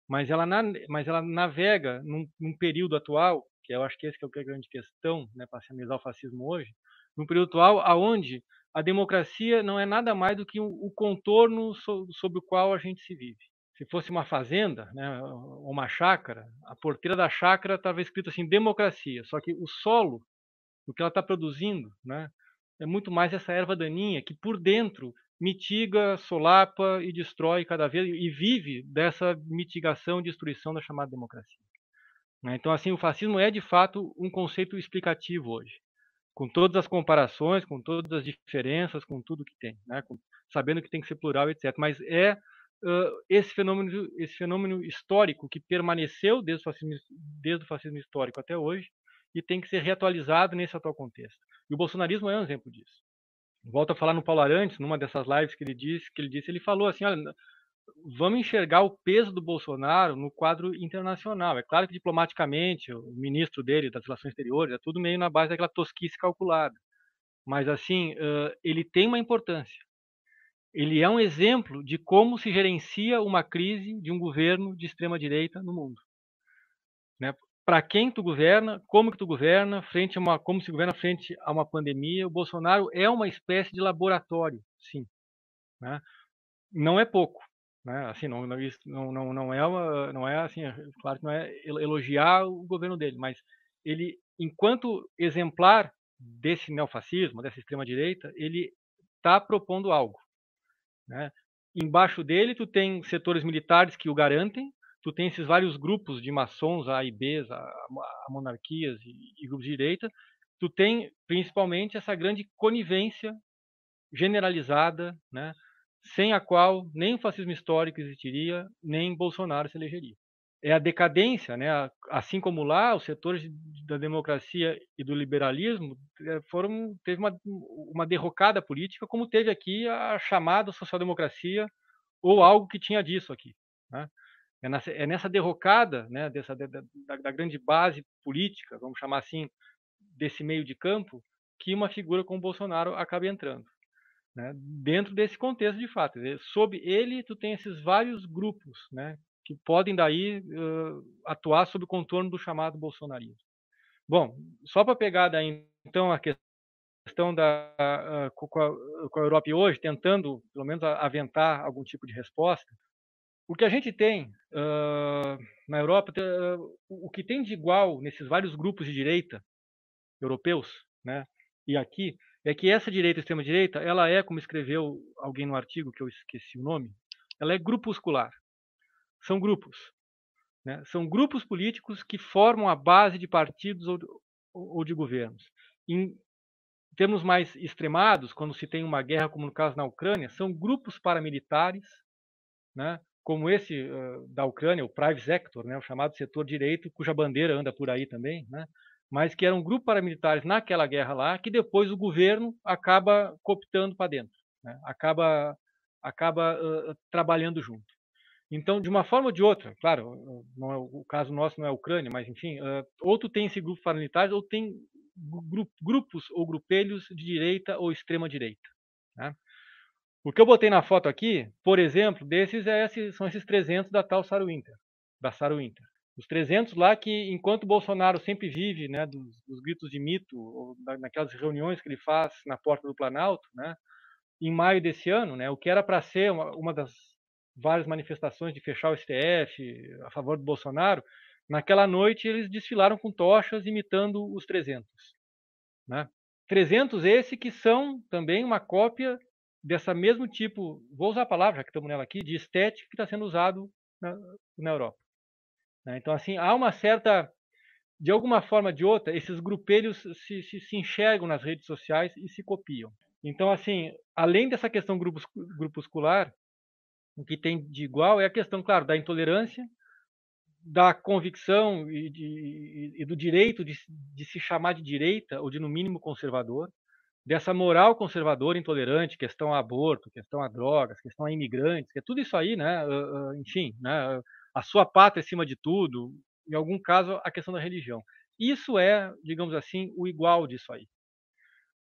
mas ela, na, mas ela navega num, num, período atual, que eu acho que esse que é, é a grande questão né, para se analisar o fascismo hoje, num período atual aonde a democracia não é nada mais do que o, o contorno so, sobre o qual a gente se vive. Se fosse uma fazenda, né, uma chácara, a porteira da chácara estava escrito assim democracia, só que o solo o que ela está produzindo, né? É muito mais essa erva daninha que por dentro mitiga, solapa e destrói cada vez e vive dessa mitigação e destruição da chamada democracia. Né? Então, assim, o fascismo é de fato um conceito explicativo hoje, com todas as comparações, com todas as diferenças, com tudo que tem, né? sabendo que tem que ser plural, etc. Mas é uh, esse fenômeno, esse fenômeno histórico que permaneceu desde o fascismo, desde o fascismo histórico até hoje e tem que ser reatualizado nesse atual contexto. E o bolsonarismo é um exemplo disso. Volto a falar no Paulo Arantes, numa dessas lives que ele disse, que ele disse, ele falou assim, olha, vamos enxergar o peso do Bolsonaro no quadro internacional. É claro que diplomaticamente, o ministro dele das relações exteriores, é tudo meio na base daquela tosquice calculada. Mas assim, ele tem uma importância. Ele é um exemplo de como se gerencia uma crise de um governo de extrema direita no mundo. Para quem tu governa, como que tu governa, frente a uma, como se governa frente a uma pandemia. O Bolsonaro é uma espécie de laboratório, sim. Né? Não é pouco, né? Assim, não, não, não, não é uma, não é assim, claro que não é elogiar o governo dele, mas ele, enquanto exemplar desse neofascismo, dessa extrema direita, ele está propondo algo, né? Embaixo dele tu tem setores militares que o garantem, tu tem esses vários grupos de maçons, A e Bs, a, a monarquias e, e, grupos de direita, tu tem principalmente essa grande conivência generalizada, né, sem a qual nem o fascismo histórico existiria, nem Bolsonaro se elegeria. É a decadência, né, assim como lá os setores da democracia e do liberalismo eh, foram teve uma, uma derrocada política, como teve aqui a chamada social-democracia ou algo que tinha disso aqui. Né? É nessa, é nessa derrocada né, dessa, da, da, grande base política, vamos chamar assim, desse meio de campo, que uma figura como Bolsonaro acaba entrando. Né, dentro desse contexto, de fato. Sob ele, tu tem esses vários grupos né, que podem daí uh, atuar sob o contorno do chamado bolsonarismo. Bom, só para pegar daí, então, a questão da, uh, com, a, com a Europa hoje, tentando, pelo menos, aventar algum tipo de resposta, o que a gente tem uh, na Europa, uh, o que tem de igual nesses vários grupos de direita europeus, né, e aqui, é que essa direita, extrema direita, ela é, como escreveu alguém no artigo que eu esqueci o nome, ela é grupuscular. São grupos, né, são grupos políticos que formam a base de partidos ou, ou de governos. Em termos mais extremados, quando se tem uma guerra, como no caso na Ucrânia, são grupos paramilitares, né, como esse uh, da Ucrânia, o Private Sector, né, o chamado setor direito, cuja bandeira anda por aí também, né, mas que eram grupos paramilitares naquela guerra lá, que depois o governo acaba cooptando para dentro, né? acaba, acaba uh, trabalhando junto. Então, de uma forma ou de outra, claro, é, o caso nosso não é a Ucrânia, mas enfim, uh, ou tem esse grupo paramilitares, ou tem grupos ou grupelhos de direita ou extrema direita. Né? O que eu botei na foto aqui, por exemplo, desses é são esses 300 da tal Sarah Winter, da Sarah Winter. Os 300 lá que, enquanto Bolsonaro sempre vive né, dos, dos gritos de mito, ou naquelas reuniões que ele faz na porta do Planalto, né, em maio desse ano, né, o que era para ser uma, uma, das várias manifestações de fechar o STF a favor do Bolsonaro, naquela noite eles desfilaram com tochas imitando os 300. Né? 300 esse que são também uma cópia dessa mesmo tipo, vou usar a palavra, já que estamos nela aqui, de estética que está sendo usado na, na Europa. Né? Então, assim, há uma certa, de alguma forma ou de outra, esses grupelhos se, se, se, enxergam nas redes sociais e se copiam. Então, assim, além dessa questão grupus, grupuscular, o que tem de igual é a questão, claro, da intolerância, da convicção e, de, e do direito de, de, se chamar de direita, ou de, no mínimo, conservador, dessa moral conservadora intolerante, questão a aborto, questão a drogas, questão a imigrantes, que é tudo isso aí, né? enfim, né? a sua pátria acima de tudo, em algum caso, a questão da religião. Isso é, digamos assim, o igual disso aí.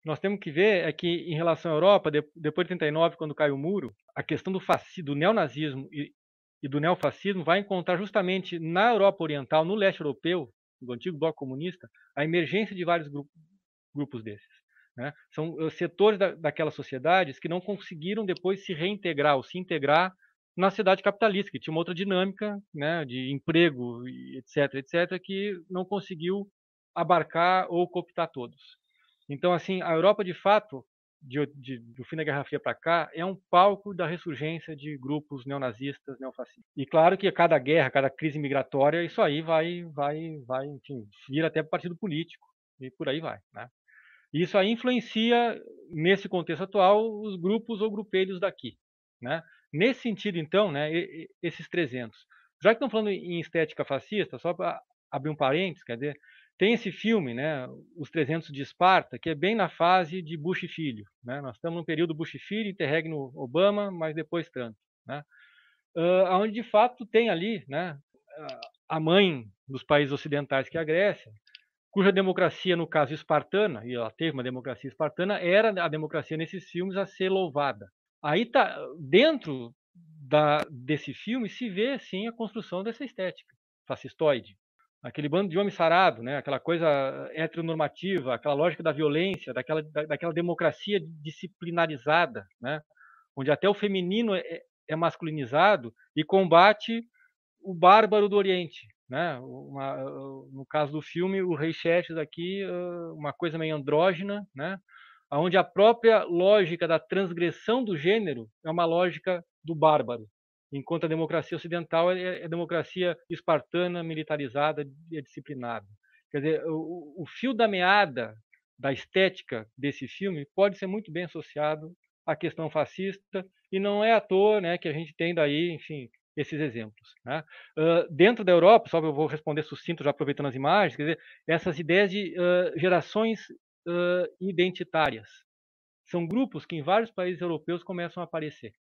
Nós temos que ver é que, em relação à Europa, depois de 39, quando cai o muro, a questão do, fascismo, do neonazismo e, e do neofascismo vai encontrar justamente na Europa Oriental, no leste europeu, do antigo bloco comunista, a emergência de vários grupos desses. Né? São uh, setores da, daquelas sociedades que não conseguiram depois se reintegrar ou se integrar na cidade capitalista, que tinha uma outra dinâmica né, de emprego, etc., etc., que não conseguiu abarcar ou cooptar todos. Então, assim, a Europa, de fato, de, de, do fim da Guerra Fria para cá, é um palco da ressurgência de grupos neonazistas, neofascistas. E claro que a cada guerra, cada crise migratória, isso aí vai, vai, vai, enfim, vira até partido político e por aí vai, né? Isso aí influencia, nesse contexto atual, os grupos ou grupelhos daqui, né? Nesse sentido, então, né, esses 300. Já que estão falando em estética fascista, só para abrir um parênteses, quer dizer, tem esse filme, né, Os 300 de Esparta, que é bem na fase de Bush filho. Né? Nós estamos no período Bush filho, interregno Obama, mas depois Trump. Né? Uh, onde, de fato, tem ali né, a mãe dos países ocidentais, que é a Grécia, cuja democracia, no caso espartana, e ela teve uma democracia espartana, era a democracia nesses filmes a ser louvada. Aí tá dentro da, desse filme se vê sim a construção dessa estética fascistoide. Aquele bando de homem sarado, né? aquela coisa heteronormativa, aquela lógica da violência, daquela, da, daquela democracia disciplinarizada, né? onde até o feminino é, é masculinizado e combate o bárbaro do Oriente. Né? Uma, no caso do filme, o Rei Xerxes aqui, uma coisa meio andrógena, né? onde a própria lógica da transgressão do gênero é uma lógica do bárbaro, enquanto a democracia ocidental é, é democracia espartana, militarizada e disciplinada. Quer dizer, o, o fio da meada da estética desse filme pode ser muito bem associado à questão fascista e não é à toa né, que a gente tem daí, enfim, esses exemplos. Né? Uh, dentro da Europa, só eu vou responder sucinto já aproveitando as imagens, quer dizer, essas ideias de uh, gerações uh, identitárias. São grupos que em vários países europeus começam a aparecer.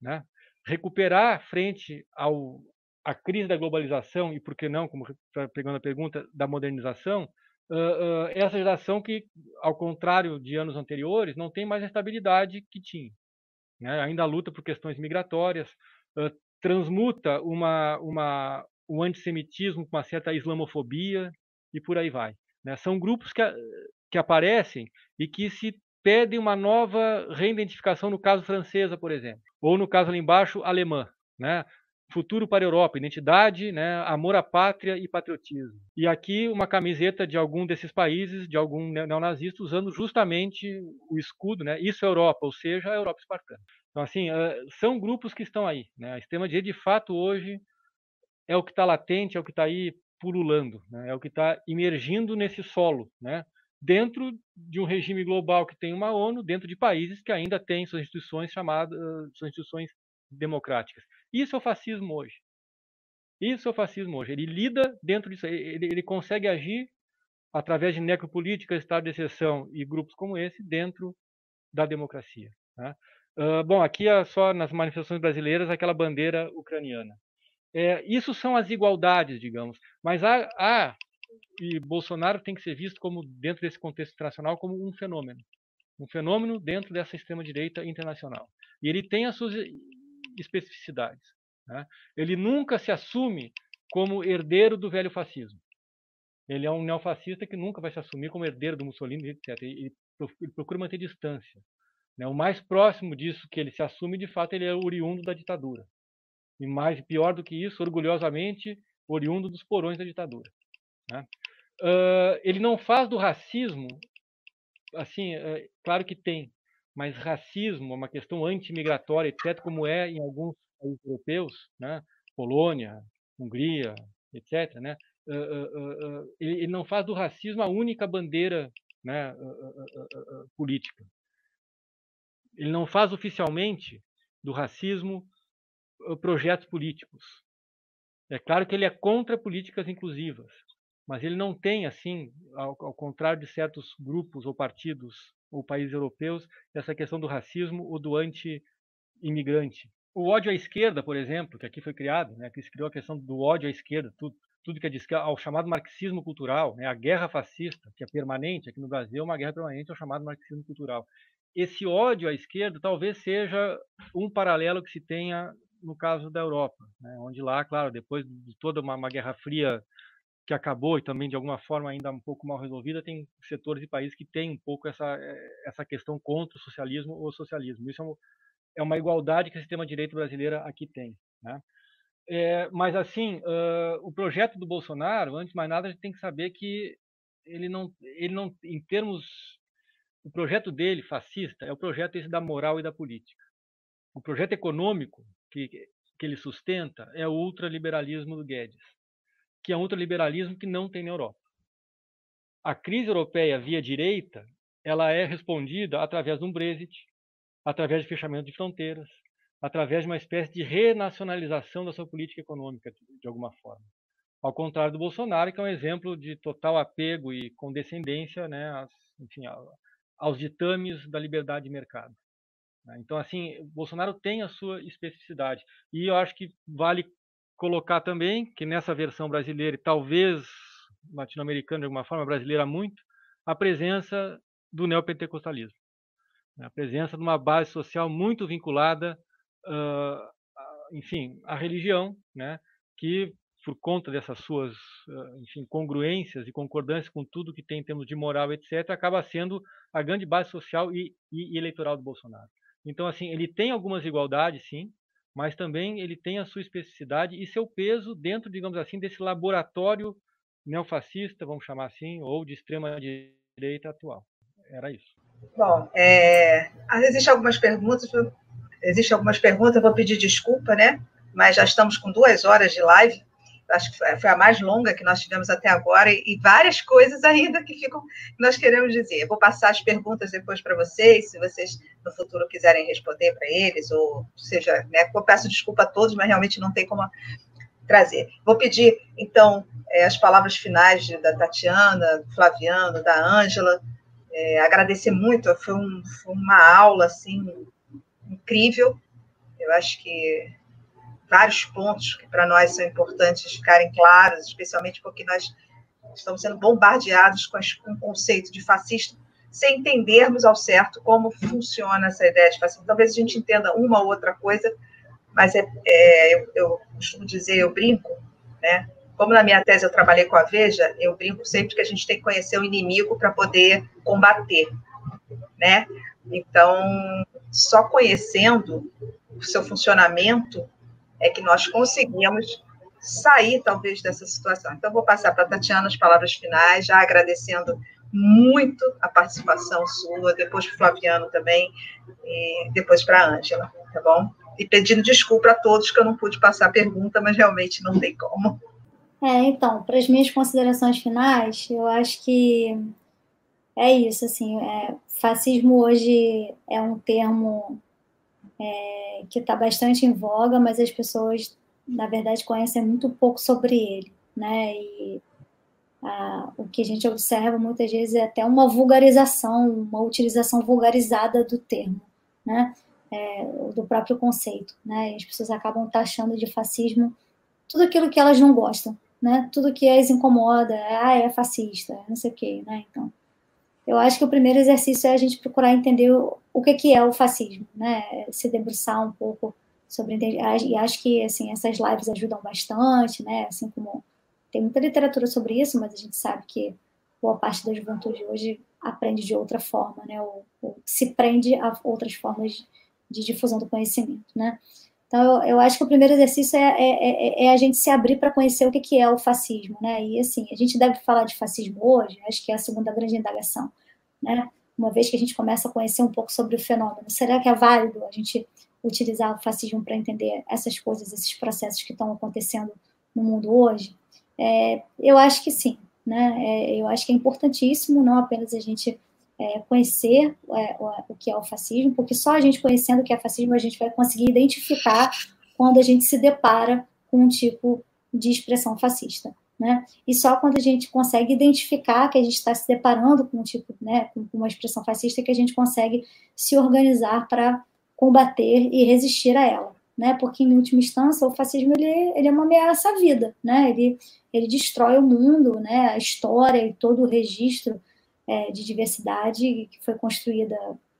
Né? Recuperar frente ao, à crise da globalização e, por que não, como pegando a pergunta, da modernização, essa geração que, ao contrário de anos anteriores, não tem mais a estabilidade que tinha. Né? Ainda luta por questões migratórias, transmuta uma, uma, o antissemitismo com uma certa islamofobia e por aí vai. Né? São grupos que, que aparecem e que se pedem uma nova reidentificação, no caso francesa, por exemplo, ou no caso ali embaixo, alemã, né? Futuro para a Europa, identidade, né? amor à pátria e patriotismo. E aqui uma camiseta de algum desses países, de algum neonazista, usando justamente o escudo, né? Isso é Europa, ou seja, a Europa espartana. Então, assim, são grupos que estão aí. Né? A extrema-direita, de fato, hoje é o que está latente, é o que está aí pululando, né? é o que está emergindo nesse solo, né? dentro de um regime global que tem uma ONU, dentro de países que ainda têm suas instituições chamadas, suas instituições democráticas. Isso é o fascismo hoje. Isso é o fascismo hoje. Ele lida dentro disso. Ele, ele consegue agir através de necropolítica, estado de exceção e grupos como esse dentro da democracia. Né? Uh, bom, aqui é só nas manifestações brasileiras aquela bandeira ucraniana. É, isso são as igualdades, digamos, mas há, há, e Bolsonaro tem que ser visto como dentro desse contexto internacional como um fenômeno, um fenômeno dentro dessa extrema direita internacional. E ele tem as suas especificidades. Né? Ele nunca se assume como herdeiro do velho fascismo. Ele é um neofascista que nunca vai se assumir como herdeiro do Mussolini, etc. Ele, procura manter distância. Né? O mais próximo disso que ele se assume, de fato, ele é oriundo da ditadura. E mais pior do que isso, orgulhosamente oriundo dos porões da ditadura. Né? Uh, ele não faz do racismo, assim, claro que tem, mas racismo uma questão antimigratória, etc., como é em alguns países europeus, né? Polônia, Hungria, etc., né? Uh, ele, ele, não faz do racismo a única bandeira né, política ele não faz oficialmente do racismo projetos políticos. É claro que ele é contra políticas inclusivas, mas ele não tem, assim, ao, ao contrário de certos grupos ou partidos ou países europeus, essa questão do racismo ou do anti-imigrante. O ódio à esquerda, por exemplo, que aqui foi criado, né, que se criou a questão do ódio à esquerda, tudo, tudo que é diz ao chamado marxismo cultural, né, a guerra fascista, que é permanente, aqui no Brasil é uma guerra permanente ao chamado marxismo cultural esse ódio à esquerda talvez seja um paralelo que se tenha no caso da Europa, né? onde lá, claro, depois de toda uma, uma, guerra fria que acabou e também de alguma forma ainda um pouco mal resolvida, tem setores e países que têm um pouco essa essa questão contra o socialismo ou socialismo. Isso é, um, é uma igualdade que a sistema direito brasileira aqui tem, né? É, mas assim, uh, o projeto do Bolsonaro, antes de mais nada, a gente tem que saber que ele não, ele não, em termos o projeto dele, fascista, é o projeto esse da moral e da política. O projeto econômico que, que ele sustenta é o ultraliberalismo do Guedes, que é um ultraliberalismo que não tem na Europa. A crise europeia via direita, ela é respondida através de um Brexit, através de fechamento de fronteiras, através de uma espécie de renacionalização da sua política econômica, de alguma forma. Ao contrário do Bolsonaro, que é um exemplo de total apego e condescendência né, às, enfim, aos ditames da liberdade de mercado. Né. Então, assim, Bolsonaro tem a sua especificidade. E eu acho que vale colocar também que nessa versão brasileira, e talvez latino-americana de alguma forma, brasileira muito, a presença do neopentecostalismo. Né. A presença de uma base social muito vinculada, enfim, à religião, né, que por conta dessas suas enfim, congruências e concordâncias com tudo que tem em termos de moral, etc., acaba sendo a grande base social e, e, eleitoral do Bolsonaro. Então, assim, ele tem algumas igualdades, sim, mas também ele tem a sua especificidade e seu peso dentro, digamos assim, desse laboratório neofascista, vamos chamar assim, ou de extrema direita atual. Era isso.
Bom, é, existem algumas perguntas, existem algumas perguntas, vou pedir desculpa, né? Mas já estamos com duas horas de live acho que foi a mais longa que nós tivemos até agora, e, várias coisas ainda que ficam, que nós queremos dizer. Eu vou passar as perguntas depois para vocês, se vocês no futuro quiserem responder para eles, ou seja, né, eu peço desculpa a todos, mas realmente não tem como trazer. Vou pedir, então, é, as palavras finais da Tatiana, do Flaviano, da Ângela, é, agradecer muito, foi, um, foi uma aula, assim, incrível, eu acho que vários pontos que para nós são importantes ficarem claros, especialmente porque nós estamos sendo bombardeados com, o conceito de fascista, sem entendermos ao certo como funciona essa ideia de fascismo. Talvez a gente entenda uma ou outra coisa, mas é, é eu, eu, costumo dizer, eu brinco, né? Como na minha tese eu trabalhei com a Veja, eu brinco sempre que a gente tem que conhecer o inimigo para poder combater, né? Então, só conhecendo o seu funcionamento é que nós conseguimos sair, talvez, dessa situação. Então, vou passar para a Tatiana as palavras finais, já agradecendo muito a participação sua, depois para o Flaviano também, e depois para a Ângela, tá bom? E pedindo desculpa a todos que eu não pude passar a pergunta, mas realmente não tem como.
É, então, para as minhas considerações finais, eu acho que é isso, assim, é, fascismo hoje é um termo é, que está bastante em voga, mas as pessoas, na verdade, conhecem muito pouco sobre ele, né? E ah, o que a gente observa muitas vezes é até uma vulgarização, uma utilização vulgarizada do termo, né? É, do próprio conceito, né? As pessoas acabam taxando de fascismo tudo aquilo que elas não gostam, né? Tudo que as incomoda, ah, é fascista, não sei o quê, né? Então, eu acho que o primeiro exercício é a gente procurar entender o, o que, que é o fascismo, né? Se debruçar um pouco sobre e acho que assim essas lives ajudam bastante, né? Assim como tem muita literatura sobre isso, mas a gente sabe que boa parte da juventude hoje aprende de outra forma, né? Ou, ou se prende a outras formas de difusão do conhecimento, né? Então, eu, eu acho que o primeiro exercício é, é, é, é a gente se abrir para conhecer o que, que é o fascismo, né? E, assim, a gente deve falar de fascismo hoje, acho que é a segunda grande indagação, né? Uma vez que a gente começa a conhecer um pouco sobre o fenômeno, será que é válido a gente utilizar o fascismo para entender essas coisas, esses processos que estão acontecendo no mundo hoje? É, eu acho que sim, né? É, eu acho que é importantíssimo não apenas a gente é, conhecer é, o, que é o fascismo, porque só a gente conhecendo o que é fascismo a gente vai conseguir identificar quando a gente se depara com um tipo de expressão fascista. Né? E só quando a gente consegue identificar que a gente está se deparando com um tipo, né, com uma expressão fascista, que a gente consegue se organizar para combater e resistir a ela, né? Porque em última instância o fascismo ele, ele é uma ameaça à vida, né? Ele ele destrói o mundo, né? A história e todo o registro é, de diversidade que foi construída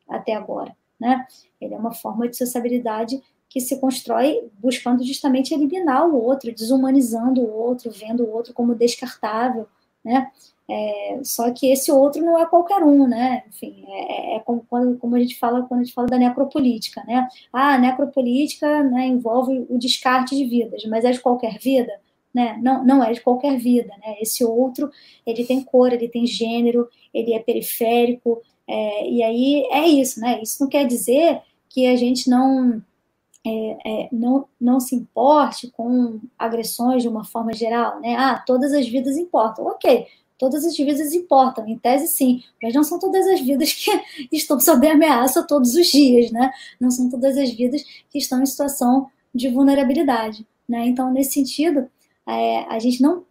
até agora. Né? Ele é uma forma de sociabilidade que se constrói buscando justamente eliminar o outro, desumanizando o outro, vendo o outro como descartável, né? É, só que esse outro não é qualquer um, né? Enfim, é, é, é como, como, a gente fala quando a gente fala da necropolítica, né? Ah, a necropolítica né, envolve o descarte de vidas, mas é de qualquer vida? Né? Não, não é de qualquer vida, né? Esse outro, ele tem cor, ele tem gênero, ele é periférico, é, e aí é isso, né? Isso não quer dizer que a gente não, é, é, não, não se importe com agressões de uma forma geral, né? Ah, todas as vidas importam. Ok, todas as vidas importam, em tese sim, mas não são todas as vidas que estão sob ameaça todos os dias, né? Não são todas as vidas que estão em situação de vulnerabilidade, né? Então, nesse sentido, é, a gente não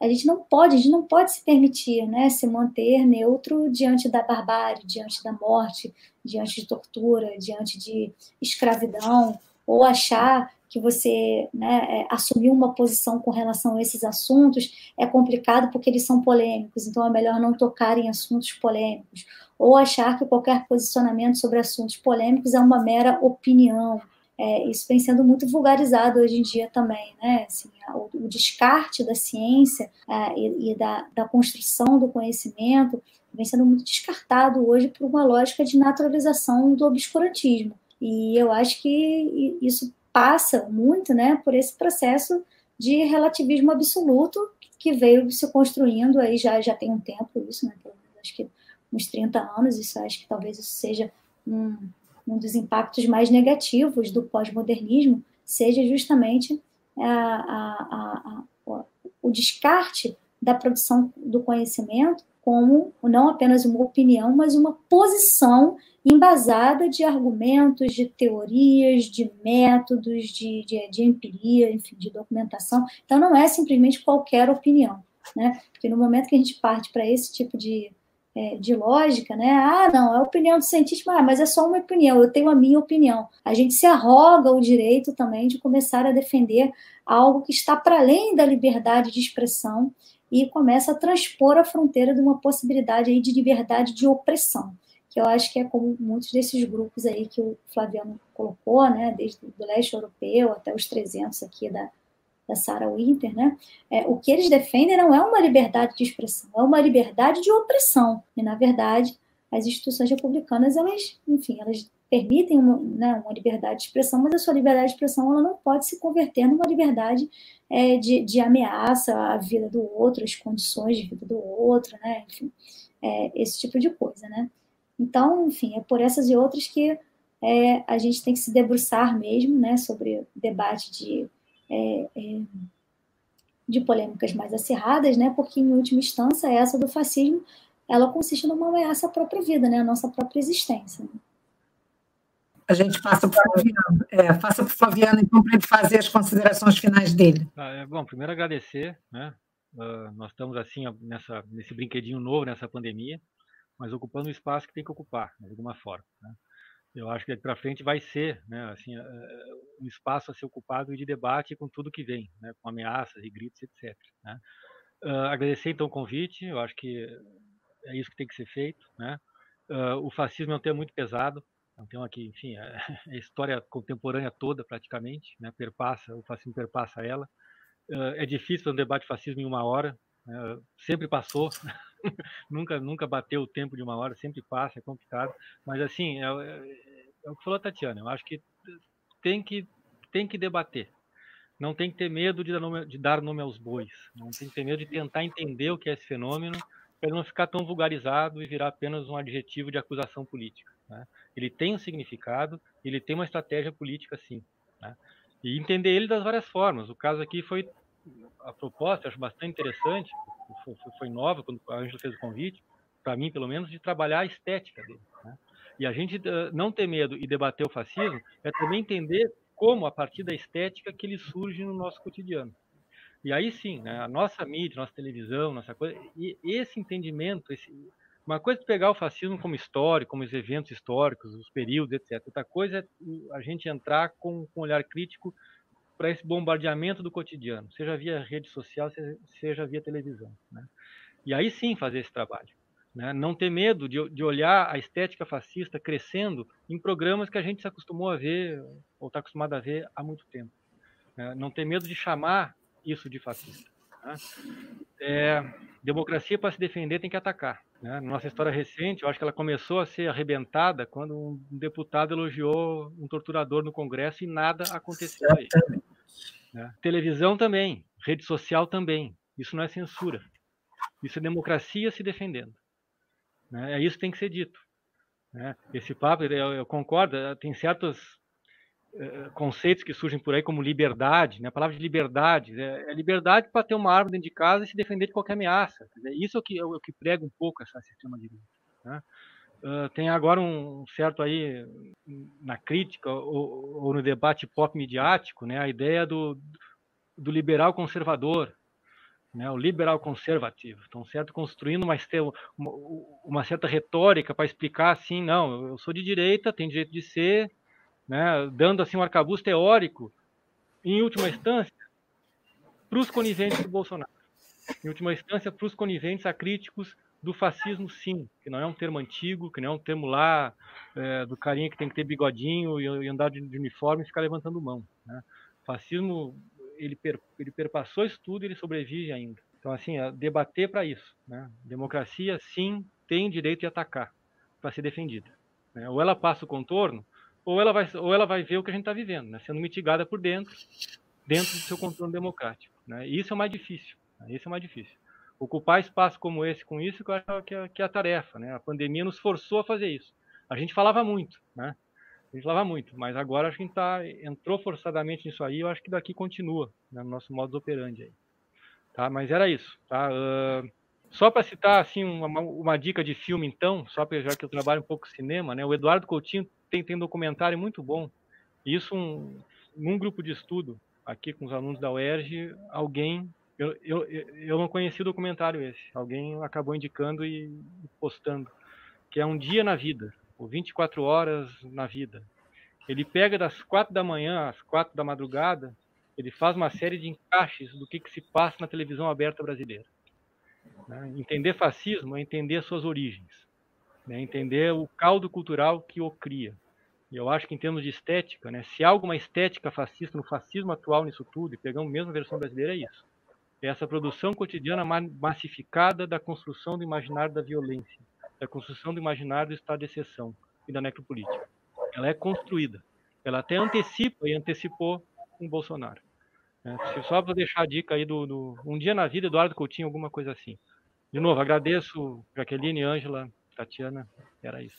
a gente não pode, a gente não pode se permitir, né, se manter neutro diante da barbárie, diante da morte, diante de tortura, diante de escravidão, ou achar que você né, é, assumir uma posição com relação a esses assuntos é complicado porque eles são polêmicos, então é melhor não tocar em assuntos polêmicos, ou achar que qualquer posicionamento sobre assuntos polêmicos é uma mera opinião, é, isso vem sendo muito vulgarizado hoje em dia também, né? Assim, o, o, descarte da ciência é, e, e da, da, construção do conhecimento vem sendo muito descartado hoje por uma lógica de naturalização do obscurantismo. E eu acho que isso passa muito, né, por esse processo de relativismo absoluto que veio se construindo aí já já tem um tempo isso, né? Acho que uns 30 anos, isso acho que talvez isso seja um, um dos impactos mais negativos do pós-modernismo seja justamente a, a, a, o descarte da produção do conhecimento como não apenas uma opinião, mas uma posição embasada de argumentos, de teorias, de métodos, de, de, de empiria, enfim, de documentação. Então, não é simplesmente qualquer opinião, né? Porque no momento que a gente parte para esse tipo de, é, de lógica, né? Ah, não, é opinião do cientista, ah, mas é só uma opinião, eu tenho a minha opinião. A gente se arroga o direito também de começar a defender algo que está para além da liberdade de expressão e começa a transpor a fronteira de uma possibilidade aí de liberdade de opressão, que eu acho que é como muitos desses grupos aí que o Flaviano colocou, né, desde o leste europeu até os 300 aqui da, da Sarah Winter, né? É, o que eles defendem não é uma liberdade de expressão, é uma liberdade de opressão. E, na verdade, as instituições republicanas, elas, enfim, elas permitem uma, né, uma liberdade de expressão, mas a sua liberdade de expressão ela não pode se converter numa liberdade é, de, de ameaça à vida do outro, às condições de vida do outro, né? Enfim, é, esse tipo de coisa, né? Então, enfim, é por essas e outras que é, a gente tem que se debruçar mesmo, né, sobre o debate de é, é, de polêmicas mais acirradas, né? Porque em última instância essa do fascismo, ela consiste numa ameaça à própria vida, né? A nossa própria existência. Né?
A gente passa para o Flaviano. É, passa para Flaviano, então, para ele fazer as considerações finais dele.
Ah, é, bom, primeiro agradecer, né? Uh, nós estamos assim nessa nesse brinquedinho novo nessa pandemia, mas ocupando o espaço que tem que ocupar de alguma forma. Né? Eu acho que para frente vai ser, né, assim, uh, um espaço a ser ocupado de debate com tudo que vem, né, com ameaças e gritos, etc. Né? Uh, agradecer então o convite. Eu acho que é isso que tem que ser feito, né? o fascismo é um tema muito pesado, é um tema que, enfim, é, é a história contemporânea toda praticamente, né? Perpassa, o fascismo perpassa ela é difícil fazer um debate de fascismo em uma hora, né? sempre passou, nunca nunca bateu o tempo de uma hora, sempre passa, é complicado, mas assim, é, é, o que falou a Tatiana, eu acho que tem que, tem que debater, não tem que ter medo de dar, nome, de dar nome aos bois, não tem que ter medo de tentar entender o que é esse fenômeno, para não ficar tão vulgarizado e virar apenas um adjetivo de acusação política. Né? Ele tem um significado, ele tem uma estratégia política, sim. Né? e entender ele das várias formas. O caso aqui foi a proposta, acho bastante interessante, foi, foi nova quando a gente fez o convite, para mim pelo menos, de trabalhar a estética dele. Né? E a gente uh, não ter medo e debater o fascismo é também entender como, a partir da estética, que ele surge no nosso cotidiano. E aí sim, né, a nossa mídia, nossa televisão, nossa coisa, e esse entendimento, esse, uma coisa é pegar o fascismo como história, como os eventos históricos, os períodos, etc. Outra coisa é a gente entrar com, com um olhar crítico para esse bombardeamento do cotidiano, seja via rede social, seja, via televisão. Né? E aí sim fazer esse trabalho. Né? Não ter medo de, de olhar a estética fascista crescendo em programas que a gente se acostumou a ver, ou está acostumado a ver há muito tempo. Né? Não ter medo de chamar isso de fascista. Né? É, democracia para se defender tem que atacar. Né? Nossa história recente, eu acho que ela começou a ser arrebentada quando um deputado elogiou um torturador no Congresso e nada aconteceu aí. Né? Televisão também, rede social também. Isso não é censura. Isso é democracia se defendendo. Né? É isso tem que ser dito. Né? Esse papo, eu, eu concordo, tem certos eh, conceitos que surgem por aí como liberdade, né? a palavra de liberdade, é, é liberdade para ter uma árvore dentro de casa e se defender de qualquer ameaça. Dizer, isso é o que, é que prega um pouco esse sistema direito. Né? Uh, tem agora um certo aí na crítica ou, ou, no debate pop midiático, né, a ideia do, do liberal conservador, né, o liberal conservativo. Então, certo, construindo uma, uma, certa retórica para explicar assim, não, eu sou de direita, tenho direito de ser, né, dando assim um arcabouço teórico, em última instância, para os coniventes do Bolsonaro. Em última instância, para os coniventes acríticos do fascismo, sim, que não é um termo antigo, que não é um termo lá é, do carinha que tem que ter bigodinho e, andar de, uniforme e ficar levantando mão. Né? Fascismo, ele, per, ele perpassou isso tudo e ele sobrevive ainda. Então, assim, é debater para isso. Né? Democracia, sim, tem direito de atacar para ser defendida. Né? Ou ela passa o contorno, ou ela vai, ou ela vai ver o que a gente está vivendo, né? sendo mitigada por dentro, dentro do seu controle democrático. Né? E isso é o mais difícil. Né? Isso é o mais difícil. Ocupar espaço como esse com isso que é, que é a tarefa. Né? A pandemia nos forçou a fazer isso. A gente falava muito, né? A gente falava muito, mas agora acho que a gente tá, entrou forçadamente nisso aí, eu acho que daqui continua, né, no nosso modo operandi aí. Tá? Mas era isso, tá? Uh, só para citar assim uma, uma, dica de filme então, só para já que eu trabalho um pouco cinema, né? O Eduardo Coutinho tem, tem um documentário muito bom. Isso um, num grupo de estudo aqui com os alunos da UERJ, alguém eu, eu, eu não conheci o documentário esse. Alguém acabou indicando e postando. Que é um dia na vida, ou 24 horas na vida. Ele pega das quatro da manhã às quatro da madrugada, ele faz uma série de encaixes do que, que se passa na televisão aberta brasileira. Né? Entender fascismo é entender suas origens, né? entender o caldo cultural que o cria. E eu acho que em termos de estética, né, se há alguma estética fascista no fascismo atual nisso tudo, e pegamos a mesma versão brasileira, é isso. É essa produção cotidiana massificada da construção do imaginário da violência, da construção do imaginário do estado de exceção e da necropolítica. Ela é construída. Ela até antecipa e antecipou com Bolsonaro. É, só para deixar a dica aí do, do, Um Dia na Vida, Eduardo Coutinho, alguma coisa assim. De novo, agradeço, Jaqueline, Ângela, Tatiana, era isso.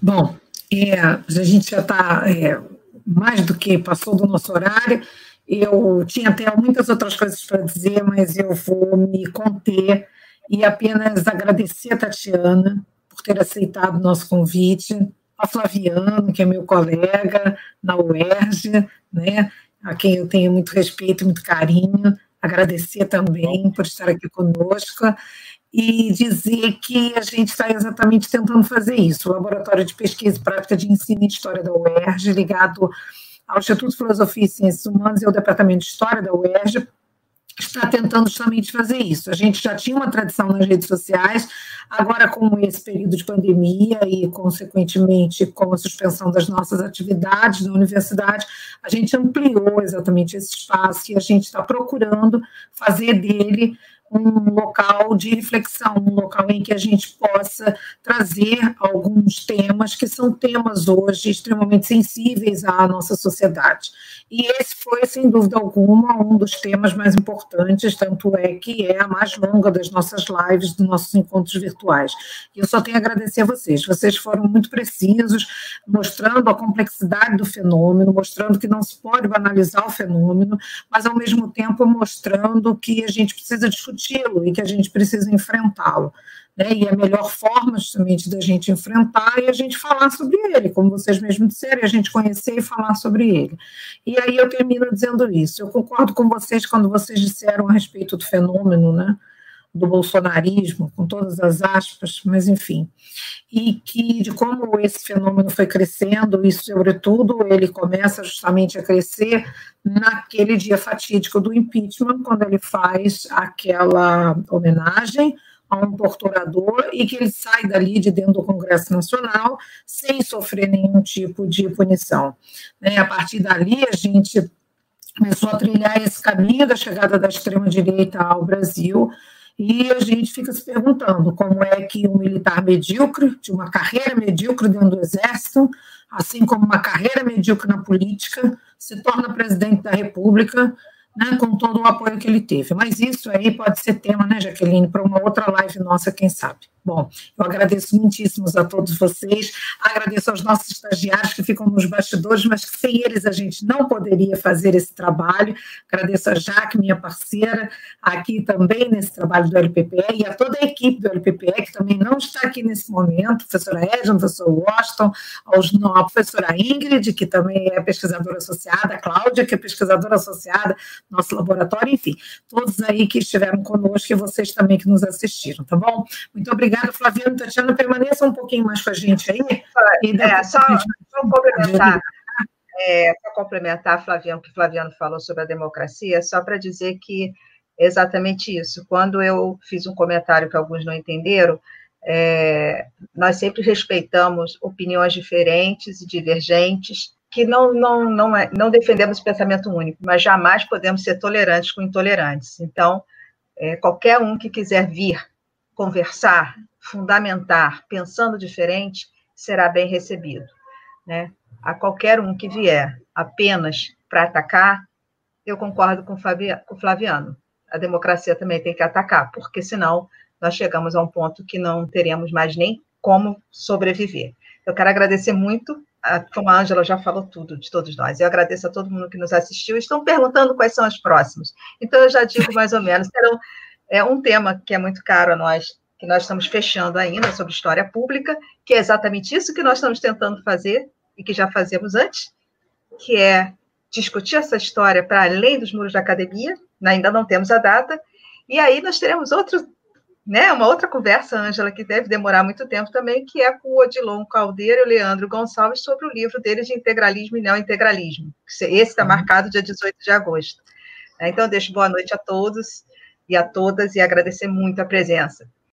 Bom, é, a gente já está é, mais do que passou do nosso horário. Eu tinha até muitas outras coisas para dizer, mas eu vou me conter e apenas agradecer a Tatiana por ter aceitado o nosso convite, a Flaviano, que é meu colega na UERJ, né, a quem eu tenho muito respeito e muito carinho, agradecer também por estar aqui conosco e dizer que a gente está exatamente tentando fazer isso. O Laboratório de Pesquisa e Prática de Ensino e História da UERJ, ligado ao Instituto de Filosofia e Ciências Humanas e ao Departamento de História da UERJ, está tentando justamente fazer isso. A gente já tinha uma tradição nas redes sociais, agora com esse período de pandemia e, consequentemente, com a suspensão das nossas atividades na universidade, a gente ampliou exatamente esse espaço e a gente está procurando fazer dele um local de reflexão, um local em que a gente possa trazer alguns temas que são temas hoje extremamente sensíveis à nossa sociedade. E esse foi, sem dúvida alguma, um dos temas mais importantes, tanto é que é a mais longa das nossas lives, dos nossos encontros virtuais. E eu só tenho a agradecer a vocês. Vocês foram muito precisos, mostrando a complexidade do fenômeno, mostrando que não se pode banalizar o fenômeno, mas, ao mesmo tempo, mostrando que a gente precisa discuti-lo e que a gente precisa enfrentá-lo né? E a melhor forma justamente da gente enfrentar é a gente falar sobre ele, como vocês mesmos disseram, a gente conhecer e falar sobre ele. E aí eu termino dizendo isso. Eu concordo com vocês quando vocês disseram a respeito do fenômeno, né? do bolsonarismo, com todas as aspas, mas enfim, e que de como esse fenômeno foi crescendo, e sobretudo ele começa justamente a crescer naquele dia fatídico do impeachment, quando ele faz aquela homenagem a um torturador e que ele sai dali de dentro do Congresso Nacional sem sofrer nenhum tipo de punição. Né? A partir dali, a gente começou a trilhar esse caminho da chegada da extrema-direita ao Brasil, e a gente fica se perguntando como é que um militar medíocre, de uma carreira medíocre dentro do Exército, assim como uma carreira medíocre na política, se torna presidente da República né, com todo o apoio que ele teve. Mas isso aí pode ser tema, né, Jaqueline, para uma outra live nossa, quem sabe. Bom, eu agradeço muitíssimo a todos vocês, agradeço aos nossos estagiários que ficam nos bastidores, mas sem eles a gente não poderia fazer esse trabalho. Agradeço a Jaque, minha parceira, aqui também nesse trabalho do LPPE, e a toda a equipe do LPPE, que também não está aqui nesse momento, professora Edna, professor Washington, aos, a professora Ingrid, que também é pesquisadora associada, a Cláudia, que é pesquisadora associada, nosso laboratório, enfim, todos aí que estiveram conosco e vocês também que nos assistiram, tá bom? Muito obrigada Flaviano. Tatiana, permaneça um pouquinho mais com a gente aí.
É, só, só complementar. É, para complementar, Flaviano, o que Flaviano falou sobre a democracia, só para dizer que é exatamente isso. Quando eu fiz um comentário que alguns não entenderam, é, nós sempre respeitamos opiniões diferentes e divergentes, que não, não, não, é, não defendemos pensamento único, mas jamais podemos ser tolerantes com intolerantes. Então, é, qualquer um que quiser vir conversar, fundamentar, pensando diferente, será bem recebido. Né? A qualquer um que vier apenas para atacar, eu concordo com o Flaviano. A democracia também tem que atacar, porque senão nós chegamos a um ponto que não teremos mais nem como sobreviver. Eu quero agradecer muito, como a Ângela já falou tudo de todos nós, eu agradeço a todo mundo que nos assistiu. Estão perguntando quais são as próximas. Então, eu já digo mais ou menos, serão é um tema que é muito caro a nós, que nós estamos fechando ainda sobre história pública, que é exatamente isso que nós estamos tentando fazer e que já fazemos antes, que é discutir essa história para além dos muros da academia, ainda não temos a data, e aí nós teremos outro, né, uma outra conversa, Ângela, que deve demorar muito tempo também, que é com o Odilon Caldeira e o Leandro Gonçalves sobre o livro deles de integralismo e neointegralismo. Esse está uhum. marcado dia 18 de agosto. Então, deixo boa noite a todos e a todas e agradecer muito a presença.